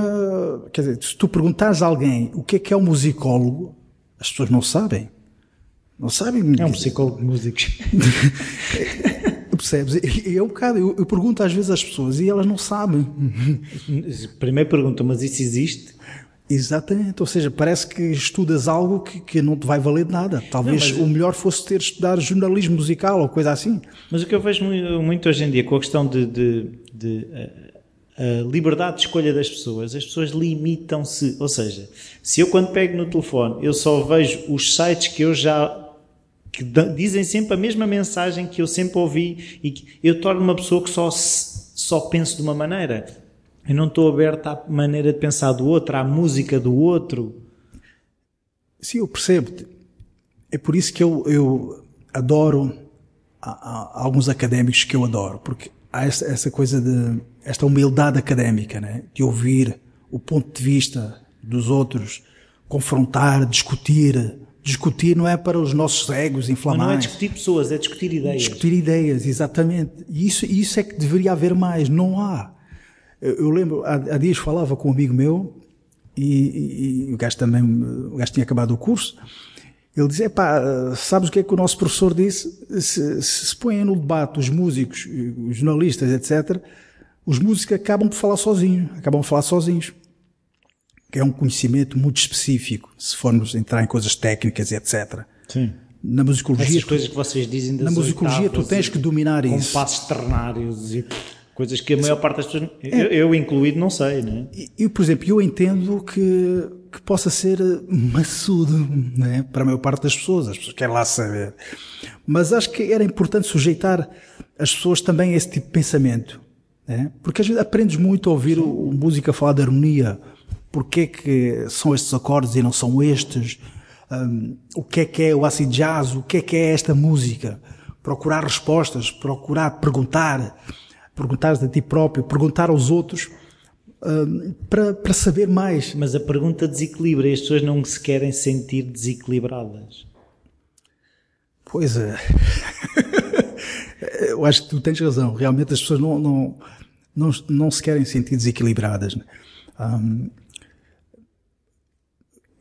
quer dizer, se tu perguntares a alguém o que é que é um musicólogo, as pessoas não sabem. Não sabem. É um psicólogo de músicos. Percebes? É um bocado, eu, eu, pergunto às vezes às pessoas e elas não sabem. Primeiro pergunta, mas isso existe? Exatamente, ou seja, parece que estudas algo que, que não te vai valer de nada. Talvez não, mas... o melhor fosse ter estudar jornalismo musical ou coisa assim. Mas o que eu vejo muito hoje em dia com a questão de, de, de a liberdade de escolha das pessoas, as pessoas limitam-se. Ou seja, se eu quando pego no telefone eu só vejo os sites que eu já que dizem sempre a mesma mensagem que eu sempre ouvi e que eu torno uma pessoa que só só penso de uma maneira. Eu não estou aberto à maneira de pensar do outro, à música do outro. Sim, eu percebo. É por isso que eu, eu adoro alguns académicos que eu adoro, porque há essa, essa coisa de esta humildade académica, né? de ouvir o ponto de vista dos outros, confrontar, discutir. Discutir não é para os nossos egos inflamados. Não é discutir pessoas, é discutir ideias. Discutir ideias, exatamente. E isso, isso é que deveria haver mais. Não há. Eu, eu lembro, há, há, dias falava com um amigo meu e, e, e o gajo também, o gajo tinha acabado o curso ele dizia, pá, sabes o que é que o nosso professor disse? Se, se, põem no debate os músicos, os jornalistas, etc., os músicos acabam por falar sozinhos, acabam por falar sozinhos. Que é um conhecimento muito específico, se formos entrar em coisas técnicas, etc. Sim. Na musicologia. Essas coisas que vocês dizem das Na musicologia tu tens que dominar isso. Com passos ternários e coisas que a maior parte das pessoas, é. eu, eu, incluído, não sei, né? E, por exemplo, eu entendo que que possa ser maçudo, né? para a maior parte das pessoas, as pessoas querem lá saber. Mas acho que era importante sujeitar as pessoas também a esse tipo de pensamento, né? porque às vezes aprendes muito a ouvir o, o música falar de harmonia, porque é que são estes acordes e não são estes, um, o que é que é o acid jazz, o que é que é esta música, procurar respostas, procurar perguntar, perguntar a ti próprio, perguntar aos outros, para, para saber mais. Mas a pergunta desequilibra e as pessoas não se querem sentir desequilibradas. Pois é. Eu acho que tu tens razão. Realmente as pessoas não, não, não, não se querem sentir desequilibradas. Um,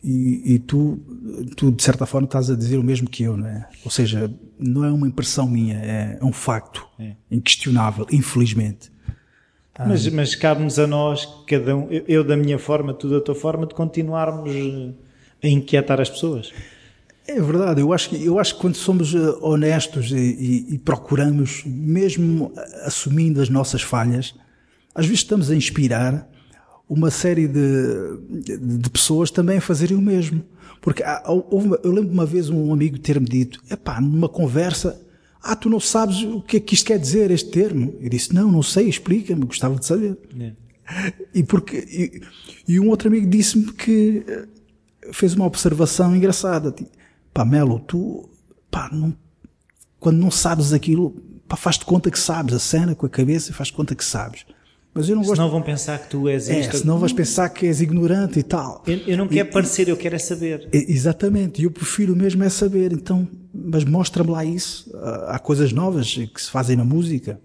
e, e, tu, tu, de certa forma, estás a dizer o mesmo que eu, não é? Ou seja, não é uma impressão minha, é um facto é. inquestionável, infelizmente. Ah. Mas, mas cabe-nos a nós, cada um, eu, eu, da minha forma, tu da tua forma, de continuarmos a inquietar as pessoas. É verdade, eu acho que, eu acho que quando somos eh, honestos e, e, e procuramos, mesmo assumindo as nossas falhas, às vezes estamos a inspirar uma série de, de, pessoas também a fazerem o mesmo. Porque há, houve, eu lembro uma vez um amigo ter-me dito, epá, numa conversa, ah, tu não sabes o que é que isto quer dizer, este termo? Eu disse, não, não sei, explica-me, gostava de saber. É. E, porque, e, e, um outro amigo disse-me que eh, fez uma observação engraçada. Tipo, pá, Melo, tu, pá, não, quando não sabes aquilo, pá, faz-te conta que sabes a cena com a cabeça e faz-te conta que sabes. Mas eu não gosto. Senão vão pensar que tu és é, isto. senão vais pensar que és ignorante e tal. Eu, eu não quero e, parecer, eu quero é saber. Exatamente, eu prefiro mesmo é saber. Então, mas mostra-me lá isso. Há coisas novas que se fazem na música.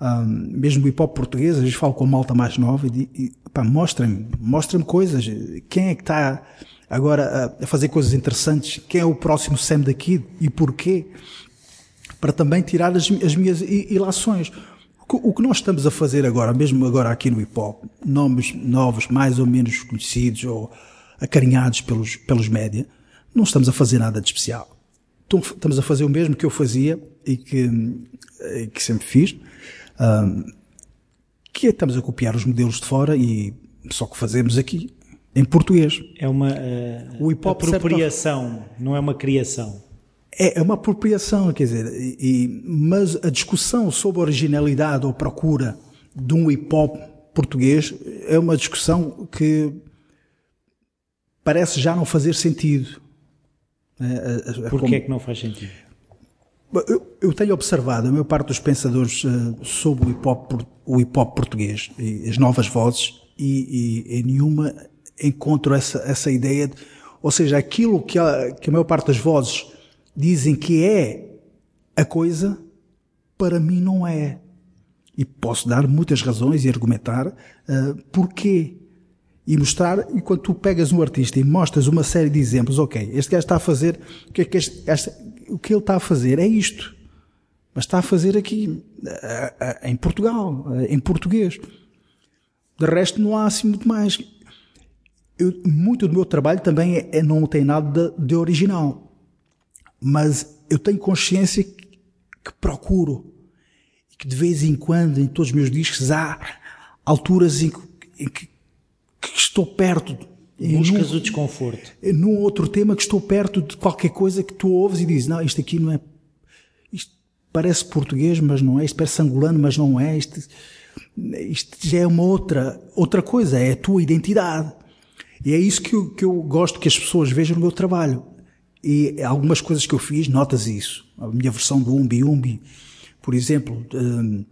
Um, mesmo o hip hop português, às vezes falo com malta mais nova e, e pá, mostra-me, mostra-me coisas. Quem é que está agora a, a, fazer coisas interessantes? Quem é o próximo Sam daqui e porquê? Para também tirar as, as minhas ilações. O que nós estamos a fazer agora, mesmo agora aqui no hip hop, nomes novos, mais ou menos conhecidos ou acarinhados pelos, pelos média, não estamos a fazer nada de especial. Então, estamos a fazer o mesmo que eu fazia e que, e que sempre fiz, um, que é, estamos a copiar os modelos de fora e só que fazemos aqui em português. É uma uh, o hip -hop apropriação, não é uma criação. É, é uma apropriação, quer dizer, e, mas a discussão sobre originalidade ou procura de um hip hop português é uma discussão que parece já não fazer sentido. É, Por que é que não faz sentido? Eu, eu, tenho observado a maior parte dos pensadores uh, sobre o hip, hop, o hip hop português e as novas vozes e, e em nenhuma encontro essa, essa ideia de, ou seja, aquilo que a, que a maior parte das vozes dizem que é a coisa, para mim não é. E posso dar muitas razões e argumentar uh, porquê. E mostrar, e quando tu pegas um artista e mostras uma série de exemplos, ok, este gajo está a fazer, o que é que este, este, o que ele está a fazer é isto. Mas está a fazer aqui, uh, uh, em Portugal, em português. De resto não há assim muito mais. Eu, muito do meu trabalho também é, é não tem nada de, de original mas eu tenho consciência que, que procuro e que de vez em quando em todos os meus discos há alturas em que, em que, que estou perto Buscas num, o desconforto. Num outro tema que estou perto de qualquer coisa que tu ouves e dizes, não, isto aqui não é, isto parece português, mas não é, isto parece angolano, mas não é, isto, isto já é uma outra, outra coisa, é a tua identidade. E é isso que eu, que eu gosto que as pessoas vejam no meu trabalho. E algumas coisas que eu fiz, notas isso. A minha versão do Umbi Umbi, por exemplo, hum,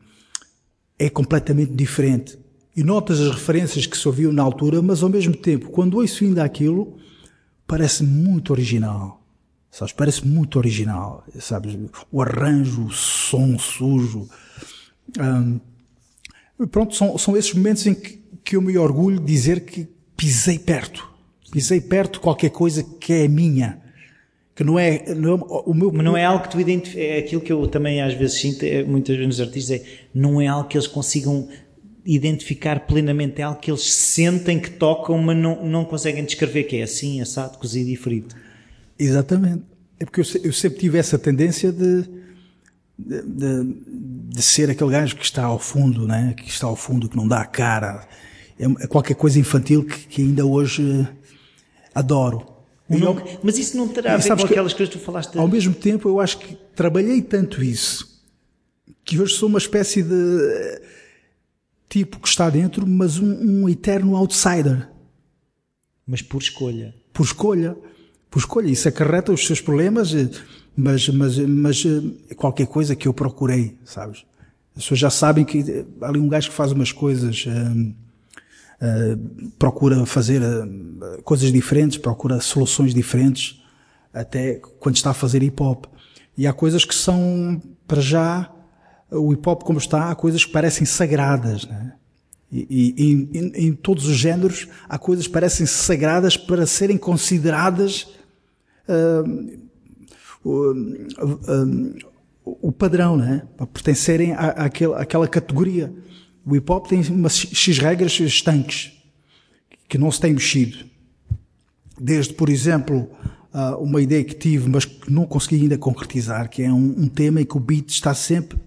é completamente diferente. E notas as referências que se ouviam na altura, mas ao mesmo tempo, quando ouço ainda aquilo, parece muito original. Sabes? Parece muito original. Sabes? O arranjo, o som sujo. Hum, pronto, são, são esses momentos em que, que eu me orgulho de dizer que pisei perto. Pisei perto qualquer coisa que é minha que não é, não é o meu mas não é algo que tu identificas é aquilo que eu também às vezes sinto é, muitas vezes nos artistas é não é algo que eles consigam identificar plenamente é algo que eles sentem que tocam mas não, não conseguem descrever que é assim, assado, cozido e frito. Exatamente. É porque eu, eu sempre tive essa tendência de, de, de, de, ser aquele gajo que está ao fundo né? que está ao fundo, que não dá a cara. É, é qualquer coisa infantil que, que ainda hoje adoro não, mas isso não terá a ver com aquelas coisas que tu falaste. Ao mesmo tempo, eu acho que trabalhei tanto isso que hoje sou uma espécie de tipo que está dentro, mas um, um eterno outsider. Mas por escolha. Por escolha. Por escolha. Isso acarreta os seus problemas, mas, mas, mas é qualquer coisa que eu procurei, sabes? As pessoas já sabem que há ali um gajo que faz umas coisas. Hum, eh, procura fazer uh, coisas diferentes, procura soluções diferentes, até quando está a fazer hip hop. E há coisas que são, para já, o hip hop como está, há coisas que parecem sagradas, né? E, e em, em, todos os géneros há coisas que parecem sagradas para serem consideradas uh, o, o, padrão, né? para pertencerem à, àquela, àquela categoria. O hip hop tem umas X regras estanques que não se tem mexido. Desde, por exemplo, ah, uma ideia que tive, mas que não consegui ainda concretizar, que é um, um tema em que o beat está sempre,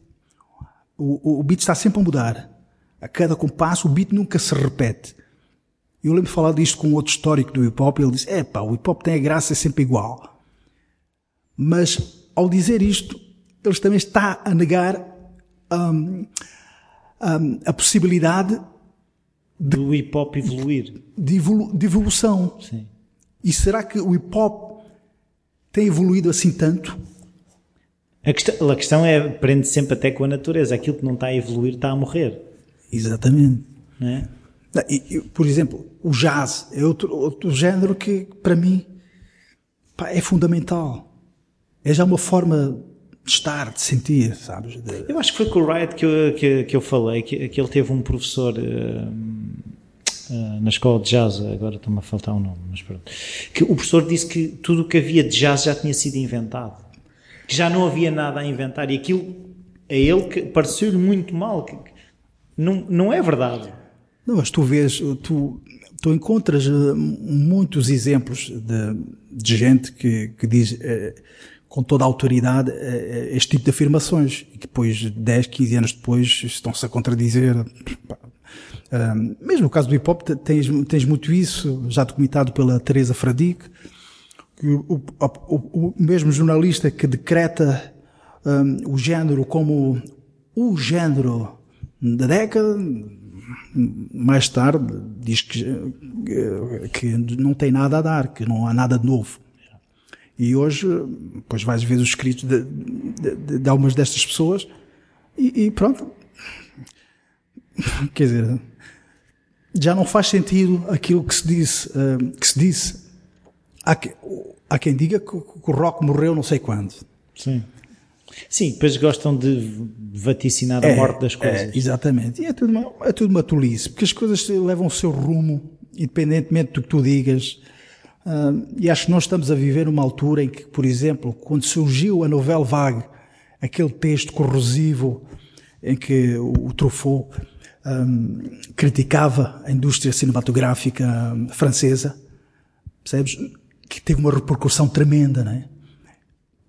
o, o beat está sempre a mudar. A cada compasso, o beat nunca se repete. Eu lembro de falar disto com outro histórico do hip hop, ele disse, é pá, o hip hop tem a graça, é sempre igual. Mas, ao dizer isto, ele também está a negar um, um, a possibilidade de, do hip hop evoluir. De, evolu de evolução. Sim. E será que o hip hop tem evoluído assim tanto? A questão, a questão é, prende sempre até com a natureza. Aquilo que não está a evoluir está a morrer. Exatamente. É? E, por exemplo, o jazz é outro, outro género que, para mim, pá, é fundamental. É já uma forma de estar, de sentir, sabes? De... Eu acho que foi com o Riot que eu, que, que eu falei, que, que ele teve um professor uh, uh, na escola de jazz, agora está-me a faltar um nome, mas pronto, que o professor disse que tudo o que havia de jazz já tinha sido inventado, que já não havia nada a inventar e aquilo a ele que pareceu-lhe muito mal. Que, que não, não é verdade. Não, mas tu vês, tu, tu encontras eh, muitos exemplos de, de gente que, que diz com toda a autoridade eh, este tipo de afirmações e que depois, 10, 15 anos depois, estão-se a contradizer. mesmo no caso do hip hop, tens, tens muito isso, já documentado pela Teresa Fradique, que o, o, o, mesmo jornalista que decreta um, o género como o género da década, mais tarde diz que, que não tem nada a dar, que não há nada de novo. E hoje, pois vais ver os escritos de, de, de algumas destas pessoas e, e, pronto. Quer dizer, já não faz sentido aquilo que se disse, uh, que se disse. Há, que, há quem diga que, que o rock morreu não sei quando. Sim. Sim, depois gostam de vaticinar a é, morte das coisas. É, exatamente. E é tudo, uma, é tudo uma tolice, porque as coisas levam o seu rumo, independentemente do que tu digas. Uh, e acho que nós estamos a viver uma altura em que, por exemplo, quando surgiu a novela vague, aquele texto corrosivo em que o, o Truffaut um, criticava a indústria cinematográfica francesa, percebes? Que teve uma repercussão tremenda, não é?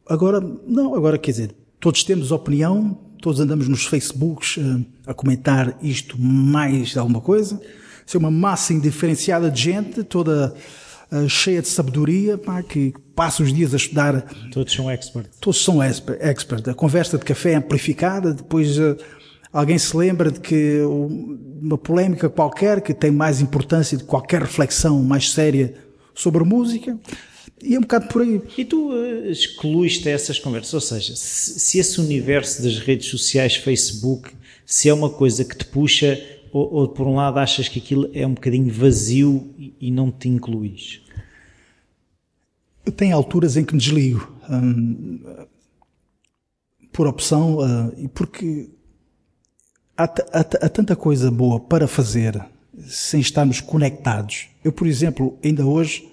Agora, não, agora quer dizer, todos temos opinião, todos andamos nos Facebooks uh, a comentar isto mais alguma coisa. Ser uma massa indiferenciada de gente, toda cheia de sabedoria, pá, que passa os dias a estudar. Todos são experts. Todos são experts. A conversa de café é amplificada, depois uh, alguém se lembra de que uma polémica qualquer que tem mais importância de qualquer reflexão mais séria sobre música. E é um bocado por aí. E tu uh, excluíste essas conversas? Ou seja, se, se, esse universo das redes sociais, Facebook, se é uma coisa que te puxa, ou, ou por um lado achas que aquilo é um bocadinho vazio e, e não te incluís? Tenho alturas em que me desligo. Hum, por opção uh, e porque há, há, há tanta coisa boa para fazer sem estarmos conectados. Eu, por exemplo, ainda hoje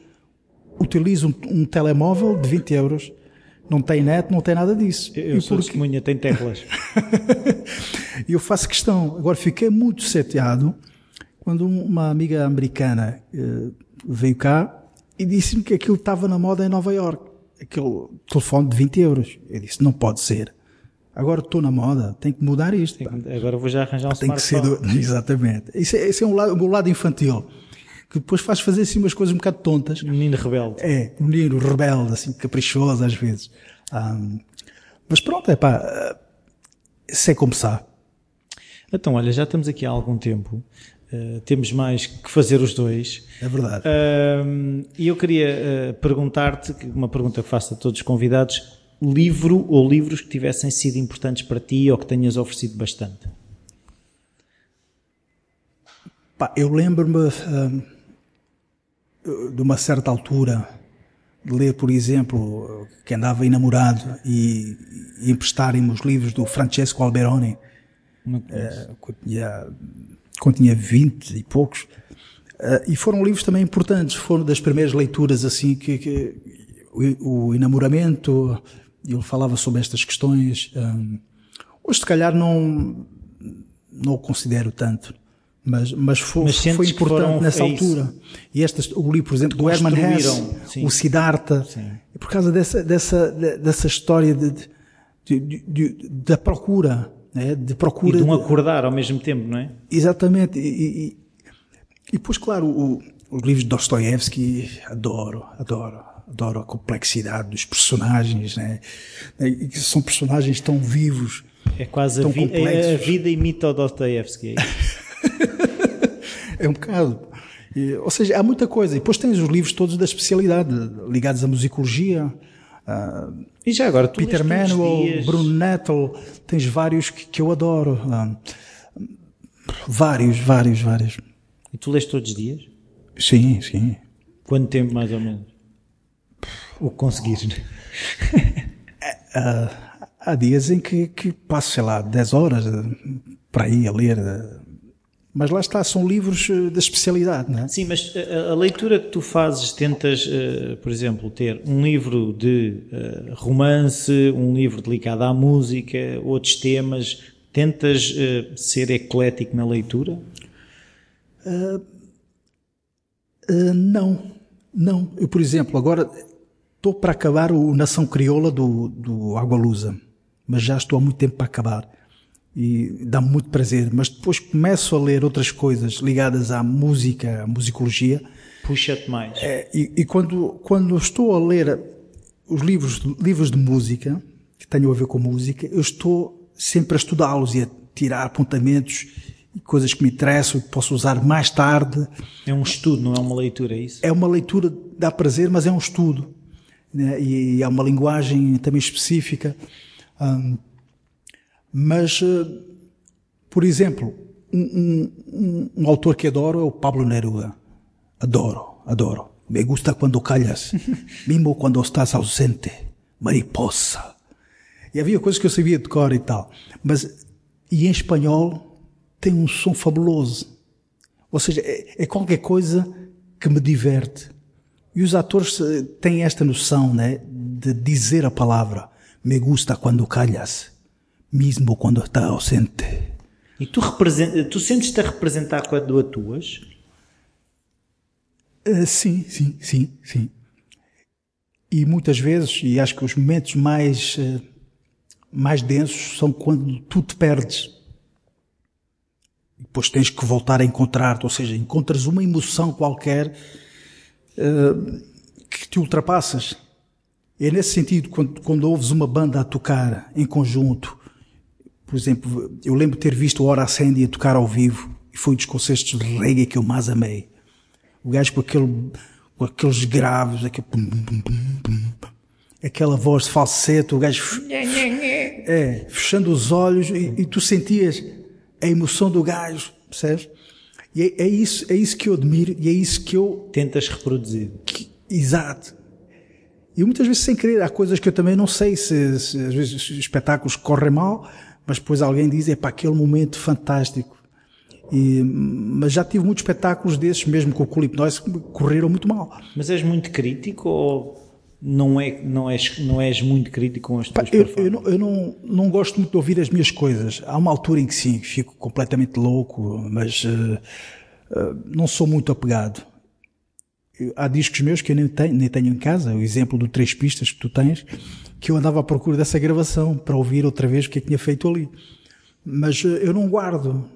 utilizo um, um, telemóvel de 20 euros, não tem net, não tem nada disso. Eu, eu sou porque... testemunha, tem teclas. E eu faço questão. Agora, fiquei muito seteado quando uma amiga americana uh, veio cá e disse-me que aquilo estava na moda em Nova York. Aquele telefone de 20 euros. Eu disse, não pode ser. Agora estou na moda, tenho que mudar isto. agora vou já arranjar um tem smartphone. Que ser do... Exatamente. Isso é, esse é um lado, o meu lado infantil que depois faz fazer assim umas coisas um bocado tontas. Menino rebelde. É, um menino rebelde, assim, caprichoso às vezes. Um, mas pronto, é pá, sei começar. Então, olha, já estamos aqui há algum tempo. Uh, temos mais que fazer os dois. É verdade. Uh, e eu queria uh, perguntar-te, uma pergunta que faço a todos os convidados, livro ou livros que tivessem sido importantes para ti ou que tenhas oferecido bastante? Pá, eu lembro-me de uma certa altura, de ler, por exemplo, que andava enamorado e, e emprestarem-me os livros do Francesco Alberoni, eh, quando, tinha, quando tinha 20 e poucos. Uh, e foram livros também importantes, foram das primeiras leituras assim que, que o, o, enamoramento, ele falava sobre estas questões. Um, hoje se calhar não, não o considero tanto. Mas, mas foi, mas foi importante nessa altura. E estas, o livro, por exemplo, do Herman Hesse, sim. o Siddhartha, sim. por causa dessa, dessa, dessa história de, de, de, de da procura, né? de procura. E de um acordar ao mesmo tempo, não é? Exatamente. E, e, e depois, claro, o, os livros de Dostoevsky, adoro, adoro. Adoro a complexidade dos personagens, né? E são personagens tão vivos. É quase a, vi é a, vida imita o Dostoevsky. É é um bocado. E, ou seja, há muita coisa. E depois tens os livros todos da especialidade, ligados à musicologia. Uh, e já agora, tu Peter Manuel, dias... Bruno Nettle, tens vários que, que eu adoro. Uh, vários, vários, vários. E tu lês todos os dias? Sim, sim. Quanto tempo, mais ou menos? O que conseguires, uh, há dias em que, que passo, sei lá, 10 horas para ir a ler Mas lá está, são livros eh, da especialidade, não é? Sim, mas a, a leitura que tu fazes, tentas, uh, por exemplo, ter um livro de uh, romance, um livro dedicado à música, outros temas, tentas uh, ser eclético na leitura? não, não. Eu, por exemplo, agora estou para acabar o Nação Crioula do, do Água Lusa, mas já estou há muito tempo para acabar e dá-me muito prazer, mas depois começo a ler outras coisas ligadas à música, à musicologia. Puxa-te mais. É, e, e quando, quando estou a ler os livros, livros de música, que tenham a ver com música, eu estou sempre a estudá-los e a tirar apontamentos e coisas que me interessam e que posso usar mais tarde. É um estudo, não é uma leitura, é isso? É uma leitura, dá prazer, mas é um estudo. Né? E, e é uma linguagem também específica. Um, mas, eh, por exemplo, um, um, um, autor que adoro é o Pablo Neruda. Adoro, adoro. Me gusta quando calhas, mesmo quando estás ausente. Mariposa. E havia coisas que eu sabia de cor e tal. Mas, e em espanhol, tem um som fabuloso. Ou seja, é, é qualquer coisa que me diverte. E os atores eh, têm esta noção, né, de dizer a palavra. Me gusta quando calhas mesmo quando está ausente. E tu, tu sentes-te a representar quando atuas? Uh, sim, sim, sim, sim. E muitas vezes, e acho que os momentos mais, uh, mais densos são quando tu te perdes. E depois tens que voltar a encontrar-te, ou seja, encontras uma emoção qualquer uh, que te ultrapassas. É nesse sentido, quando, quando ouves uma banda a tocar em conjunto, por exemplo, eu lembro de ter visto o Hora Sandy a tocar ao vivo e foi um dos concertos de reggae que eu mais amei. O gajo com aquele, com aqueles graves, aquele pum, pum, pum, aquela voz de falsete, o gajo é, fechando os olhos e, e, tu sentias a emoção do gajo, percebes? E é, é, isso, é isso que eu admiro e é isso que eu tentas reproduzir. Que, exato. E muitas vezes sem querer, há coisas que eu também não sei se, se às vezes os espetáculos correm mal, mas depois alguém diz, é para aquele momento fantástico. E, mas já tive muitos espetáculos desses, mesmo com o Culipnose, que correram muito mal. Mas és muito crítico ou não, é, não, és, não és muito crítico com as tuas eu, eu, não, eu não, não gosto muito de ouvir as minhas coisas. Há uma altura em que sim, fico completamente louco, mas uh, uh, não sou muito apegado. Há discos meus que eu nem tenho, nem tenho em casa, o exemplo do Três Pistas que tu tens, que eu andava à procura dessa gravação para ouvir outra vez o que é que tinha feito ali. Mas eh, eu não guardo,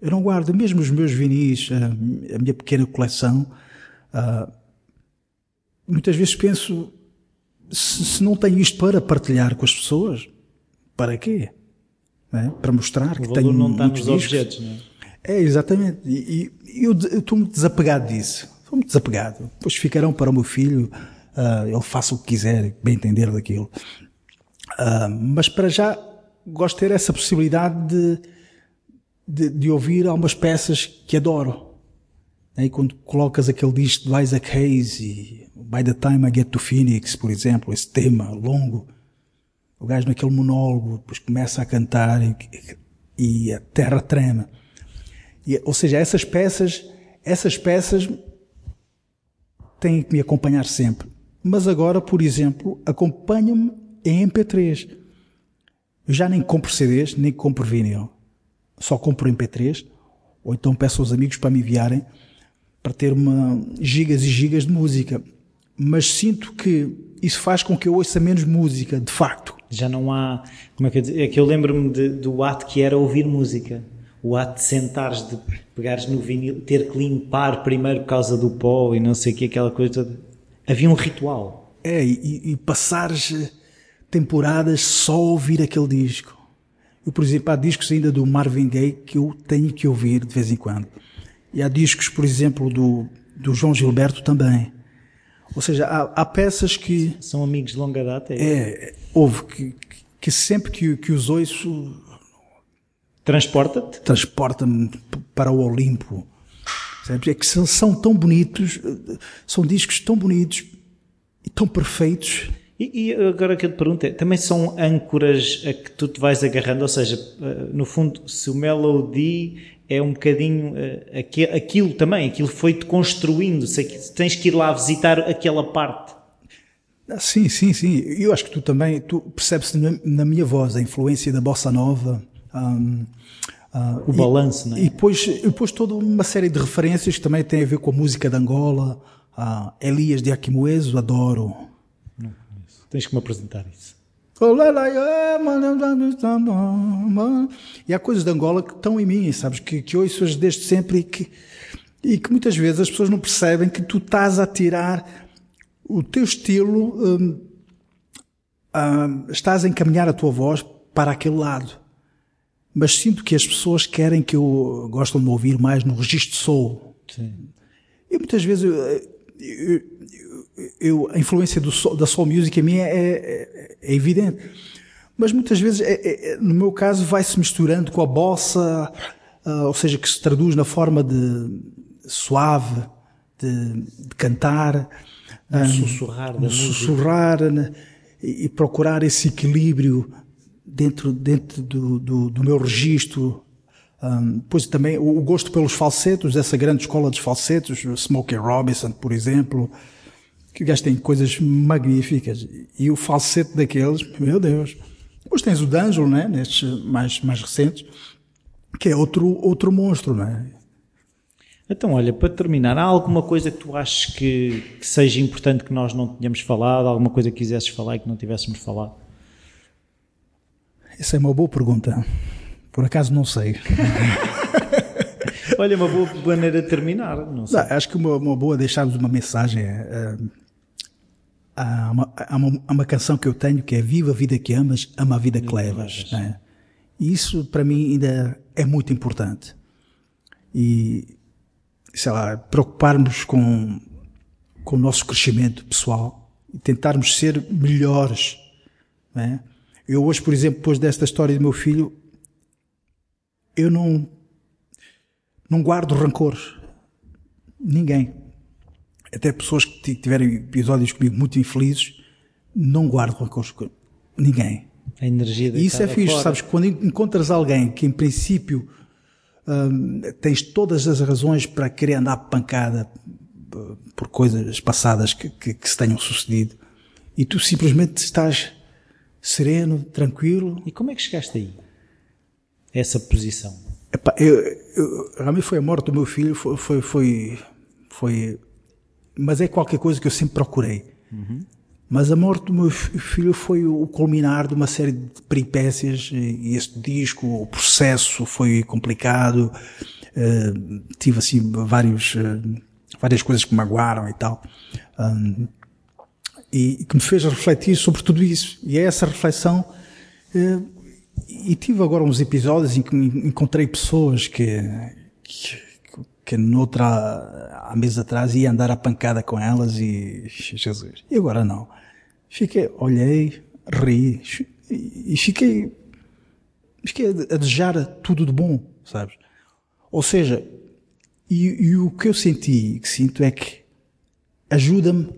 eu não guardo, mesmo os meus vinis, a, minha pequena coleção, uh, muitas vezes penso, se, se, não tenho isto para partilhar com as pessoas, para quê? É? Para mostrar o que tenho não está nos discos. objetos, não é? É, exatamente. E, e eu estou muito desapegado disso. Estou muito desapegado. Depois ficarão para o meu filho uh, ele faça o que quiser, bem entender daquilo. Uh, mas para já gosto de ter essa possibilidade de, de, de ouvir algumas peças que adoro. E quando colocas aquele disco de Isaac Hayes e By the Time I Get to Phoenix, por exemplo, esse tema longo, o gajo naquele monólogo, depois começa a cantar e, e a terra trema. E, ou seja, essas peças, essas peças têm que me acompanhar sempre mas agora, por exemplo, acompanha-me em MP3. Eu já nem compro CDs, nem compro vinil. Só compro MP3, ou então peço aos amigos para me enviarem, para ter uma gigas e gigas de música. Mas sinto que isso faz com que eu ouça menos música, de facto. Já não há. Como é que eu? É que eu lembro-me do ato que era ouvir música. O ato de sentares, de pegares no vinil, ter que limpar primeiro por causa do pó e não sei o que, aquela coisa toda Havia um ritual. É, e, e passares eh, temporadas só a ouvir aquele disco. Eu, por exemplo, há discos ainda do Marvin Gaye que eu tenho que ouvir de vez em quando. E há discos, por exemplo, do, do João Gilberto também. Ou seja, há, há peças que. São amigos de longa data? É, é houve que, que sempre que, que os ouço. Transporta-te? Transporta-me para o Olimpo. É que são, tão bonitos, são discos tão bonitos e tão perfeitos. E, e, agora que eu te pergunto é, também são âncoras a que tu te vais agarrando, ou seja, eh, no fundo, se o melody é um bocadinho uh, aquilo também, aquilo foi-te construindo, se tens que ir lá visitar aquela parte. Ah, sim, sim, sim. Eu acho que tu também, tu percebes na, minha voz a influência da bossa nova. Um, uh, o balanço, e, não é? E depois, depois toda uma série de referências que também têm a ver com a música de Angola. Uh, Elias de Aquimoeso, adoro. Não conheço. Tens que me apresentar isso. E há coisas de Angola que estão em mim, sabes? Que, que ouço desde sempre e que, e que muitas vezes as pessoas não percebem que tu estás a tirar o teu estilo, hum, hum, estás a encaminhar a tua voz para aquele lado. Mas sinto que as pessoas querem que eu gostam de me ouvir mais no registro soul. Sim. E muitas vezes eu, eu, eu, a influência do, da soul music a mim é, é, é evidente. Mas muitas vezes, é, é, no meu caso, vai-se misturando com a bossa, uh, ou seja, que se traduz na forma de suave, de, de cantar. Um, sussurrar da sussurrar né, e, e, procurar esse equilíbrio dentro, dentro do, do, do meu registro. Um, pois também o, o, gosto pelos falsetos, essa grande escola dos falsetos, Smokey Robinson, por exemplo, que gajo tem coisas magníficas. E o falsete daqueles, meu Deus. Depois tens o D'Angelo, né? Nestes mais, mais recentes, que é outro, outro monstro, né? Então, olha, para terminar, há alguma coisa que tu achas que, que seja importante que nós não tenhamos falado? Alguma coisa que quisesses falar e que não tivéssemos falado? Essa é uma boa pergunta. Por acaso não sei. Olha, uma boa maneira de terminar. Não sei. Não, acho que uma, uma boa deixarmos uma mensagem. É, há, uma, há, uma, há, uma, canção que eu tenho que é Viva a vida que amas, ama a vida que levas. Né? E isso para mim ainda é muito importante. E, sei lá, preocuparmos com, com o nosso crescimento pessoal e tentarmos ser melhores. Né? Eu hoje, por exemplo, depois desta história do meu filho, eu não, não guardo rancores. Ninguém. Até pessoas que tiveram episódios comigo muito infelizes, não guardo rancores. Ninguém. A energia E isso é fixe, fora. sabes? Quando encontras alguém que, em princípio, hum, tens todas as razões para querer andar pancada por coisas passadas que, que, que se tenham sucedido e tu simplesmente estás sereno, tranquilo. E como é que chegaste aí? Essa posição? Epá, eu, eu, realmente foi a morte do meu filho, foi, foi, foi, foi, mas é qualquer coisa que eu sempre procurei. Uhum. Mas a morte do meu filho foi o culminar de uma série de peripécias e este disco, o processo foi complicado. Uh, tive assim vários, uh, várias coisas que me magoaram e tal. Um, e que me fez refletir sobre tudo isso. E é essa reflexão. Uh, e tive agora uns episódios em que encontrei pessoas que, que, que noutra, há meses atrás ia andar a pancada com elas e, Jesus. E agora não. Fiquei, olhei, ri e fiquei, fiquei a desejar tudo de bom, sabes? Ou seja, e, e o que eu senti que sinto é que ajuda-me,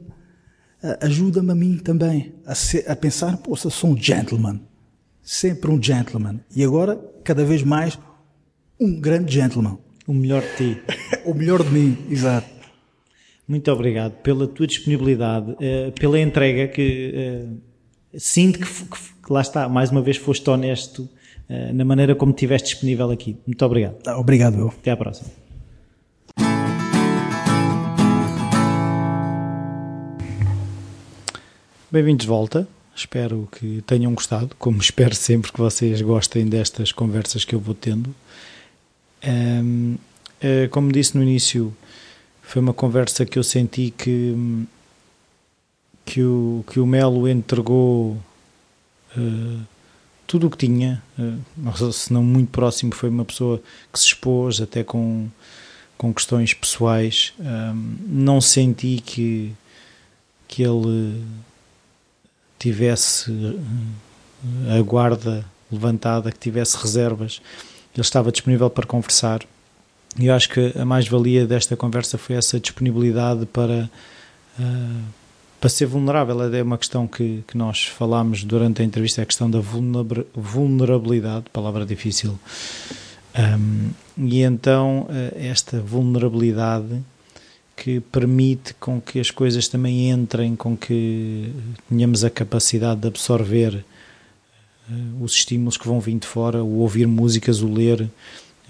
ajuda-me a mim também a, ser, a pensar, poxa, sou um gentleman sempre um gentleman. E agora, cada vez mais, um grande gentleman. O melhor de ti. o melhor de mim, exato. Muito obrigado pela tua disponibilidade, uh, pela entrega que uh, sinto que, que, lá está, mais uma vez foste honesto na maneira como estiveste disponível aqui. Muito obrigado. Obrigado, eu. Até à próxima. Bem-vindos de volta. Espero que tenham gostado, como espero sempre que vocês gostem destas conversas que eu vou tendo. Um, uh, como disse no início, foi uma conversa que eu senti que, que, o, que o Melo entregou uh, tudo o que tinha, uh, se não muito próximo, foi uma pessoa que se expôs até com, com questões pessoais. Um, não senti que, que ele tivesse eh, a guarda levantada, que tivesse reservas, ele estava disponível para conversar. E eu acho que a mais-valia desta conversa foi essa disponibilidade para, uh, para ser vulnerável é uma questão que, que nós falámos durante a entrevista, é a questão da vulnerabilidade, palavra difícil. Um, e então eh, esta vulnerabilidade que permite com que as coisas também entrem, com que tenhamos a capacidade de absorver uh, os estímulos que vão vir de fora, o ouvir músicas, o ler.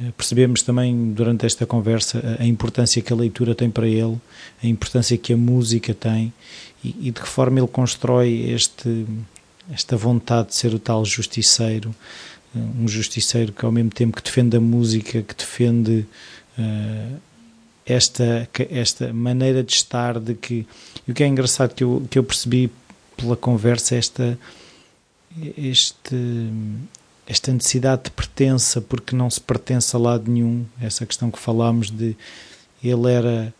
Uh, percebemos também durante esta conversa a, importância que a leitura tem para ele, a importância que a música tem e, e de que forma ele constrói este, esta vontade de ser o tal justiceiro, uh, um justiceiro que ao mesmo tempo que defende a música, que defende esta, esta maneira de estar, de que. E o que é engraçado que eu, que eu percebi pela conversa, esta, este, esta necessidade de pertença, porque não se pertence a lado nenhum, essa questão que falámos de ele era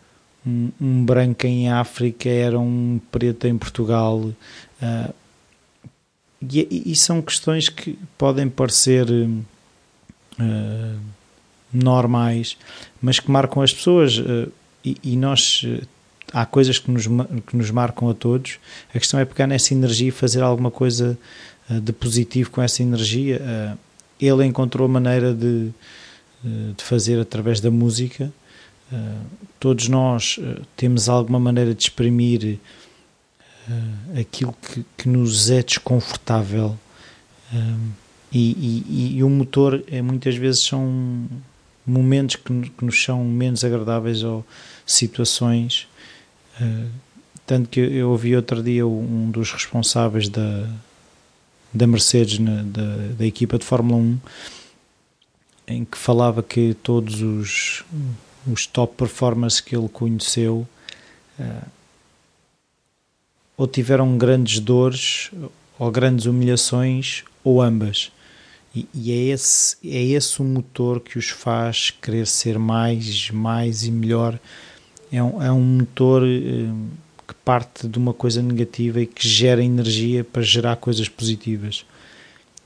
um, um branco em África, era um preto em Portugal. Uh, e, e, são questões que podem parecer. Uh, normais, mas que marcam as pessoas eh, e, e nós eh, há coisas que nos, que nos marcam a todos. A questão é pegar nessa energia e fazer alguma coisa eh, de positivo com essa energia. Ele encontrou maneira de, de fazer através da música. Todos nós temos alguma maneira de exprimir aquilo que, que nos é desconfortável. E, e, e o motor é, muitas vezes são momentos que, que nos são menos agradáveis ou situações. Uh, tanto que eu ouvi outro dia um dos responsáveis da, da Mercedes, na, da, da equipa de Fórmula 1, em que falava que todos os, os top performers que ele conheceu uh, ou tiveram grandes dores ou grandes humilhações ou ambas. E, é, esse, é esse o motor que os faz querer ser mais, mais e melhor. É um, é um motor eh, que parte de uma coisa negativa e que gera energia para gerar coisas positivas.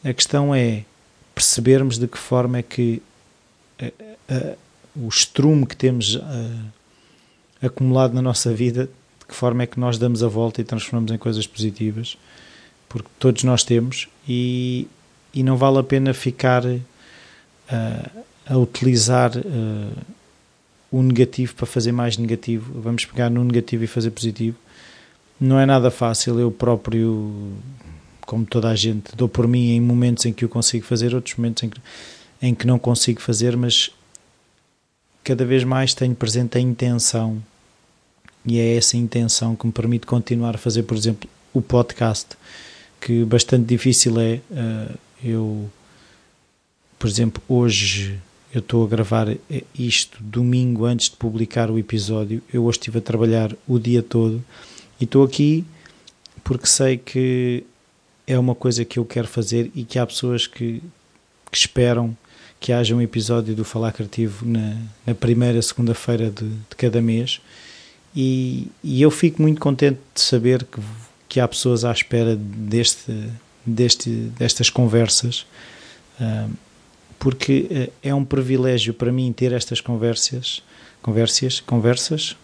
A questão é percebermos de que forma é que eh, eh, o estrume que temos acumulado na nossa vida, de que forma é que nós damos a volta e transformamos em coisas positivas, porque todos nós temos, e e não vale a pena ficar uh, a utilizar uh, o negativo para fazer mais negativo. Vamos pegar no negativo e fazer positivo. Não é nada fácil. Eu próprio, como toda a gente, dou por mim em momentos em que eu consigo fazer, outros momentos em que, em que não consigo fazer, mas cada vez mais tenho presente a intenção e é essa intenção que me permite continuar a fazer, por exemplo, o podcast, que bastante difícil é. Uh, eu, por exemplo, hoje eu estou a gravar isto domingo antes de publicar o episódio. Eu hoje estive a trabalhar o dia todo e estou aqui porque sei que é uma coisa que eu quero fazer e que há pessoas que, que esperam que haja um episódio do Falar Criativo na, na primeira segunda-feira de, de, cada mês. E, e, eu fico muito contente de saber que, que há pessoas à espera deste, deste, destas conversas, ah, porque ah, é um privilégio para mim ter estas conversas, conversas, conversas.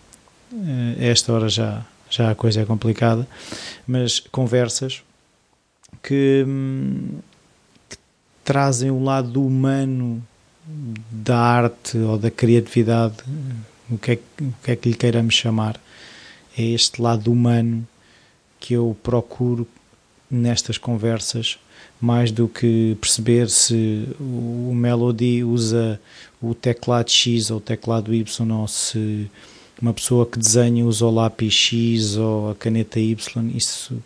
Ah, a esta hora já já a coisa é complicada, mas conversas que, que trazem o lado humano da arte ou da criatividade, o que, é, o que é que lhe queiramos chamar, é este lado humano que eu procuro nestas conversas mais do que perceber se o Melody usa o teclado X ou o teclado Y ou se uma pessoa que desenha usa o lápis X ou a caneta Y, isso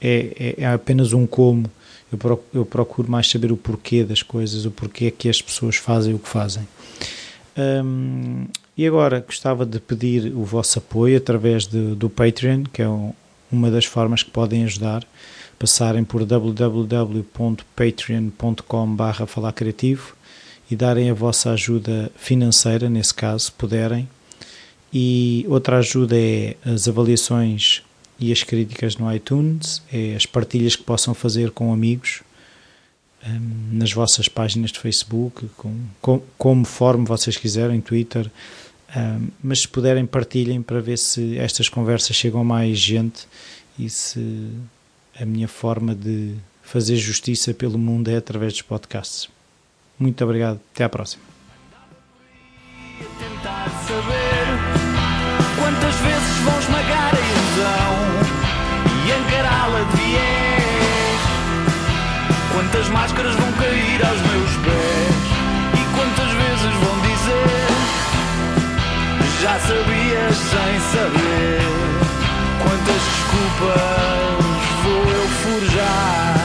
é, é, é apenas um como. Eu procuro, eu procuro, mais saber o porquê das coisas, o porquê é que as pessoas fazem o que fazem. Um, e agora gostava de pedir o vosso apoio através de, do Patreon, que é um, uma das formas que podem ajudar, passarem por www.patreon.com falar criativo e darem a vossa ajuda financeira, nesse caso, puderem. E outra ajuda é as avaliações e as críticas no iTunes, é as partilhas que possam fazer com amigos um, nas vossas páginas de Facebook, com, com, conforme vocês quiserem, Twitter, Uh, mas se puderem, partilhem para ver se estas conversas chegam a mais gente e se a minha forma de fazer justiça pelo mundo é através dos podcasts. Muito obrigado, até à próxima. quantas vezes vão esmagar a ilusão e encará-la de viés. Quantas máscaras vão cair aos meus pés e quantas vezes vão dizer já sabias sem saber. Quantas desculpas já.